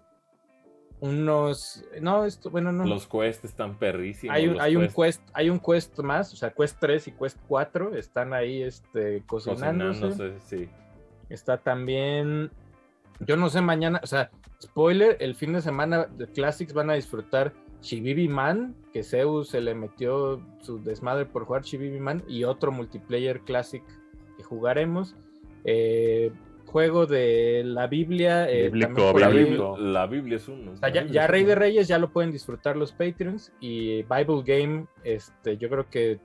unos. No, esto, bueno, no. Los quests están perrísimos. hay un, quest, hay un quest más, o sea, quest 3 y quest 4 están ahí este, cocinándose. cocinándose, sí. Está también. Yo no sé mañana, o sea, spoiler, el fin de semana de Classics van a disfrutar Shibibi Man, que Zeus se le metió su desmadre por jugar Shibibi Man, y otro multiplayer Classic que jugaremos. Eh, juego de la Biblia. eh, Bíblico, La. Biblia, la Biblia es uno. o sea, La ya, Rey de. Reyes ya lo pueden disfrutar los Patreons y Bible Game, este, yo creo que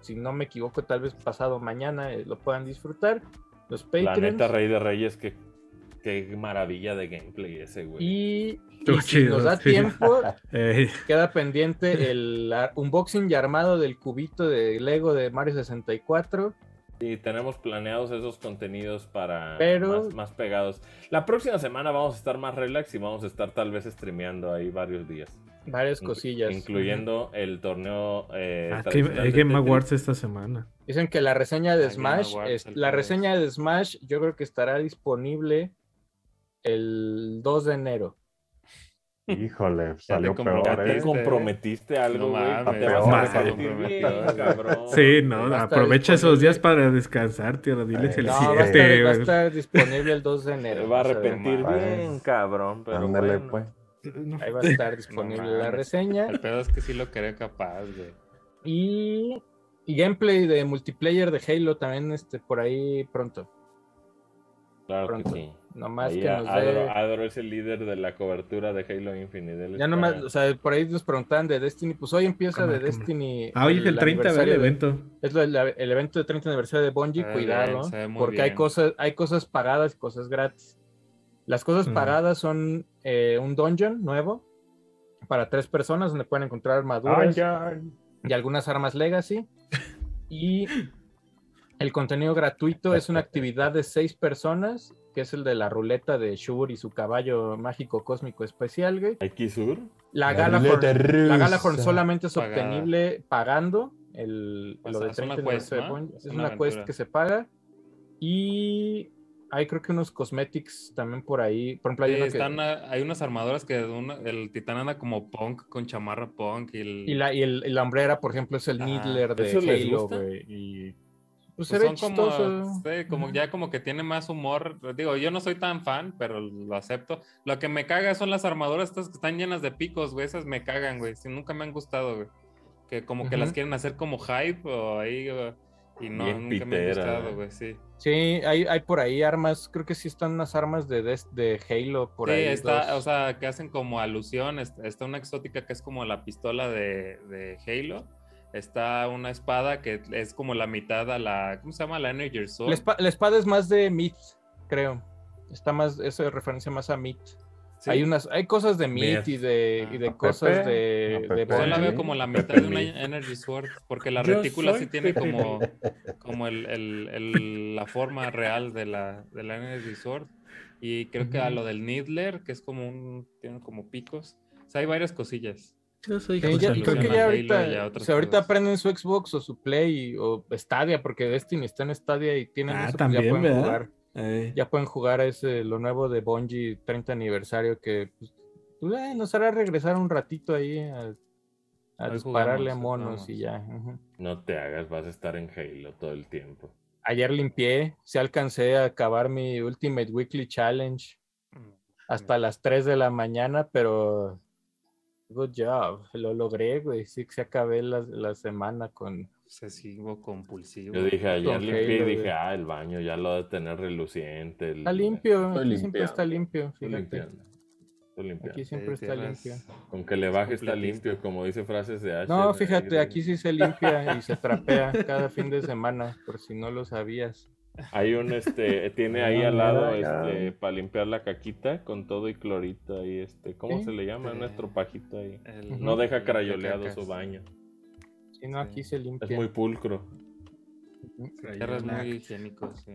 si no me equivoco, tal vez pasado mañana eh, lo puedan disfrutar. Los La Patreons. neta, Rey de Reyes, qué, qué maravilla de gameplay ese, güey. Y, y si nos da tiempo, *laughs* queda pendiente el unboxing y armado del cubito de Lego de Mario 64. Y tenemos planeados esos contenidos para Pero- más, más pegados. La próxima semana vamos a estar más relax y vamos a estar tal vez streameando ahí varios días. Varias cosillas. Incluyendo el torneo eh, ah, que tradicional hay de Game Tetris. Awards esta semana. Dicen que la reseña de Ah, Smash, es- la reseña de Smash, yo creo que estará disponible el 2 de enero. Híjole, salió te peor, Ya te ¿eh? comprometiste. algo, No mames, te vas a cabrón. Sí, no, aprovecha esos días para descansar, tío. Diles Eh, el No, va a, 7, estar, va a estar disponible el 2 de enero. Te va a arrepentir bien, cabrón. Pero Ándale, bueno. pues. Ahí va a estar disponible la reseña. El pedo es que sí lo quería capaz, güey. Y, y gameplay de multiplayer de Halo también este, por ahí pronto. Claro Pronto. que sí. Nomás Ahí que nos Adro, dé- Adro es el líder de la cobertura de Halo Infinite. Él Ya nomás, o sea, por ahí nos preguntaban de Destiny. Pues hoy empieza de. Destiny. Ah, hoy es el 30 ¿verdad? aniversario el de- evento. Es lo- el, el evento de 30 aniversario de Bungie, ve cuidado, bien, porque hay cosas, hay cosas pagadas y cosas gratis. Las cosas Ujú. pagadas son eh, un dungeon nuevo para tres personas donde pueden encontrar Ay, armaduras y algunas armas legacy. *laughs* Y el contenido gratuito es una actividad de seis personas, que es el de la ruleta de Shur y su caballo mágico cósmico especial, güey. ¿Hay Kisur? La La Galahorn, la Galahorn solamente es Pagada. obtenible pagando el, O lo de es una 30 quest, de ¿no? Es Es una una quest que se paga. Y hay creo que unos cosmetics también por ahí. Por ejemplo, hay, Sí, uno que- están, ah, hay unas armaduras que una- el titán anda como punk con chamarra punk y el, y, la, y el, y la hombrera, por ejemplo, es el Ah, Needler de ¿eso les Halo, güey. Y pues, pues son como, sí, ya como que tiene más humor. Digo, yo no soy tan fan, pero lo acepto. Lo que me caga son las armaduras estas que están llenas de picos, güey. Esas me cagan, güey. Sí, nunca me han gustado, güey. Que como que las quieren hacer como hype o ahí, güey, y no, Bien nunca me han gustado, güey. güey, sí. Sí, hay, hay por ahí armas, creo que sí están unas armas de, de Halo por sí, ahí. está, dos. o sea, que hacen como alusión. est- Está una exótica que es como la pistola de, de Halo. Está una espada que es como la mitad a la. ¿Cómo se llama? La Energy Sword. la, espa- la espada es más de Myth, creo. Está más, eso de referencia más a Myth. Sí. Hay unas, hay cosas de Myth Myth. y de, y de cosas Pepe. de, de Pepe. Pues yo la veo como la mitad Pepe de una. Energy Sword, porque la Yo retícula sí tiene Pepe como, como el, el- el- la forma real de la, de la Energy Sword. Y creo que a lo del Needler, que es como un, tiene como picos. O sea, hay varias cosillas. Yo soy Sí, ya- creo que ya a ahorita, a ahorita cosas. prenden su Xbox o su Play o Stadia, porque Destiny está en Stadia y tienen Ah, eso, pues también, ya pueden ¿verdad? jugar. Eh, Ya pueden jugar ese, lo nuevo de Bungie 30 aniversario que pues, pues, eh, nos hará regresar un ratito ahí a, a dispararle a monos jugamos. y ya. No te hagas, vas a estar en Halo todo el tiempo. Ayer limpié, se alcancé a acabar mi Ultimate Weekly Challenge hasta las 3 de la mañana, pero good job, lo logré, güey. Sí que se acabé la, la semana con... Obsesivo, compulsivo. Yo dije, ayer limpié y dije, ah, el baño ya lo ha de tener reluciente. el- Está limpio, Estoy aquí siempre está limpio, Estoy fíjate. limpiando. Estoy limpiando. Aquí siempre está limpio. Con que le baje está completista. limpio, como dice frases de H. No, fíjate, aquí sí se limpia y se trapea cada fin de semana, por si no lo sabías. Hay un, este, tiene ahí Ah, al lado, ya. este, para limpiar la caquita con todo y clorito ahí, este, ¿cómo Sí. se le llama? Sí. Nuestro pajito ahí. El- No deja crayoleado su baño. Si no, aquí se limpia. Es muy pulcro. Tierra es muy higiénico, sí.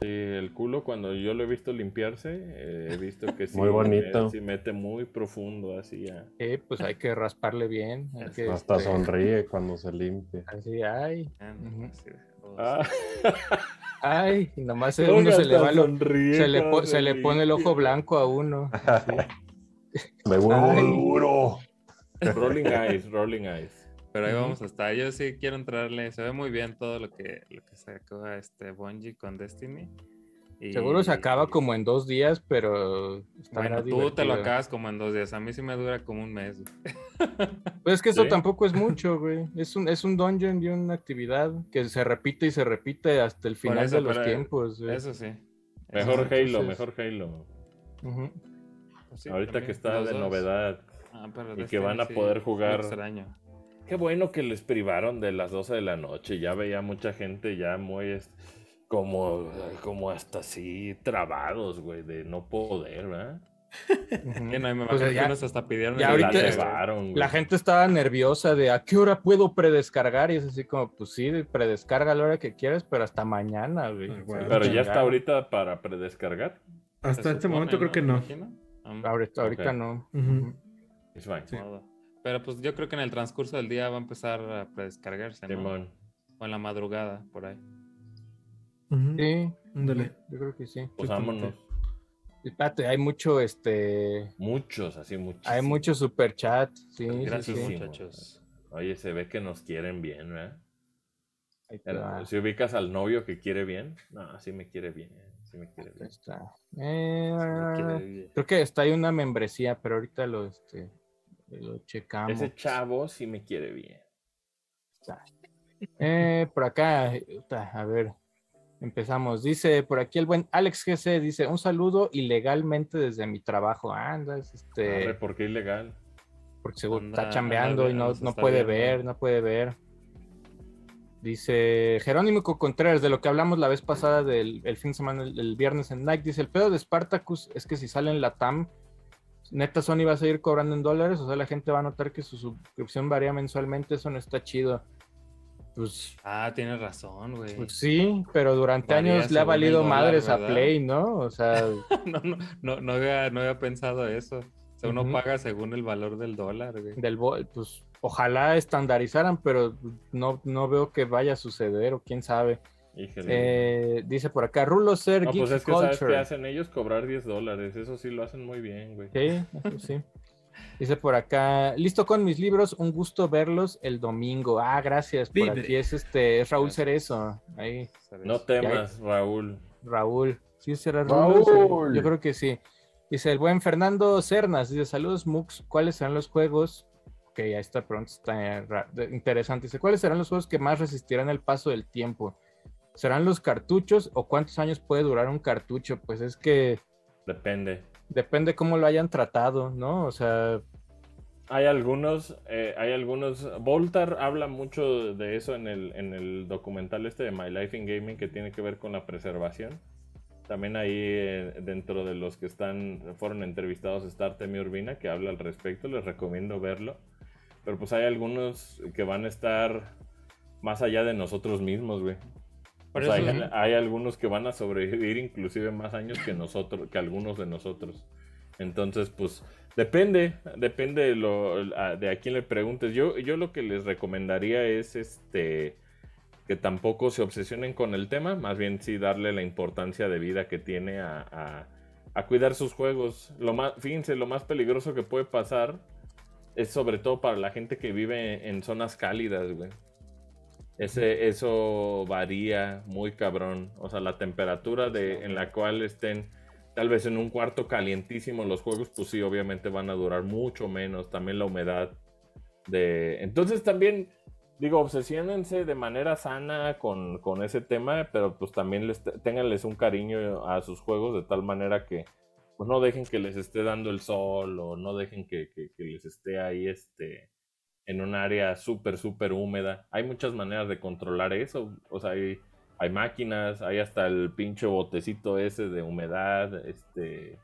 Sí, el culo cuando yo lo he visto limpiarse, eh, he visto que *laughs* sí, Muy bonito. eh, sí mete muy profundo así a... Eh, pues hay que rasparle bien. hay que, Hasta este, sonríe cuando se limpia. Así, ay, Ah, sí, oh, Ah, *laughs* ay, nomás se- uno se le va lo- se le, po- se le pone el ojo blanco a uno. Me vuelvo duro. Rolling eyes, rolling eyes. Pero ahí vamos a estar. Yo sí quiero entrarle. Se ve muy bien todo lo que, lo que sacó este Bungie con Destiny. Y- Seguro se acaba como en dos días, pero estará Bueno, tú te lo acabas como en dos días. A mí sí me dura como un mes. *laughs* Pues es que eso Sí. tampoco es mucho, güey. Es un, es un dungeon y una actividad que se repite y se repite hasta el final eso, de los tiempos. güey. Eso sí. Mejor Halo, entonces- mejor Halo. Sí, Ahorita también, que está de dos. novedad. Ah, pero y que Destiny van a sí, poder sí jugar. extraño. Qué bueno que les privaron de las 12 de la noche. Ya veía mucha gente ya muy como, como hasta así trabados, güey, de no poder, ¿verdad? No, me Pues ya- unos hasta pidieron ya ahorita- la cebaron, güey. La gente estaba nerviosa de a qué hora puedo predescargar y es así como, pues sí, predescarga a la hora que quieras, pero hasta mañana, güey. Ah, bueno. Pero ya está ahorita para predescargar. Hasta este supone, momento creo que no. Ah, Ahorita, ahorita no. It's fine. Sí. Pero pues yo creo que en el transcurso del día va a empezar a predescargarse, ¿no? O en la madrugada, por ahí. Sí, Ándale. yo creo que sí. Pues vámonos. Espérate, hay mucho, este, Muchos, así muchos. hay mucho super chat. Sí, Gracias, sí. sí. muchachos. Oye, se ve que nos quieren bien, ¿verdad? Ahí va. Si ubicas al novio que quiere bien, no, sí me quiere bien, sí me quiere Ahí bien. está. Eh, Quiere- creo que está ahí una membresía, pero ahorita lo, este, lo checamos. Ese chavo sí me quiere bien. Eh, por acá, puta, a ver, empezamos. Dice por aquí el buen Alex GC, dice un saludo ilegalmente desde mi trabajo. Anda, es este, Arre, ¿Por qué ilegal? porque seguro Anda- está chambeando anda- y no, no puede viendo. ver, no puede ver. Dice Jerónimo Contreras, de lo que hablamos la vez pasada del el fin de semana, el, el viernes en Nike, dice, el pedo de Spartacus es que si sale en la TAM, neta Sony va a seguir cobrando en dólares, o sea, la gente va a notar que su suscripción varía mensualmente, eso no está chido. Pues, Ah, tienes razón, güey. pues sí, pero durante Varía años le ha valido dólar, madres a. Play, ¿no? O sea, *laughs* no, no, no, no había, no había pensado eso. O sea, uno paga según el valor del dólar, güey. del pues ojalá estandarizaran, pero no, no veo que vaya a suceder, o quién sabe. Eh, dice por acá, Rulo Ser no, Geek pues es que sabes qué hacen ellos cobrar 10 dólares. Eso sí lo hacen muy bien, güey. Sí, sí. Dice por acá, listo con mis libros, un gusto verlos el domingo. Ah, gracias. Por Vive. aquí es este, es Raúl. Cerezo. Ahí, No temas, Raúl. Raúl. Sí, será Raúl. Raúl. Yo creo que sí. Dice el buen Fernando Cernas, dice, saludos Mux, ¿cuáles serán los juegos? Ok, ya está pronto, está de- interesante. Dice, ¿cuáles serán los juegos que más resistirán el paso del tiempo? ¿Serán los cartuchos o cuántos años puede durar un cartucho? Pues es que Depende. Depende cómo lo hayan tratado, ¿no? O sea, Hay algunos, eh, hay algunos. Voltar habla mucho de eso en el, en el documental este de My Life in Gaming que tiene que ver con la preservación. También ahí eh, dentro de los que están fueron entrevistados está Artemio Urbina que habla al respecto. Les recomiendo verlo. Pero pues hay algunos que van a estar más allá de nosotros mismos, güey. O sea, hay, hay algunos que van a sobrevivir inclusive más años que nosotros, que algunos de nosotros. Entonces, pues, depende, depende de, lo, a- de a quién le preguntes. Yo, yo lo que les recomendaría es este que tampoco se obsesionen con el tema, más bien sí darle la importancia de vida que tiene a, a- a cuidar sus juegos. Lo más, fíjense, lo más peligroso que puede pasar es sobre todo para la gente que vive en zonas cálidas, güey. Ese, eso varía muy cabrón. O sea, la temperatura de, en la cual estén tal vez en un cuarto calientísimo los juegos, pues sí, obviamente van a durar mucho menos. También la humedad de... Entonces también, digo, obsesionense de manera sana con, con ese tema, pero pues también les, ténganles un cariño a sus juegos de tal manera que pues no dejen que les esté dando el sol o no dejen que, que- que les esté ahí este en un área súper, súper húmeda. Hay muchas maneras de controlar eso. O sea, hay, hay máquinas, hay hasta el pinche botecito ese de humedad. Este,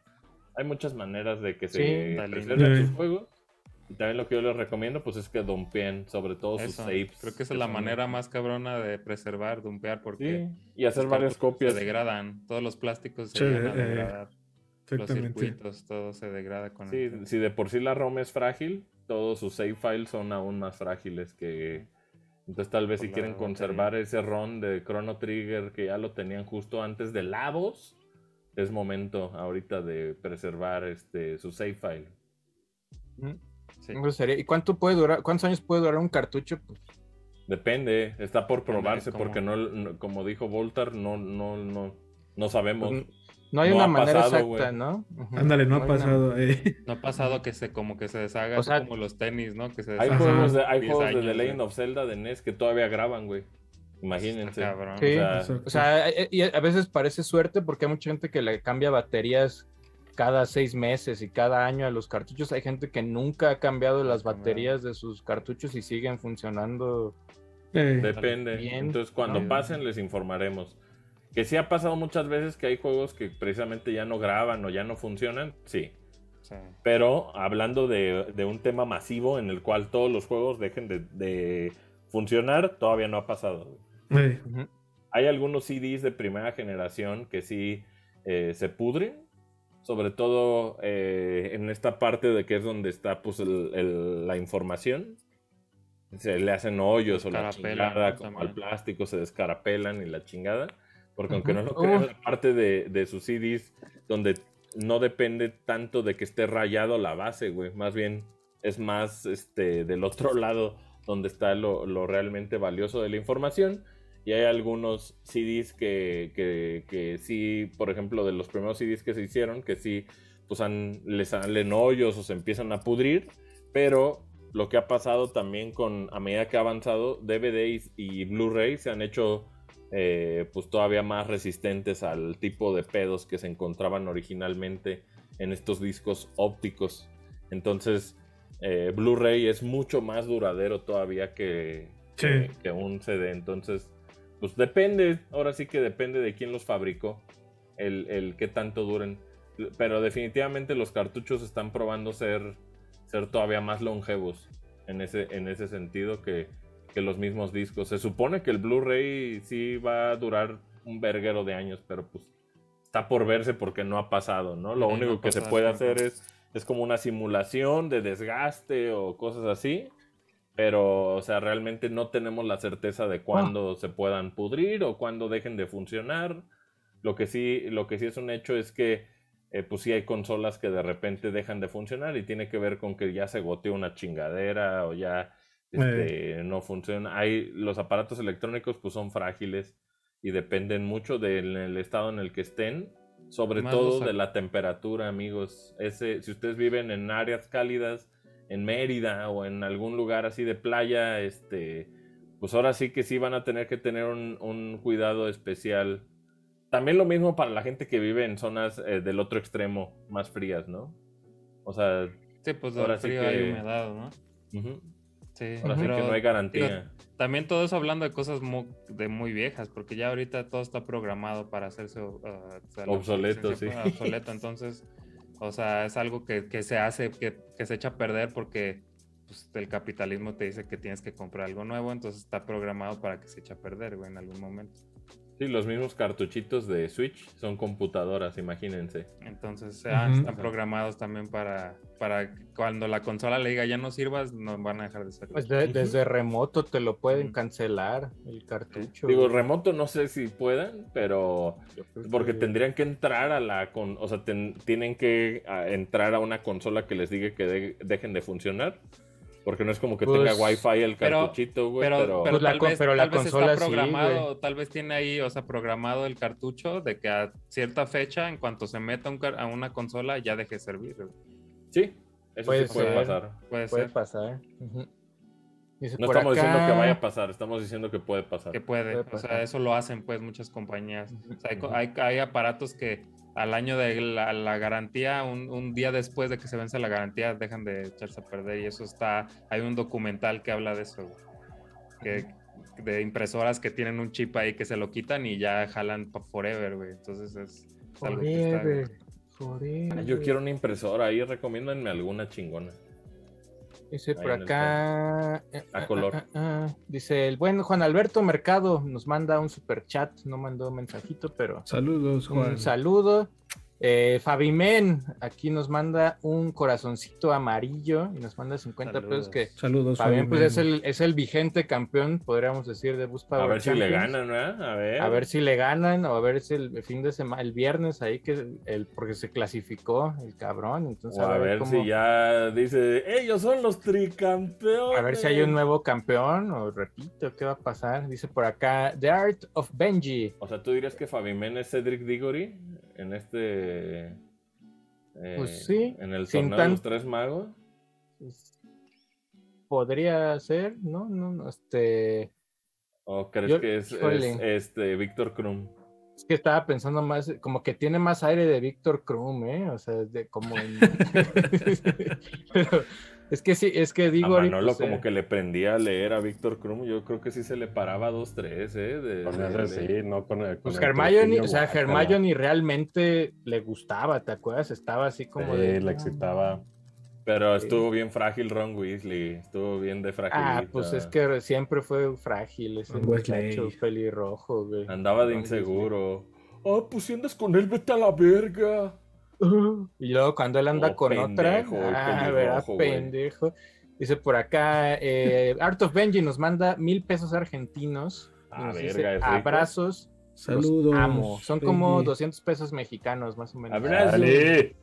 hay muchas maneras de que se Sí, preserven Sí. sus juegos. Y también lo que yo les recomiendo, pues es que dumpeen sobre todo sus Eso, saves. Creo que esa es la manera más cabrona de preservar, dumpear, porque Sí, y hacer los varias copias. Se degradan, todos los plásticos se Sí, llegan a eh, degradar. Los circuitos, todo se degrada con Sí, el si de por sí la ROM es frágil, todos sus save files son aún más frágiles que... Entonces tal vez si la quieren conservar ese ROM de Chrono Trigger que ya lo tenían justo antes de Lavos, es momento ahorita de preservar este su save file. Sí. ¿Y cuánto puede durar? ¿Cuántos años puede durar un cartucho? Pues, Depende, está por probarse porque no, no- como dijo Voltar, no, no, no, no sabemos. pues, no hay No una ha manera pasado, exacta. ¿no? Ándale, no ha una- pasado. eh. No ha pasado que se como que se deshaga O sea- como los tenis, ¿no? Que se Hay juegos de, hay 10 juegos de The. Legend of Zelda de NES que todavía graban, güey. Imagínense. Cabrón. Sí. O sea, sea, eh, y a veces parece suerte porque hay mucha gente que le cambia baterías cada seis meses y cada año a los cartuchos. Hay gente que nunca ha cambiado las baterías de sus cartuchos y siguen funcionando. Eh, Depende. Bien. Entonces, cuando ¿no? pasen, les informaremos. Que sí ha pasado muchas veces que hay juegos que precisamente ya no graban o ya no funcionan, sí. Sí. Pero hablando de, de un tema masivo en el cual todos los juegos dejen de, de funcionar, todavía no ha pasado. Hay algunos CDs de primera generación que sí eh, se pudren. Sobre todo eh, en esta parte de que es donde está pues, el- el- la información. Se le hacen hoyos o la chingada ¿no? como al plástico, se descarapelan y la chingada. Porque aunque Ujú. no lo crean, Uf. la parte de, de sus CDs donde no depende tanto de que esté rayado la base, güey. Más bien es más este, del otro lado donde está lo, lo realmente valioso de la información. Y hay algunos CDs que, que, que sí, por ejemplo, de los primeros CDs que se hicieron, que sí, pues han, les salen hoyos o se empiezan a pudrir. Pero lo que ha pasado también con, a medida que ha avanzado, DVDs y Blu-ray se han hecho eh, pues todavía más resistentes al tipo de pedos que se encontraban originalmente en estos discos ópticos. Entonces, eh, Blu-ray es mucho más duradero todavía que, Sí. que, que un CD. Entonces, pues depende, ahora sí que depende de quién los fabricó, el, el qué tanto duren. Pero definitivamente los cartuchos están probando ser, ser todavía más longevos en ese, en ese sentido que, que los mismos discos. Se supone que el Blu-ray sí va a durar un verguero de años, pero pues está por verse porque no ha pasado, ¿no? Lo Sí, único que se puede hacer es, es como una simulación de desgaste o cosas así. Pero, o sea, realmente no tenemos la certeza de cuándo se puedan pudrir o cuándo dejen de funcionar. Lo que sí, lo que sí es un hecho es que, eh, pues sí hay consolas que de repente dejan de funcionar y tiene que ver con que ya se goteó una chingadera o ya este, no funciona. Hay, los aparatos electrónicos pues son frágiles y dependen mucho del el estado en el que estén. Sobre Más todo de la temperatura, amigos. Ese, si ustedes viven en áreas cálidas, en Mérida o en algún lugar así de playa, este, pues ahora sí que sí van a tener que tener un, un cuidado especial. También lo mismo para la gente que vive en zonas eh, del otro extremo, más frías, ¿no? O sea, Sí, pues Ahora del sí frío que- hay humedad, ¿no? Sí, ahora sí pero que no hay garantía. también todo eso hablando de cosas mu- de muy viejas, porque ya ahorita todo está programado para hacerse uh, Obsoleto, sí. obsoleto, entonces, o sea, es algo que, que se hace, que, que se echa a perder porque pues, el capitalismo te dice que tienes que comprar algo nuevo, entonces está programado para que se eche a perder, güey, en algún momento. Sí, los mismos cartuchitos de Switch son computadoras, imagínense. Entonces ah, están programados también para, para cuando la consola le diga ya no sirvas, no van a dejar de servir. Pues de- desde remoto te lo pueden Ujú. cancelar el cartucho. Digo, remoto no sé si puedan, pero porque que- tendrían que entrar a la con, o sea, ten- tienen que a, entrar a una consola que les diga que de- dejen de funcionar, porque no es como que Pues, tenga wifi el cartuchito, güey, pero, pero, pero Pues la tal con- vez, pero la tal vez consola está sí, programado, tal vez tiene ahí, o sea, programado el cartucho de que a cierta fecha, en cuanto se meta un a una consola, ya deje de servir. güey. sí, eso Puede sí puede ser. pasar. Puede, Puede ser pasar. Dice, No estamos diciendo que vaya a pasar, estamos diciendo que puede pasar. que puede. Puede O pasar. sea, eso lo hacen pues muchas compañías. O sea, hay, co- hay, hay aparatos que al año de la, la garantía, un, un día después de que se vence la garantía, dejan de echarse a perder. Y eso está, hay un documental que habla de eso. güey. Que, de impresoras que tienen un chip ahí que se lo quitan y ya jalan pa- forever, güey. Entonces es, es algo que está- Forever, Yo quiero una impresora, ahí recomiéndenme alguna chingona. Dice por acá. eh, A ah, color. ah, ah, ah. Dice el buen Juan Alberto Mercado nos manda un super chat, no mandó un mensajito, pero Saludos, Juan. un saludo. Eh, Fabimen aquí nos manda un corazoncito amarillo y nos manda 50 pesos Saludos. que Saludos, Fabián pues es el, es el vigente campeón, podríamos decir, de A Power ver si le ganan, ¿verdad? A ver. A ver si le ganan o a ver si el fin de semana, el viernes ahí que el porque se clasificó el cabrón, entonces O a ver cómo- si ya dice, ellos son los tricampeones. a ver si hay un nuevo campeón o repito, ¿qué va a pasar? Dice por acá The Art of Benji. O sea, ¿tú dirías que Fabimen es Cedric Diggory en este... eh, Pues sí, En el torneo de los tres magos. Pues, Podría ser, ¿no? No, no, este ¿O crees Yo- que es, este Víctor Krum? Es que estaba pensando más, como que tiene más aire de Víctor Krum, ¿eh? O sea, de como en... *laughs* *laughs* Pero es que sí, es que digo... a Manolo como que le prendía a leer a Víctor Krum. Yo creo que sí se le paraba dos, tres, ¿eh? De- Con de- ese de- sí, no con el. Pues con el Hermione, o sea. Hermione realmente le gustaba, ¿te acuerdas? Estaba así como Sí, de... le excitaba. Pero estuvo bien frágil Ron Weasley. Estuvo bien de frágil. Ah, pues es que siempre fue frágil ese muchacho pelirrojo, güey. Andaba de inseguro. Ah, pues si andas con él, vete a la verga. Y luego cuando él anda Oh, con otra, pendejo, ah, güey. pendejo. Dice por acá, eh, Art of Benji nos manda mil pesos argentinos. y Ah, nos verga, dice, abrazos. los Saludos. amo. Son como Benji. 200 pesos mexicanos, más o menos. Abrazos. Dale.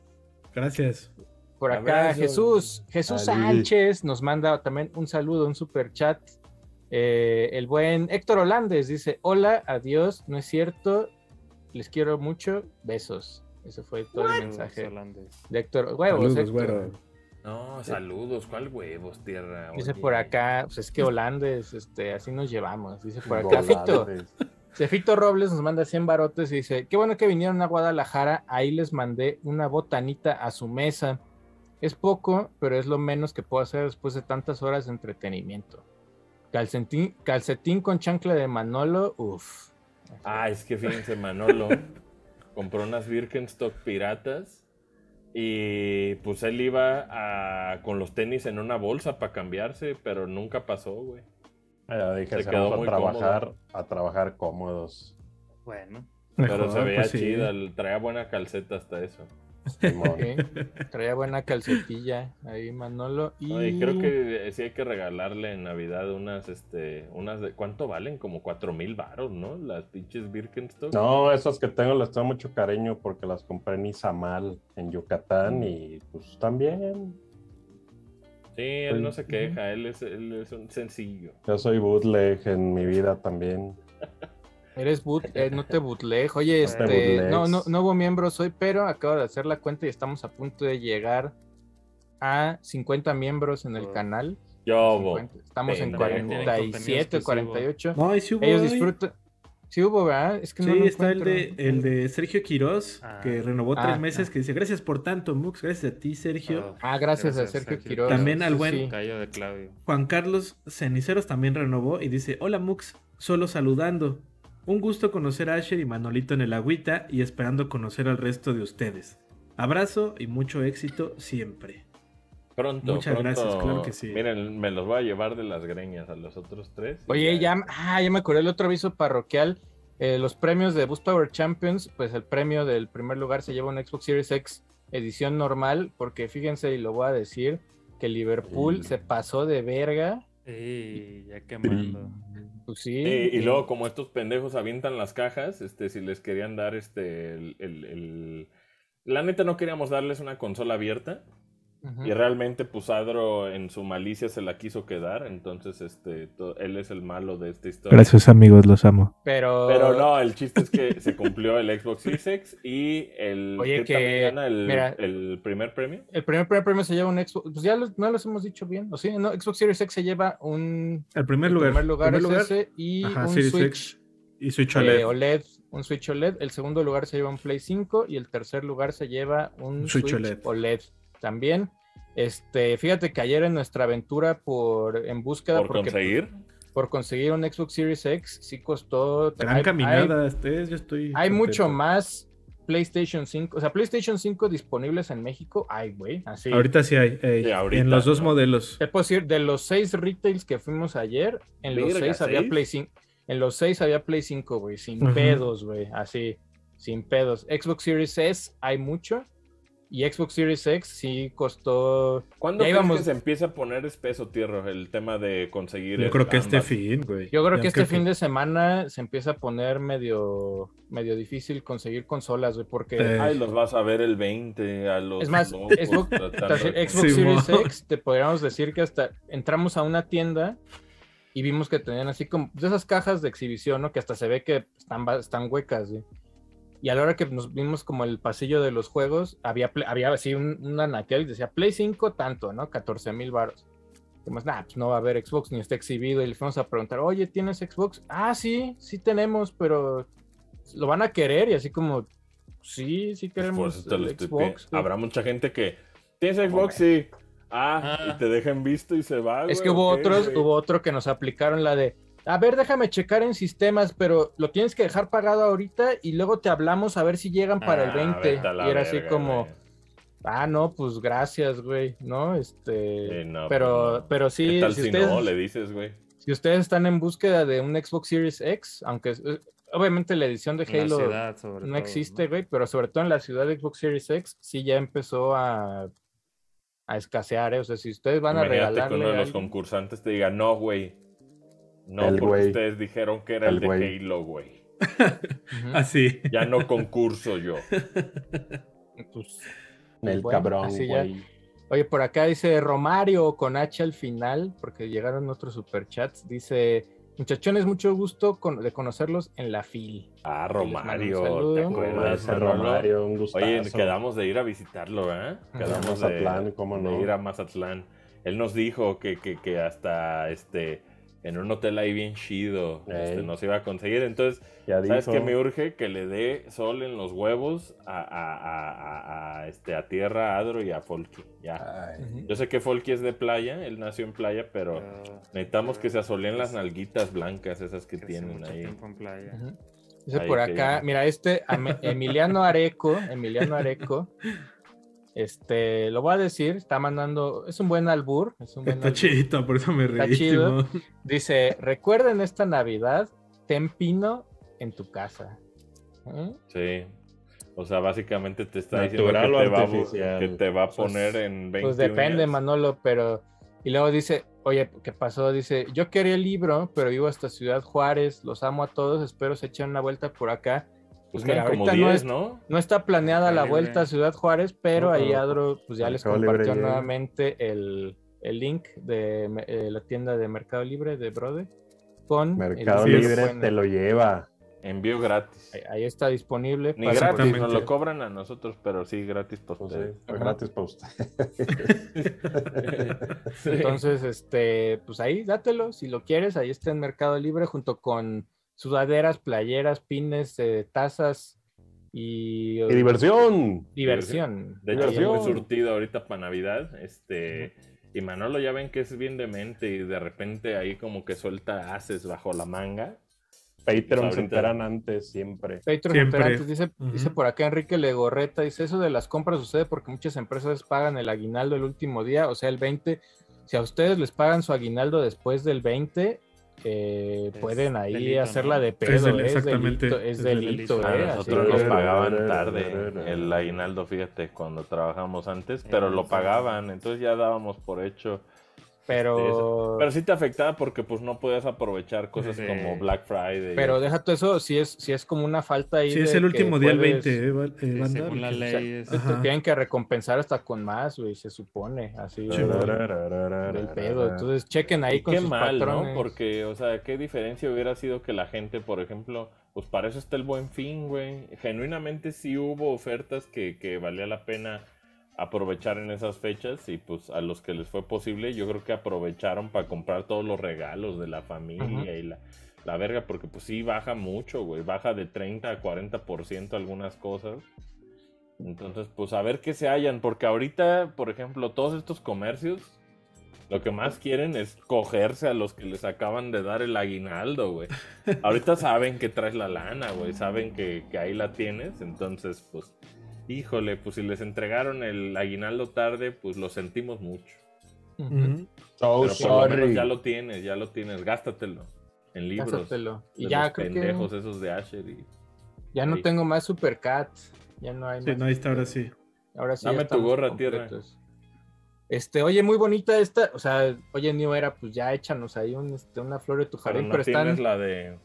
Gracias. Por acá. Jesús, Jesús Ali. Sánchez nos manda también un saludo, un super chat. Eh, el buen Héctor Holandes dice: Hola, adiós, no es cierto, les quiero mucho, besos. Ese fue todo el mensaje Holandés. de Héctor. Huevos, Saludos, Héctor. güero. No, saludos. ¿Cuál huevos, tierra? Dice Oye. por acá, pues es que Holandes, este, así nos llevamos. Dice por acá, Fito. Cefito Robles nos manda 100 barotes y dice, qué bueno que vinieron a Guadalajara, ahí les mandé una botanita a su mesa. Es poco, pero es lo menos que puedo hacer después de tantas horas de entretenimiento. Calcetín, calcetín con chancla de Manolo, uff. Ah, es que fíjense, Manolo compró unas Birkenstock piratas y pues él iba a- con los tenis en una bolsa para cambiarse, pero nunca pasó, güey. Ya dije, Se se quedó vamos a muy trabajar, a trabajar cómodos. Bueno, Pero Mejor, se veía pues sí. chida, traía buena calceta hasta eso. Traía buena calcetilla ahí Manolo. Y, No, y creo que sí hay que regalarle en Navidad unas, este, unas de, ¿cuánto valen? Como cuatro mil baros, ¿no? Las pinches Birkenstock. No, esas que tengo les tengo mucho cariño porque las compré en Izamal, en Yucatán, y pues también. Sí, él no se queja, él es, él es un sencillo. Yo soy bootleg en mi vida también. *laughs* Eres boot, eh, no te bootleg. Oye, te este, no, no, nuevo miembro soy, pero acabo de hacer la cuenta y estamos a punto de llegar a 50 miembros en el Oh. canal. Yo, bo. 50. Estamos en pendejo. Tienen contenido 47, exclusivo. 48. No, y sí hubo Ellos hoy. disfrutan. Sí hubo, ¿verdad? Es que Sí, no lo está el de, el de Sergio Quiroz, Ah. que renovó Ah, tres meses, ah. que dice, gracias por tanto, Mux, gracias a ti, Sergio. Oh, Ah, gracias, a Sergio Sergio. Quiroz. También al buen- sí. De Claudio. Juan Carlos Ceniceros también renovó y dice, hola Mux, solo saludando. Un gusto conocer a Asher y Manolito en el agüita y esperando conocer al resto de ustedes. Abrazo y mucho éxito siempre. Pronto, Muchas pronto. gracias, claro que sí. Miren, me los voy a llevar de las greñas a los otros tres. Oye, ya, ah, ya me acordé el otro aviso parroquial. Eh, los premios de Boost Power Champions, pues el premio del primer lugar se lleva un Xbox Series X edición normal, porque fíjense, y lo voy a decir, que Liverpool Sí. se pasó de verga. Ey, ya quemando. Pues sí. Eh, y y- luego, como estos pendejos avientan las cajas, este, si les querían dar este el, el- el- La neta no queríamos darles una consola abierta. Y realmente Pusadro en su malicia se la quiso quedar. Entonces, este, él es el malo de esta historia. Gracias amigos, los amo. Pero, Pero no, el chiste es que se cumplió el Xbox Series X y el Oye, ¿qué que- también gana el, mira. el primer premio. el primer, primer premio se lleva un Xbox. Pues ya los- no los hemos dicho bien. ¿O sí? No, Xbox Series X se lleva un. El primer el lugar. primer lugar primer es ese y Ajá, un Series Switch. X y Switch eh, OLED. OLED, un Switch OLED. El segundo lugar se lleva un Play 5 y el tercer lugar se lleva un Switch Switch, OLED. OLED. También. Este, fíjate que ayer en nuestra aventura por en búsqueda Por porque- conseguir. por conseguir un Xbox Series X sí costó Gran hay- caminada, ustedes, yo estoy. Hay, mucho más PlayStation 5, o sea, PlayStation 5 disponibles en México, ay, güey, así. Ahorita sí hay. ey, Sí, ahorita, en los dos ¿no? modelos. Puedo decir, de los seis retails que fuimos ayer, en los seis había ¿seis? Play 5. En los seis había Play 5, güey, sin pedos, güey, así, sin pedos. Xbox Series S hay mucho. Y Xbox Series X sí costó. ¿Cuándo Ya crees íbamos- que se empieza a poner espeso, Tierra, el tema de conseguir Yo creo que este fin, güey. Yo creo que este fin de semana se empieza a poner medio, medio difícil conseguir consolas, güey, porque Ay, los vas a ver el 20 a los Es más, locos Xbox- Sí, Series mo. X, te podríamos decir que hasta entramos a una tienda y vimos que tenían así como de esas cajas de exhibición, ¿no? Que hasta se ve que están, están huecas, güey. Y a la hora que nos vimos como el pasillo de los juegos, había, había así un, un anaquel y decía Play 5 tanto, ¿no? 14 mil baros. Dijimos, nah, pues no va a haber Xbox ni está exhibido. Y le fuimos a preguntar, oye, ¿tienes Xbox? Ah, sí, sí tenemos, pero lo van a querer. Y así como, sí, sí Pues queremos lo el Xbox. pi- güey". Habrá mucha gente que tienes Xbox, sí. Ah, Ah. y te dejan visto y se va. Es güey, que hubo ¿o qué, otros, güey? hubo otro que nos aplicaron la de, a ver, déjame checar en sistemas, pero lo tienes que dejar pagado ahorita y luego te hablamos a ver si llegan para el Ah, 20. vete a la Y era así verga, como, güey. ah, no, pues gracias, güey, ¿no? Este, Sí, no, pero, pues no. pero sí, ¿Qué tal si, si, ustedes, no? Le dices, güey. si ustedes están en búsqueda de un Xbox Series X, aunque eh, obviamente la edición de Halo ciudad, no todo, existe, güey, pero sobre todo en la ciudad de Xbox Series X sí ya empezó a, a escasear, ¿eh? O sea, si ustedes van a Imagínate que regalarle uno de los alguien- concursantes te diga, no, güey. No, El porque ustedes dijeron que era el, El de. Halo, güey. Así. Ya no concurso yo. Pues, El bueno, cabrón, güey. Oye, por acá dice Romario con H al final, porque llegaron otros superchats. Dice, muchachones, mucho gusto con- de conocerlos en la FIL. Ah, Romario. ¿te acuerdas? Romario, un gustazo. Oye, quedamos de ir a visitarlo, ¿eh? Quedamos de, Mazatlán, ¿cómo de no? ir a Mazatlán. Él nos dijo que, que, que hasta este en un hotel ahí bien chido este, Ey. nos iba a conseguir. Entonces, Ya ¿sabes dijo. qué me urge? Que le dé sol en los huevos a, a, a, a- a, este, a Tierra, a Adro y a Folky. Ya. Ay, Yo sé que Folky es de playa, él nació en playa, pero Pero- necesitamos que se asoleen las nalguitas blancas esas que tienen mucho ahí. tiempo en playa. Ujú. Dice Ahí por acá, mira, este Ame- Emiliano Areco, Emiliano Areco, *laughs* este, lo voy a decir, está mandando, es un buen albur, es un buen Está albur. chidito, por eso me Está reí. chido. Dice, recuerden esta Navidad, ten pino en tu casa. ¿Eh? Sí. O sea, básicamente te está ¿Natural diciendo que te, va, que te va a Pues- poner en 20 Pues depende, uñas. Manolo, pero... Y luego dice, oye, ¿qué pasó? Dice, yo quería el libro, pero vivo hasta Ciudad Juárez, los amo a todos, espero se echen una vuelta por acá. Pues mira, quedan como ahorita no 10, es- ¿no? No está planeada la vuelta a Ciudad Juárez, pero No, ahí Adro pues ya les compartió nuevamente el, el link de eh, la tienda de Mercado Libre de Brode con Mercado que Libre te lo lleva. Envío gratis. ahí, ahí está disponible. Ni para- gratis, nos lo cobran a nosotros, pero sí gratis por Pues ustedes. sí, gratis para usted. Sí. *laughs* Entonces, este, pues ahí dátelo si lo quieres, ahí está en Mercado Libre junto con sudaderas, playeras, pines, eh, tazas y, ¡Y diversión! diversión. De hecho, estoy muy Diversión. surtido ahorita para Navidad. Este. Y Manolo ya ven que es bien demente y de repente ahí como que suelta haces bajo la manga. Patreon se Ahorita- enteran antes, siempre. Patreon Siempre. Operantes, dice, Ujú. dice por acá Enrique Legorreta, dice eso de las compras sucede porque muchas empresas pagan el aguinaldo el último día, o sea, el 20. Si a ustedes les pagan su aguinaldo después del 20, eh, Es pueden ahí delito, hacerla ¿no? de pedo, del- eh, es exactamente, delito, es es delito, delito. A eh, nosotros nos pagaban tarde el aguinaldo, fíjate, cuando trabajamos antes, pero lo pagaban, entonces ya dábamos por hecho. Pero, Pero sí te afectaba porque pues no podías aprovechar cosas Sí. como Black Friday. pero deja todo eso, si es, si es como una falta ahí. Sí, es el último día, el puedes- 20, eh, eh, Sí, banda, según la que- ley. es- te tienen que recompensar hasta con más, güey, se supone, así Sí, del pedo. Entonces chequen ahí Y con qué sus mal, patrones. ¿no? Porque, o sea, qué diferencia hubiera sido que la gente, por ejemplo, pues para eso está el buen fin, güey. Genuinamente sí hubo ofertas que, que valía la pena aprovechar en esas fechas y pues a los que les fue posible, yo creo que aprovecharon para comprar todos los regalos de la familia y la, la verga, porque pues sí baja mucho, güey. Baja de 30 a 40% algunas cosas. Entonces, pues a ver qué se hallan, porque ahorita, por ejemplo, todos estos comercios Lo que más quieren es cogerse a los que les acaban de dar el aguinaldo, güey. *laughs* Ahorita saben que traes la lana, güey. Saben que, que ahí la tienes. Entonces, pues, híjole, pues si les entregaron el aguinaldo tarde, pues lo sentimos mucho. So Pero por lo menos ya lo tienes, ya lo tienes. Gástatelo en libros. Gástatelo. Y ya los creo que pendejos esos de Asher. Y... ya no Sí. tengo más Supercat. Ya no hay Sí, más. no, ahí está ahora sí. Ahora sí. Dame tu gorra, tierra. Este, oye, muy bonita esta, o sea, oye, New Era, pues ya échanos ahí un, este, una flor de tu Pero jardín, no pero tienes están, la de...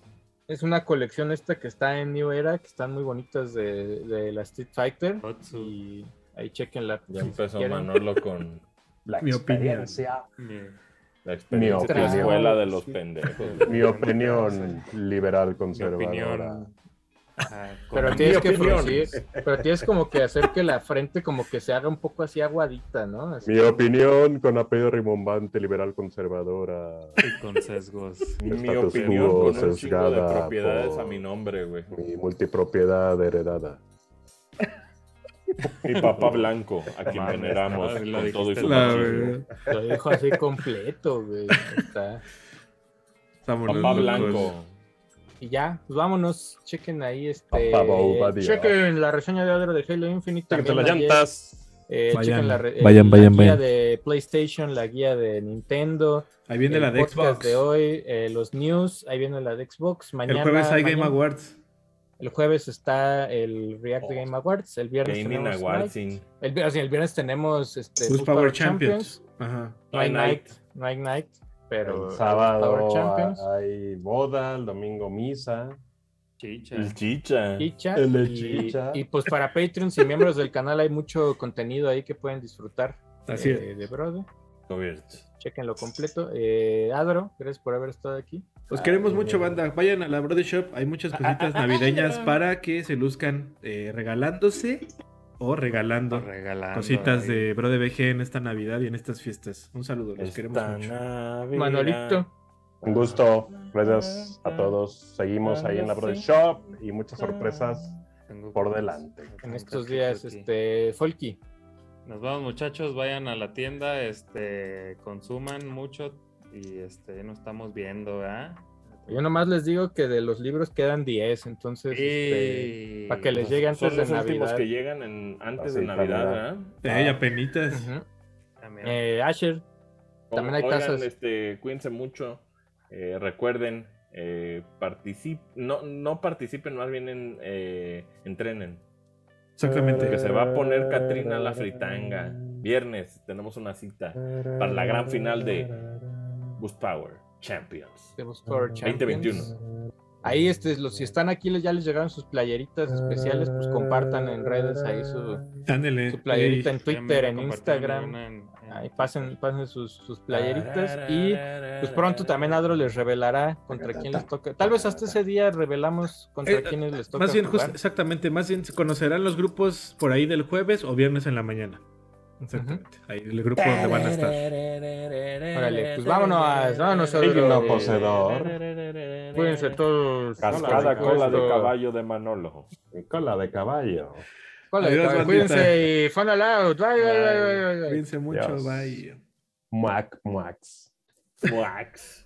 es una colección esta que está en New Era, que están muy bonitas de, de la Street Fighter, Otsu. y ahí chequenla. Ya si empezó quieren. Manolo con La Mi opinión. experiencia. Mi- la experiencia de la escuela de los pendejos. Mi opinión liberal mi conservadora. opinión. Pero tienes que producir, pero tienes como que hacer que la frente como que se haga un poco así aguadita, ¿no? Así Mi opinión con apellido rimbombante, liberal conservadora. y con sesgos. Mi opinión con un chingo de sesgada propiedades por- a mi nombre, güey. Mi multipropiedad heredada. Mi papá blanco, a quien Mames, veneramos no, con todo y su machismo. lo dijo así completo, güey. Está. Papá blanco. Y ya, pues vámonos, chequen ahí este. Chequen la reseña de Adro de Halo Infinite. Sáquete también las llantas. eh, Vayan, chequen la, re- vayan, la vayan, guía vayan. de PlayStation, la guía de Nintendo. Ahí viene el la de Xbox. de hoy, eh, los news, ahí viene la de Xbox. Mañana, el jueves hay Game Awards. El jueves está el React Game Awards. El viernes Gaming tenemos Awards. Night. El, o sea, el viernes tenemos este, Power Champions. Ajá. Hay No hay night, night. no hay night, pero El Power sábado Champions. hay boda, el domingo misa. Chicha. El chicha. Chicha, El de y, chicha. y, pues para Patreons y miembros del canal hay mucho contenido ahí que pueden disfrutar Así eh, es. de Brother. Cubierto. Chequenlo completo. Eh, Adro, gracias por haber estado aquí. Los queremos Ay, mucho, mira. banda. Vayan a la Brother Shop. Hay muchas cositas navideñas para que se luzcan eh, regalándose o regalando Regalando. cositas ahí. de Brother BG en esta Navidad y en estas fiestas. Un saludo, los queremos mucho. Navidad. Manolito, Un gusto. Gracias a todos. Seguimos ahí en la Brother Shop y muchas sorpresas por delante. en estos días, este, Folky. Nos vamos muchachos, vayan a la tienda, este, consuman mucho y este, nos estamos viendo, ¿verdad? Yo nomás les digo que de los libros quedan 10, entonces, este, para que les llegue antes son de los últimos Navidad. que llegan en, antes de Navidad. ¿verdad? Eh, ya penitas. Ujú. También. Eh, Asher, También hay Oigan, tazas. este, cuídense mucho. eh, recuerden, eh, particip no, no participen, más bien en, eh, entrenen. Exactamente. Que se va a poner Katrina la fritanga. Viernes tenemos una cita para la gran final de Boost Power Champions. Boost Power Champions. 2021. Ahí, este, los, si están aquí, les- ya les llegaron sus playeritas especiales, pues compartan en redes ahí su, playerita en Twitter, en Instagram. una en- en- Ahí pasen, pasen sus, sus playeritas y pues pronto también Adro les revelará contra quién les toca. Tal vez hasta ese día revelamos contra Eh, quiénes les toca. Más bien, jugar. justo, exactamente, más bien se conocerán los grupos por ahí del jueves o viernes en la mañana. Exactamente. Ahí el grupo donde van a estar. Órale, pues vámonos, vámonos Adro. Digno poseedor. Cuídense todos. Cascada Hola, cola de caballo de Manolo. Cola de caballo. Hola, Adiós, caballo. Cuídense y fun out. Bye, bye, bye, bye, bye. Cuídense mucho, Dios. bye. Muac, muax. Wax.